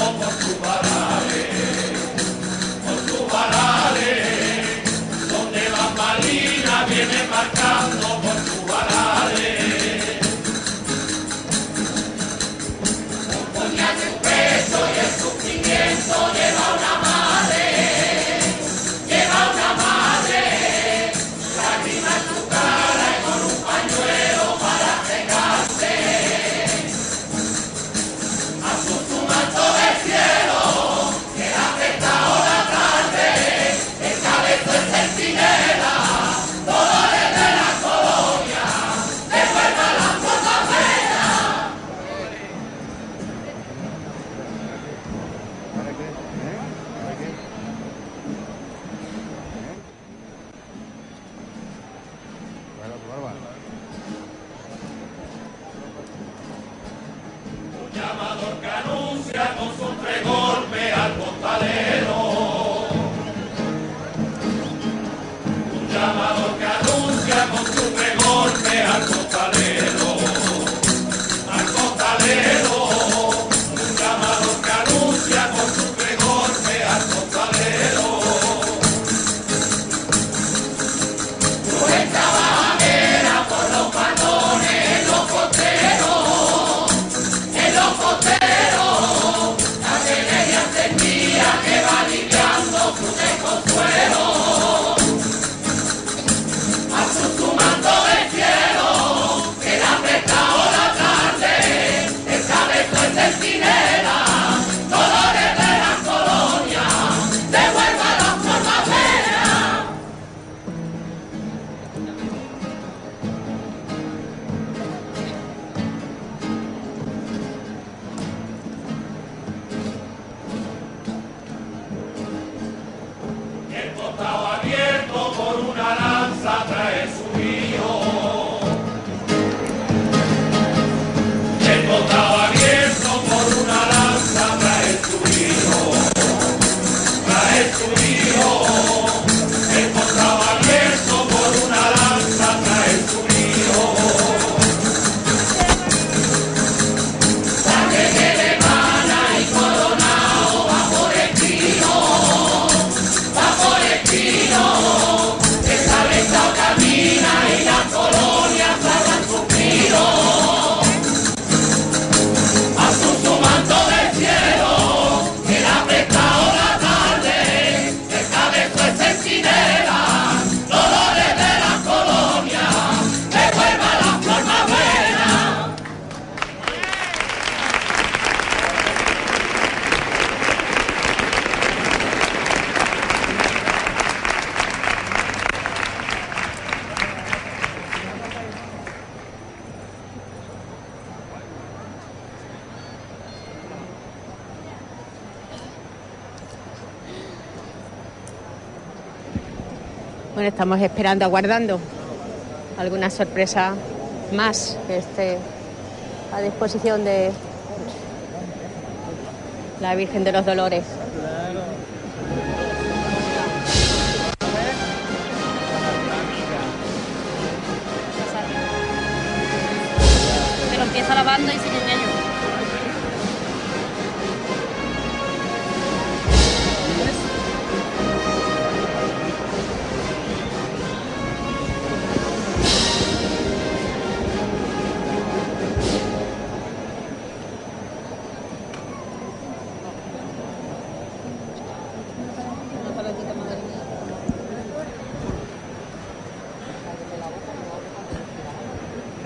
esperando, aguardando alguna sorpresa más que esté a disposición de la Virgen de los Dolores.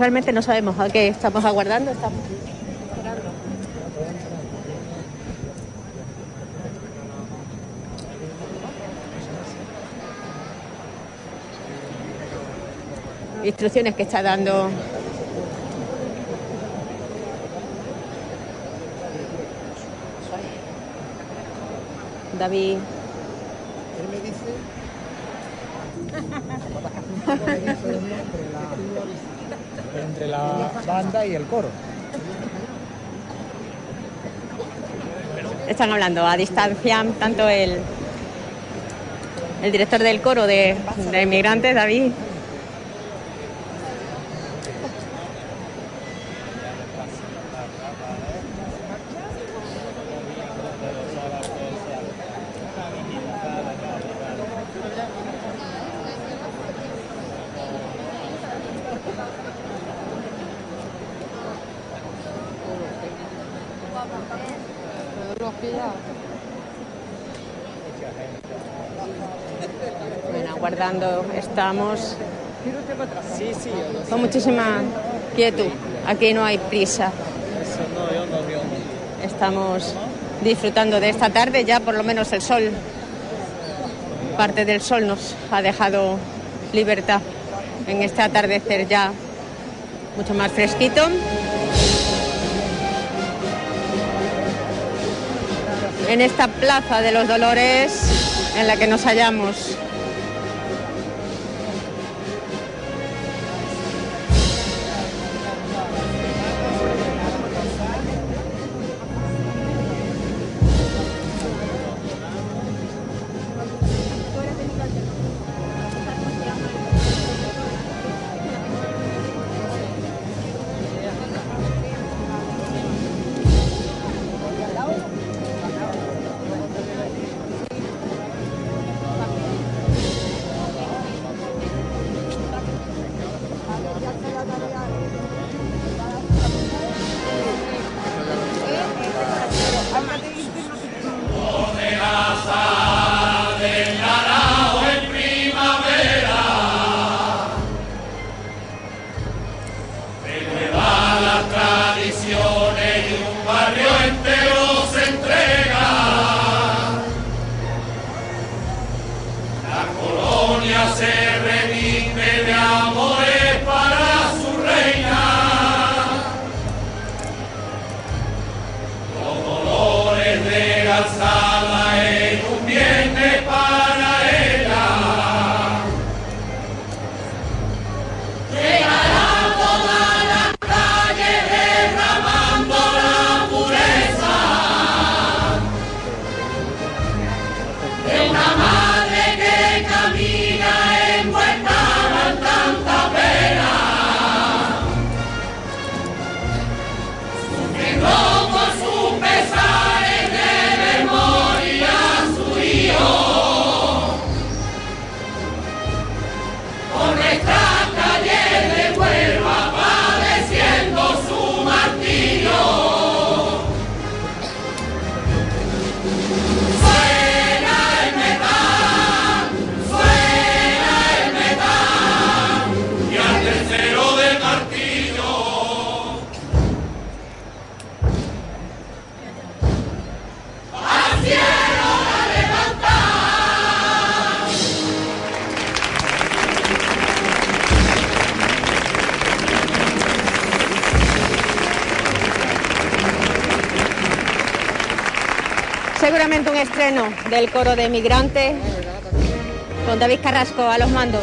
Realmente no sabemos a qué estamos aguardando. Estamos instrucciones que está dando David. Él me dice entre y el coro. Están hablando a distancia tanto el, el director del coro de, de inmigrantes, David, Bueno, estamos con muchísima quietud. Aquí no hay prisa. Estamos disfrutando de esta tarde, ya por lo menos el sol, parte del sol nos ha dejado libertad en este atardecer ya mucho más fresquito. En esta plaza de los dolores en la que nos hallamos. De migrantes con David Carrasco a los mandos.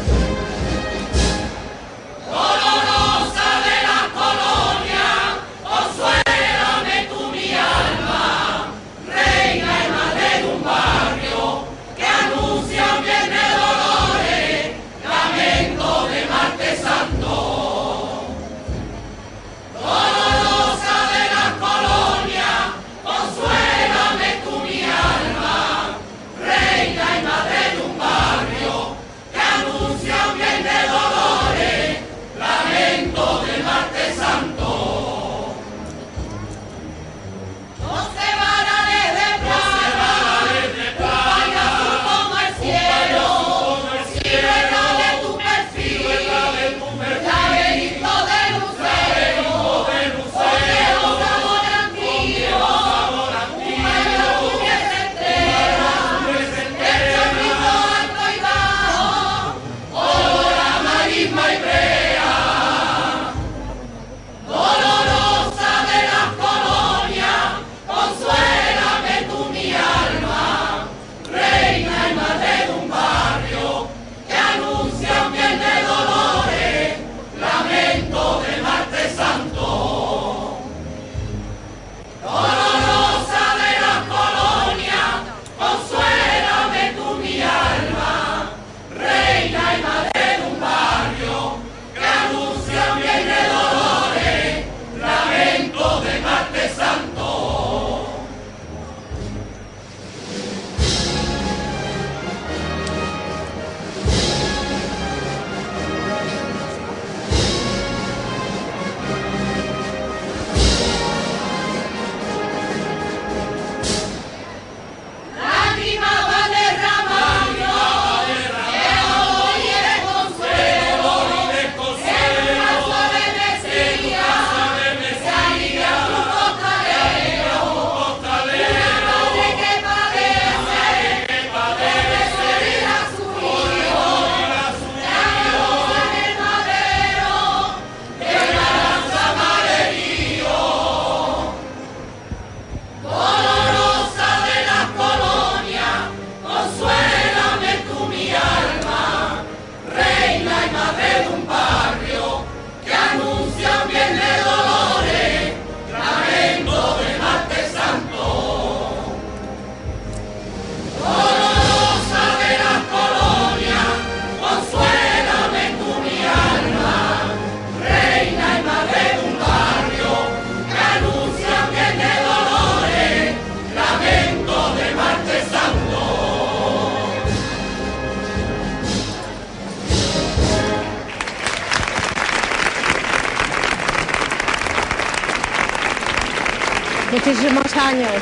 años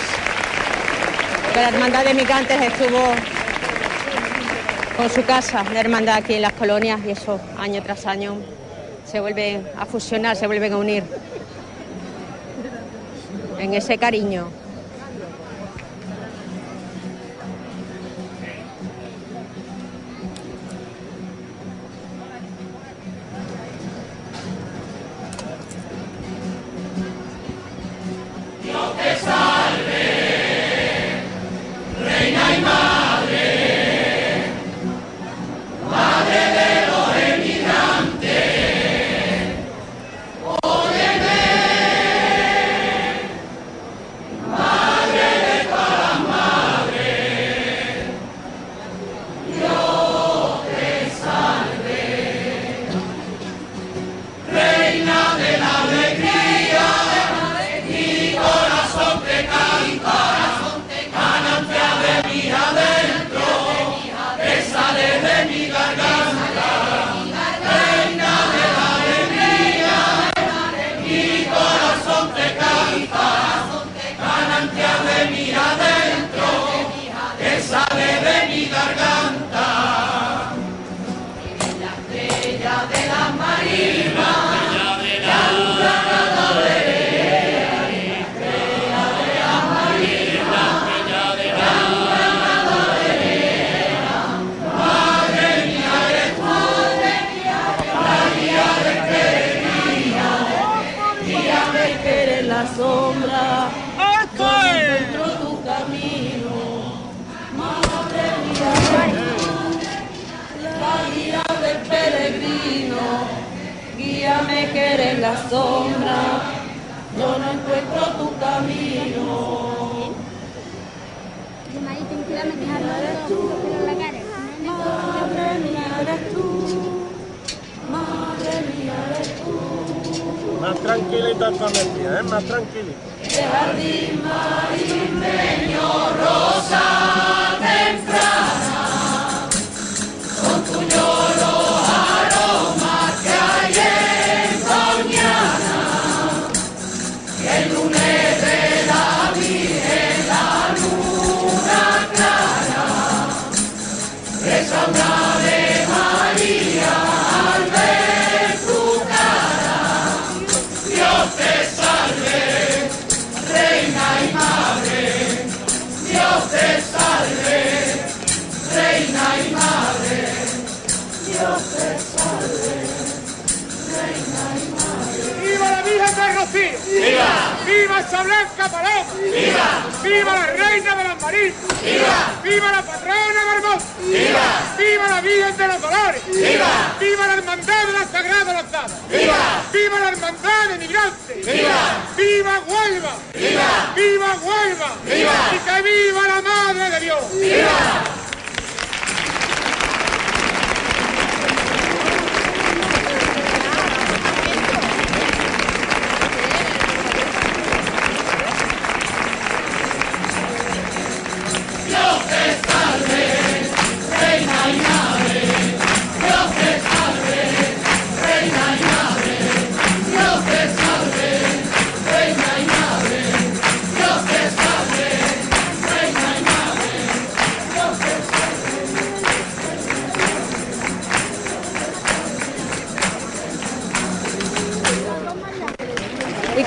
que la Hermandad de Migrantes estuvo con su casa de hermandad aquí en las colonias y eso año tras año se vuelven a fusionar, se vuelven a unir en ese cariño.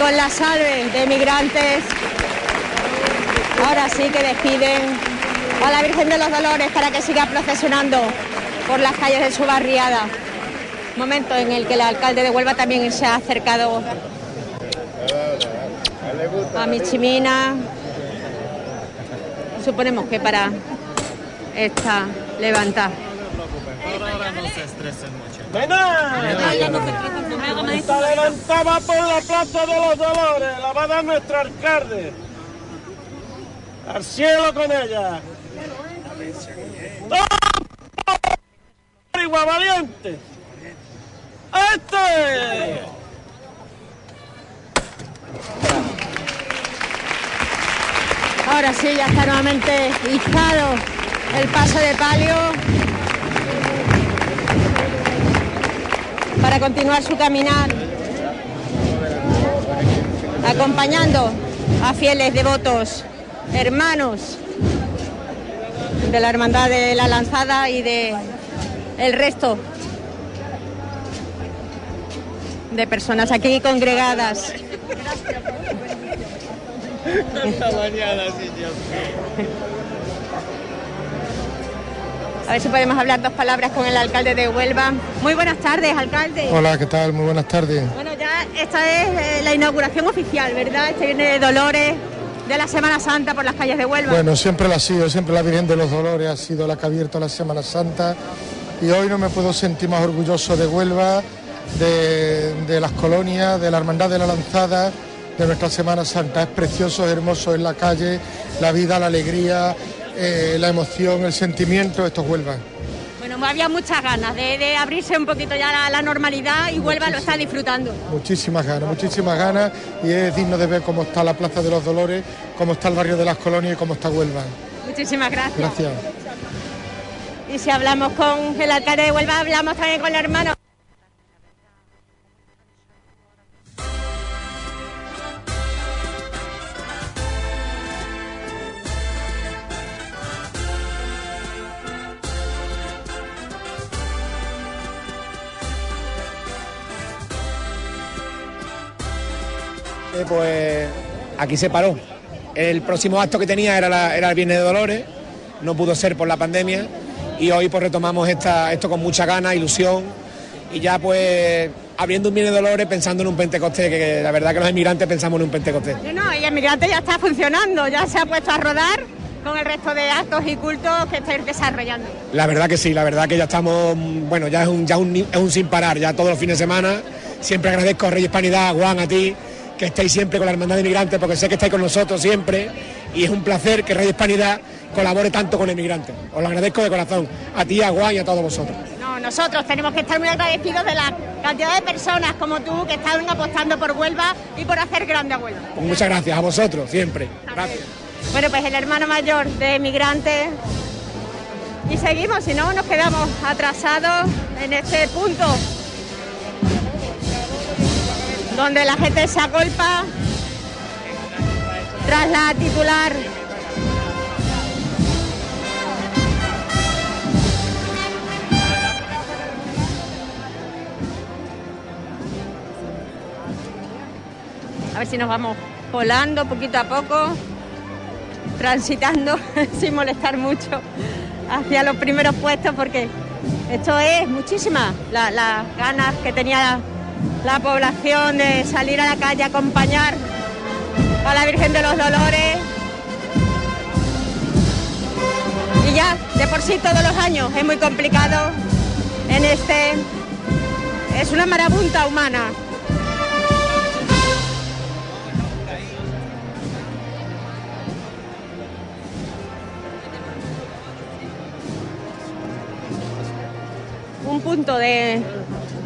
con la salve de migrantes, ahora sí que despiden a la Virgen de los Dolores para que siga procesionando por las calles de su barriada. Momento en el que el alcalde de Huelva también se ha acercado a Michimina, suponemos que para esta levantar. Ahora no se estresen ¡Nena! Se levantaba por la Plaza de los Dolores, la va a dar nuestro alcalde. Al cielo con ella. ¡Igual valiente! ¡Este! Ahora sí, ya está nuevamente izado el paso de palio para continuar su caminar, acompañando a fieles devotos, hermanos de la Hermandad de la Lanzada y de el resto de personas aquí congregadas. A ver si podemos hablar dos palabras con el alcalde de Huelva. Muy buenas tardes, alcalde. Hola, ¿qué tal? Muy buenas tardes. Bueno, ya esta es eh, la inauguración oficial, ¿verdad? Este viene de Dolores de la Semana Santa por las calles de Huelva. Bueno, siempre la ha sido, siempre la Virgen de los Dolores ha sido la que ha abierto la Semana Santa y hoy no me puedo sentir más orgulloso de Huelva, de, de las colonias, de la Hermandad de la Lanzada, de nuestra Semana Santa. Es precioso, es hermoso en la calle, la vida, la alegría, eh, la emoción, el sentimiento, esto es Huelva. Bueno, había muchas ganas de, de abrirse un poquito ya la, la normalidad y Huelva lo está disfrutando. Muchísimas ganas, muchísimas ganas y es digno de ver cómo está la Plaza de los Dolores, cómo está el barrio de las colonias y cómo está Huelva. Muchísimas gracias. Gracias. Y si hablamos con el alcalde de Huelva, hablamos también con el hermano. Pues aquí se paró. El próximo acto que tenía era, la- era el Viernes de Dolores, no pudo ser por la pandemia y hoy pues retomamos esta, esto con mucha gana, ilusión y ya pues abriendo un Viernes de Dolores pensando en un Pentecostés, que, que la verdad que los inmigrantes pensamos en un Pentecostés. No, no, y el migrante ya está funcionando, ya se ha puesto a rodar con el resto de actos y cultos que estáis desarrollando. La verdad que sí, la verdad que ya estamos, bueno, ya es un, ya un, es un sin parar, ya todos los fines de semana. Siempre agradezco a Rey Hispanidad, a Juan, a ti, que estéis siempre con la Hermandad de Inmigrantes, porque sé que estáis con nosotros siempre y es un placer que Rey Hispanidad colabore tanto con el inmigrante. Os lo agradezco de corazón, a ti, a Juan y a todos vosotros. No, nosotros tenemos que estar muy agradecidos de la cantidad de personas como tú que están apostando por Huelva y por hacer grande a Huelva. Pues muchas gracias a vosotros, siempre. Gracias. Bueno, pues el hermano mayor de migrantes. Y seguimos, si no nos quedamos atrasados en este punto donde la gente se agolpa tras la titular. A ver si nos vamos volando poquito a poco, transitando sin molestar mucho hacia los primeros puestos porque esto es muchísimas la- las ganas que tenía la población de salir a la calle a acompañar a la Virgen de los Dolores. Y ya, de por sí todos los años es muy complicado en este... Es una marabunta humana. un punto de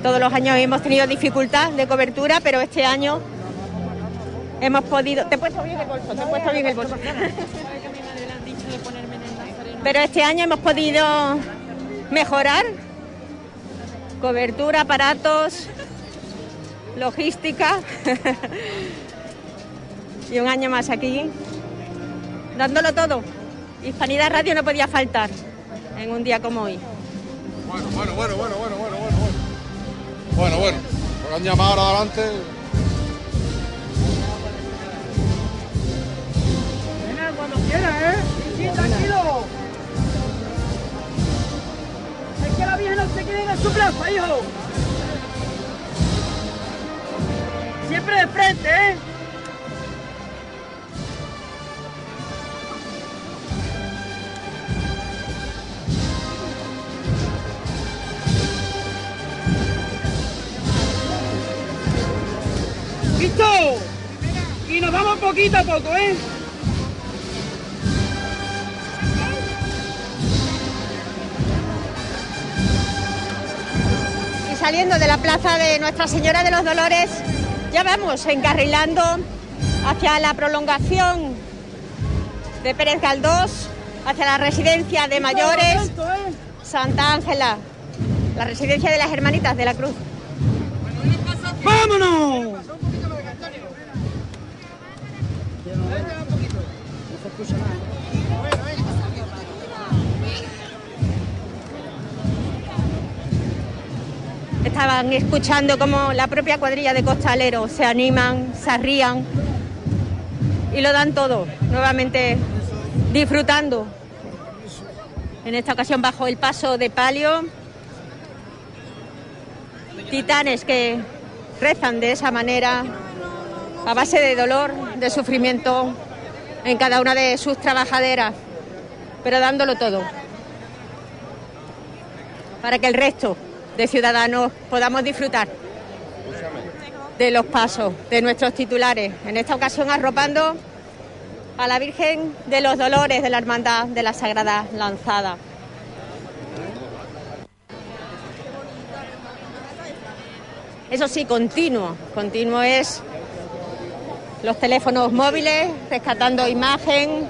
todos los años hemos tenido dificultad de cobertura, pero este año hemos podido. Te he puesto bien el bolso, te he puesto bien el bolso. Pero este año hemos podido mejorar cobertura, aparatos, logística. y un año más aquí, dándolo todo. Hispanidad Radio no podía faltar en un día como hoy. Bueno, bueno, bueno, bueno, bueno, bueno, bueno, bueno. Porque han llamado ahora adelante. Ven cuando quieras, ¿eh? Sí, tranquilo. Es que la Virgen no se quede en su plaza, hijo. Siempre de frente, ¿eh? Y nos vamos poquito a poco, ¿eh? Y saliendo de la plaza de Nuestra Señora de los Dolores, ya vamos encarrilando hacia la prolongación de Pérez Galdós, hacia la residencia de mayores Santa Ángela, la residencia de las Hermanitas de la Cruz. ¡Vámonos! Estaban escuchando cómo la propia cuadrilla de costaleros se animan, se arrían y lo dan todo, nuevamente disfrutando. En esta ocasión bajo el paso de palio, titanes que rezan de esa manera, a base de dolor, de sufrimiento en cada una de sus trabajaderas, pero dándolo todo, para que el resto de ciudadanos podamos disfrutar de los pasos de nuestros titulares, en esta ocasión arropando a la Virgen de los Dolores de la Hermandad de la Sagrada Lanzada. Eso sí, continuo, continuo es los teléfonos móviles, rescatando imagen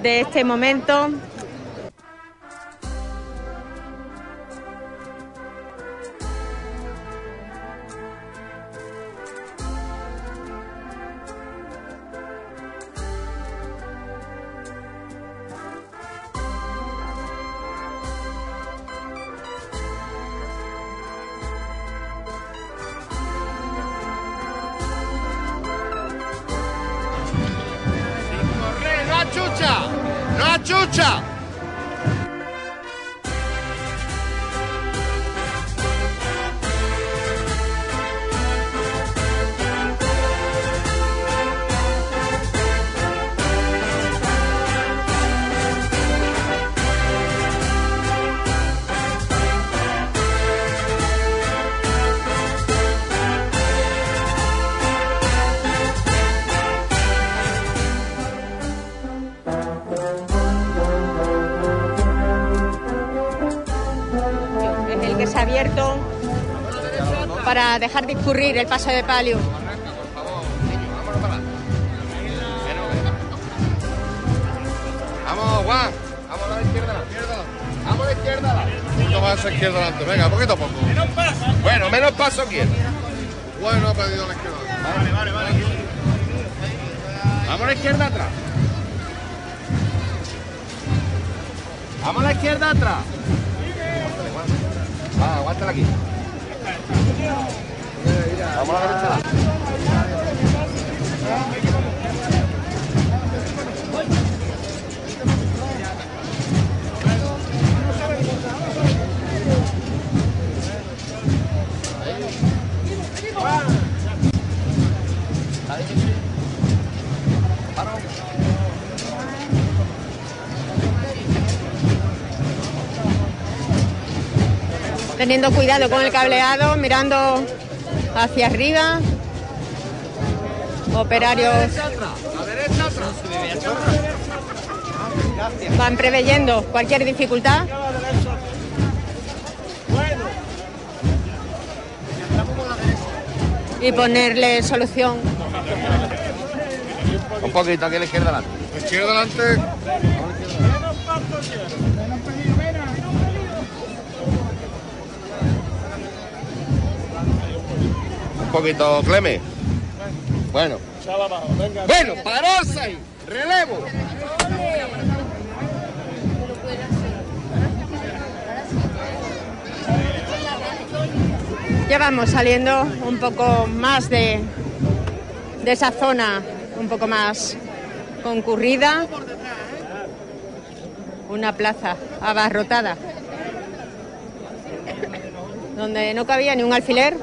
de este momento. Dejar discurrir el paso de palio. Vamos, Juan. Vamos a la izquierda, a la izquierda. Vamos a la izquierda. Un poquito más a la izquierda adelante. Venga, poquito a poco. Bueno, menos paso quiero. Bueno, ha pedido a la izquierda. Vale, vale, vale. Vamos a la izquierda atrás. Vamos a la izquierda atrás. Va, aguántala aquí. Vamos a la. Teniendo cuidado con el cableado, mirando hacia arriba. Operarios La derecha atrás. van preveyendo cualquier dificultad. Y ponerle solución. Un poquito aquí a la izquierda adelante. La izquierda adelante. Poquito, Cleme. Bueno. Bueno, paros ahí. Relevo. Ya vamos saliendo un poco más de, de esa zona un poco más concurrida. Una plaza abarrotada. Donde no cabía ni un alfiler.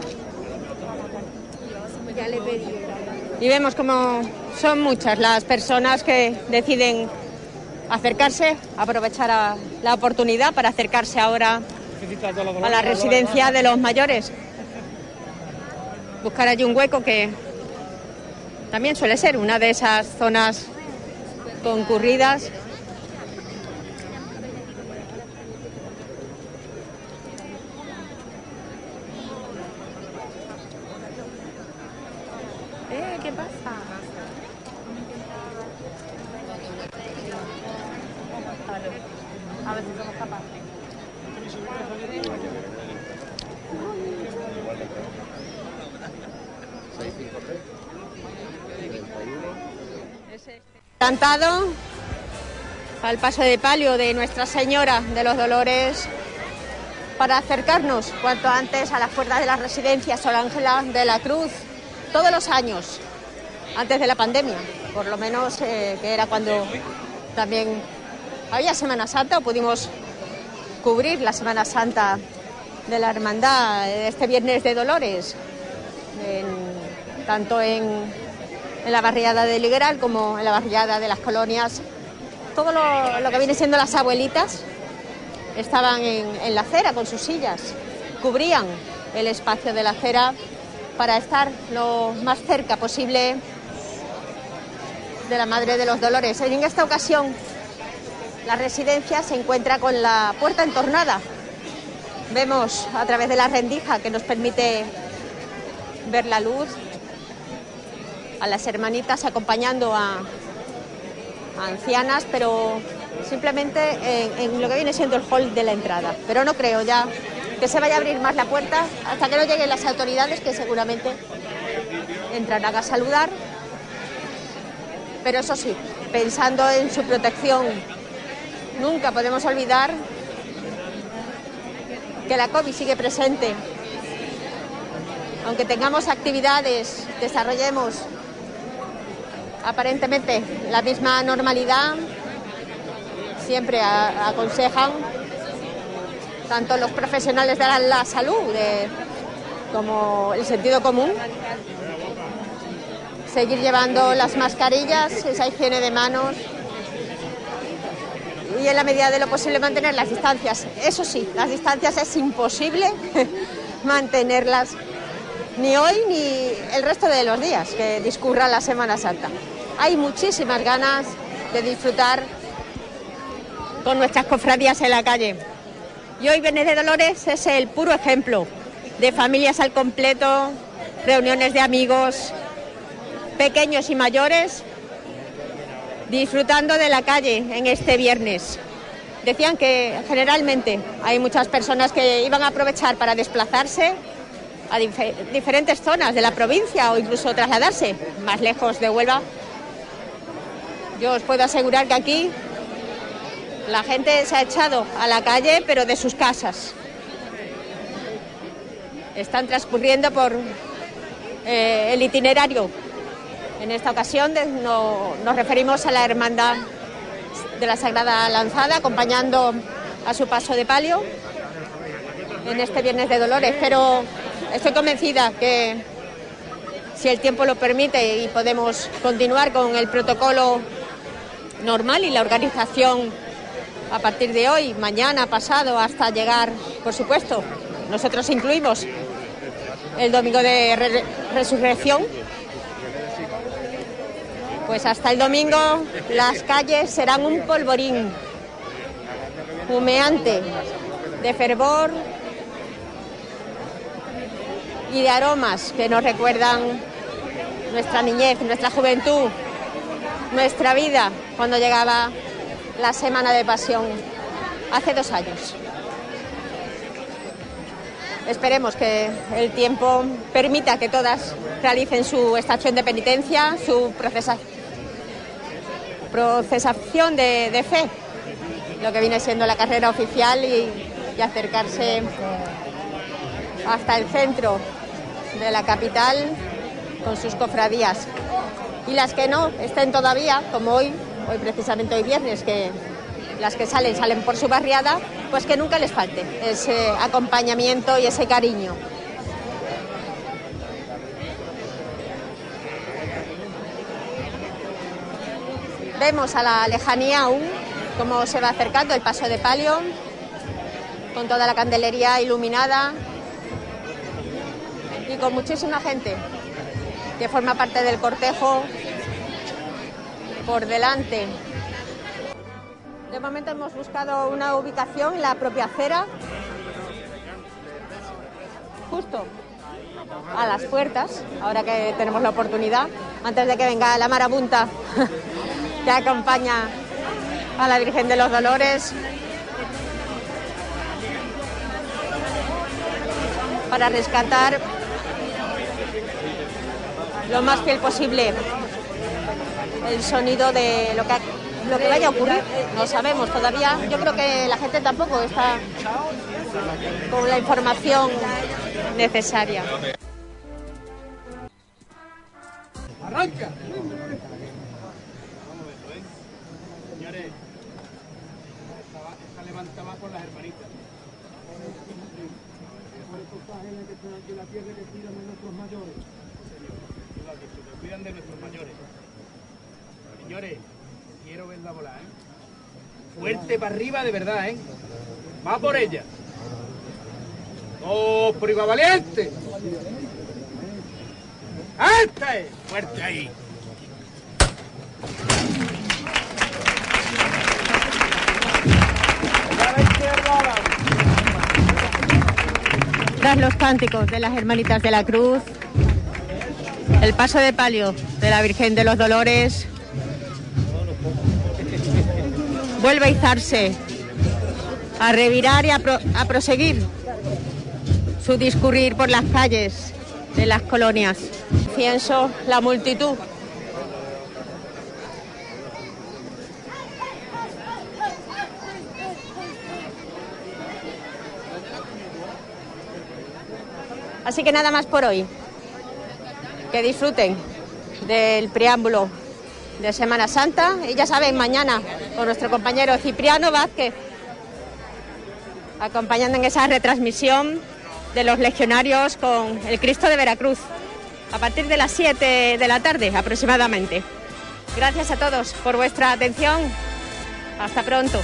Y vemos como son muchas las personas que deciden acercarse, aprovechar la oportunidad para acercarse ahora a la residencia de los mayores. Buscar allí un hueco que también suele ser una de esas zonas concurridas. Al paso de palio de Nuestra Señora de los Dolores para acercarnos cuanto antes a las puertas de la residencia Sol Ángela de la Cruz todos los años, antes de la pandemia, por lo menos eh, que era cuando también había Semana Santa o pudimos cubrir la Semana Santa de la Hermandad este viernes de Dolores, tanto en, en la barriada de Ligueral como en la barriada de las colonias. Todo lo, que viene siendo las abuelitas estaban en, la acera con sus sillas, cubrían el espacio de la acera para estar lo más cerca posible de la Madre de los Dolores. En esta ocasión la residencia se encuentra con la puerta entornada. Vemos a través de la rendija que nos permite ver la luz a las hermanitas acompañando a, ancianas, pero simplemente en, en lo que viene siendo el hall de la entrada. Pero no creo ya que se vaya a abrir más la puerta hasta que no lleguen las autoridades que seguramente entrarán a saludar. Pero eso sí, pensando en su protección, nunca podemos olvidar que la COVID sigue presente. Aunque tengamos actividades, desarrollemos aparentemente la misma normalidad, siempre aconsejan tanto los profesionales de la, salud como el sentido común seguir llevando las mascarillas, esa higiene de manos y en la medida de lo posible mantener las distancias. Eso sí, las distancias es imposible mantenerlas ni hoy ni el resto de los días que discurra la Semana Santa. Hay muchísimas ganas de disfrutar con nuestras cofradías en la calle. Y hoy Viernes de Dolores es el puro ejemplo de familias al completo, reuniones de amigos, pequeños y mayores, disfrutando de la calle en este viernes. Decían que generalmente hay muchas personas que iban a aprovechar para desplazarse a dife- diferentes zonas de la provincia o incluso trasladarse más lejos de Huelva. Yo os puedo asegurar que aquí la gente se ha echado a la calle, pero de sus casas. Están transcurriendo por eh, el itinerario. En esta ocasión nos referimos a la Hermandad de la Sagrada Lanzada, acompañando a su paso de palio en este Viernes de Dolores. Pero estoy convencida que si el tiempo lo permite y podemos continuar con el protocolo normal y la organización a partir de hoy, mañana, pasado, hasta llegar, por supuesto, nosotros incluimos el domingo de re- resurrección. Pues hasta el domingo las calles serán un polvorín humeante de fervor y de aromas que nos recuerdan nuestra niñez, nuestra juventud, nuestra vida cuando llegaba la Semana de Pasión hace dos años. Esperemos que el tiempo permita que todas realicen su estación de penitencia, su procesa- procesación de, fe, lo que viene siendo la carrera oficial y acercarse hasta el centro de la capital con sus cofradías. Y las que no estén todavía, como hoy, hoy precisamente hoy viernes, que las que salen salen por su barriada, pues que nunca les falte ese acompañamiento y ese cariño. Vemos a la lejanía aún cómo se va acercando el paso de palio, con toda la candelería iluminada y con muchísima gente que forma parte del cortejo por delante. De momento hemos buscado una ubicación la propia acera, justo a las puertas, ahora que tenemos la oportunidad, antes de que venga la marabunta que acompaña a la Virgen de los Dolores. Para rescatar lo más fiel posible el sonido de lo que, lo que vaya a ocurrir. No sabemos todavía. Yo creo que la gente tampoco está con la información necesaria. ¡Arranca! Señores, esta levanta va por las hermanitas. Se cuidan de nuestros mayores. Señores, quiero verla volar, ¿eh? Fuerte para arriba de verdad, ¿eh? Va por ella. ¡Oh, priva valiente! ¡Esta es! ¡Fuerte ahí! Tras los cánticos de las hermanitas de la Cruz, el paso de palio de la Virgen de los Dolores vuelve a izarse, a revirar y a, pro- a proseguir su discurrir por las calles de las colonias. Pienso la multitud. Así que nada más por hoy. Que disfruten del preámbulo de Semana Santa. Y ya saben, mañana con nuestro compañero Cipriano Vázquez, acompañando en esa retransmisión de los legionarios con el Cristo de Veracruz, a partir de las 7 de la tarde aproximadamente. Gracias a todos por vuestra atención. Hasta pronto.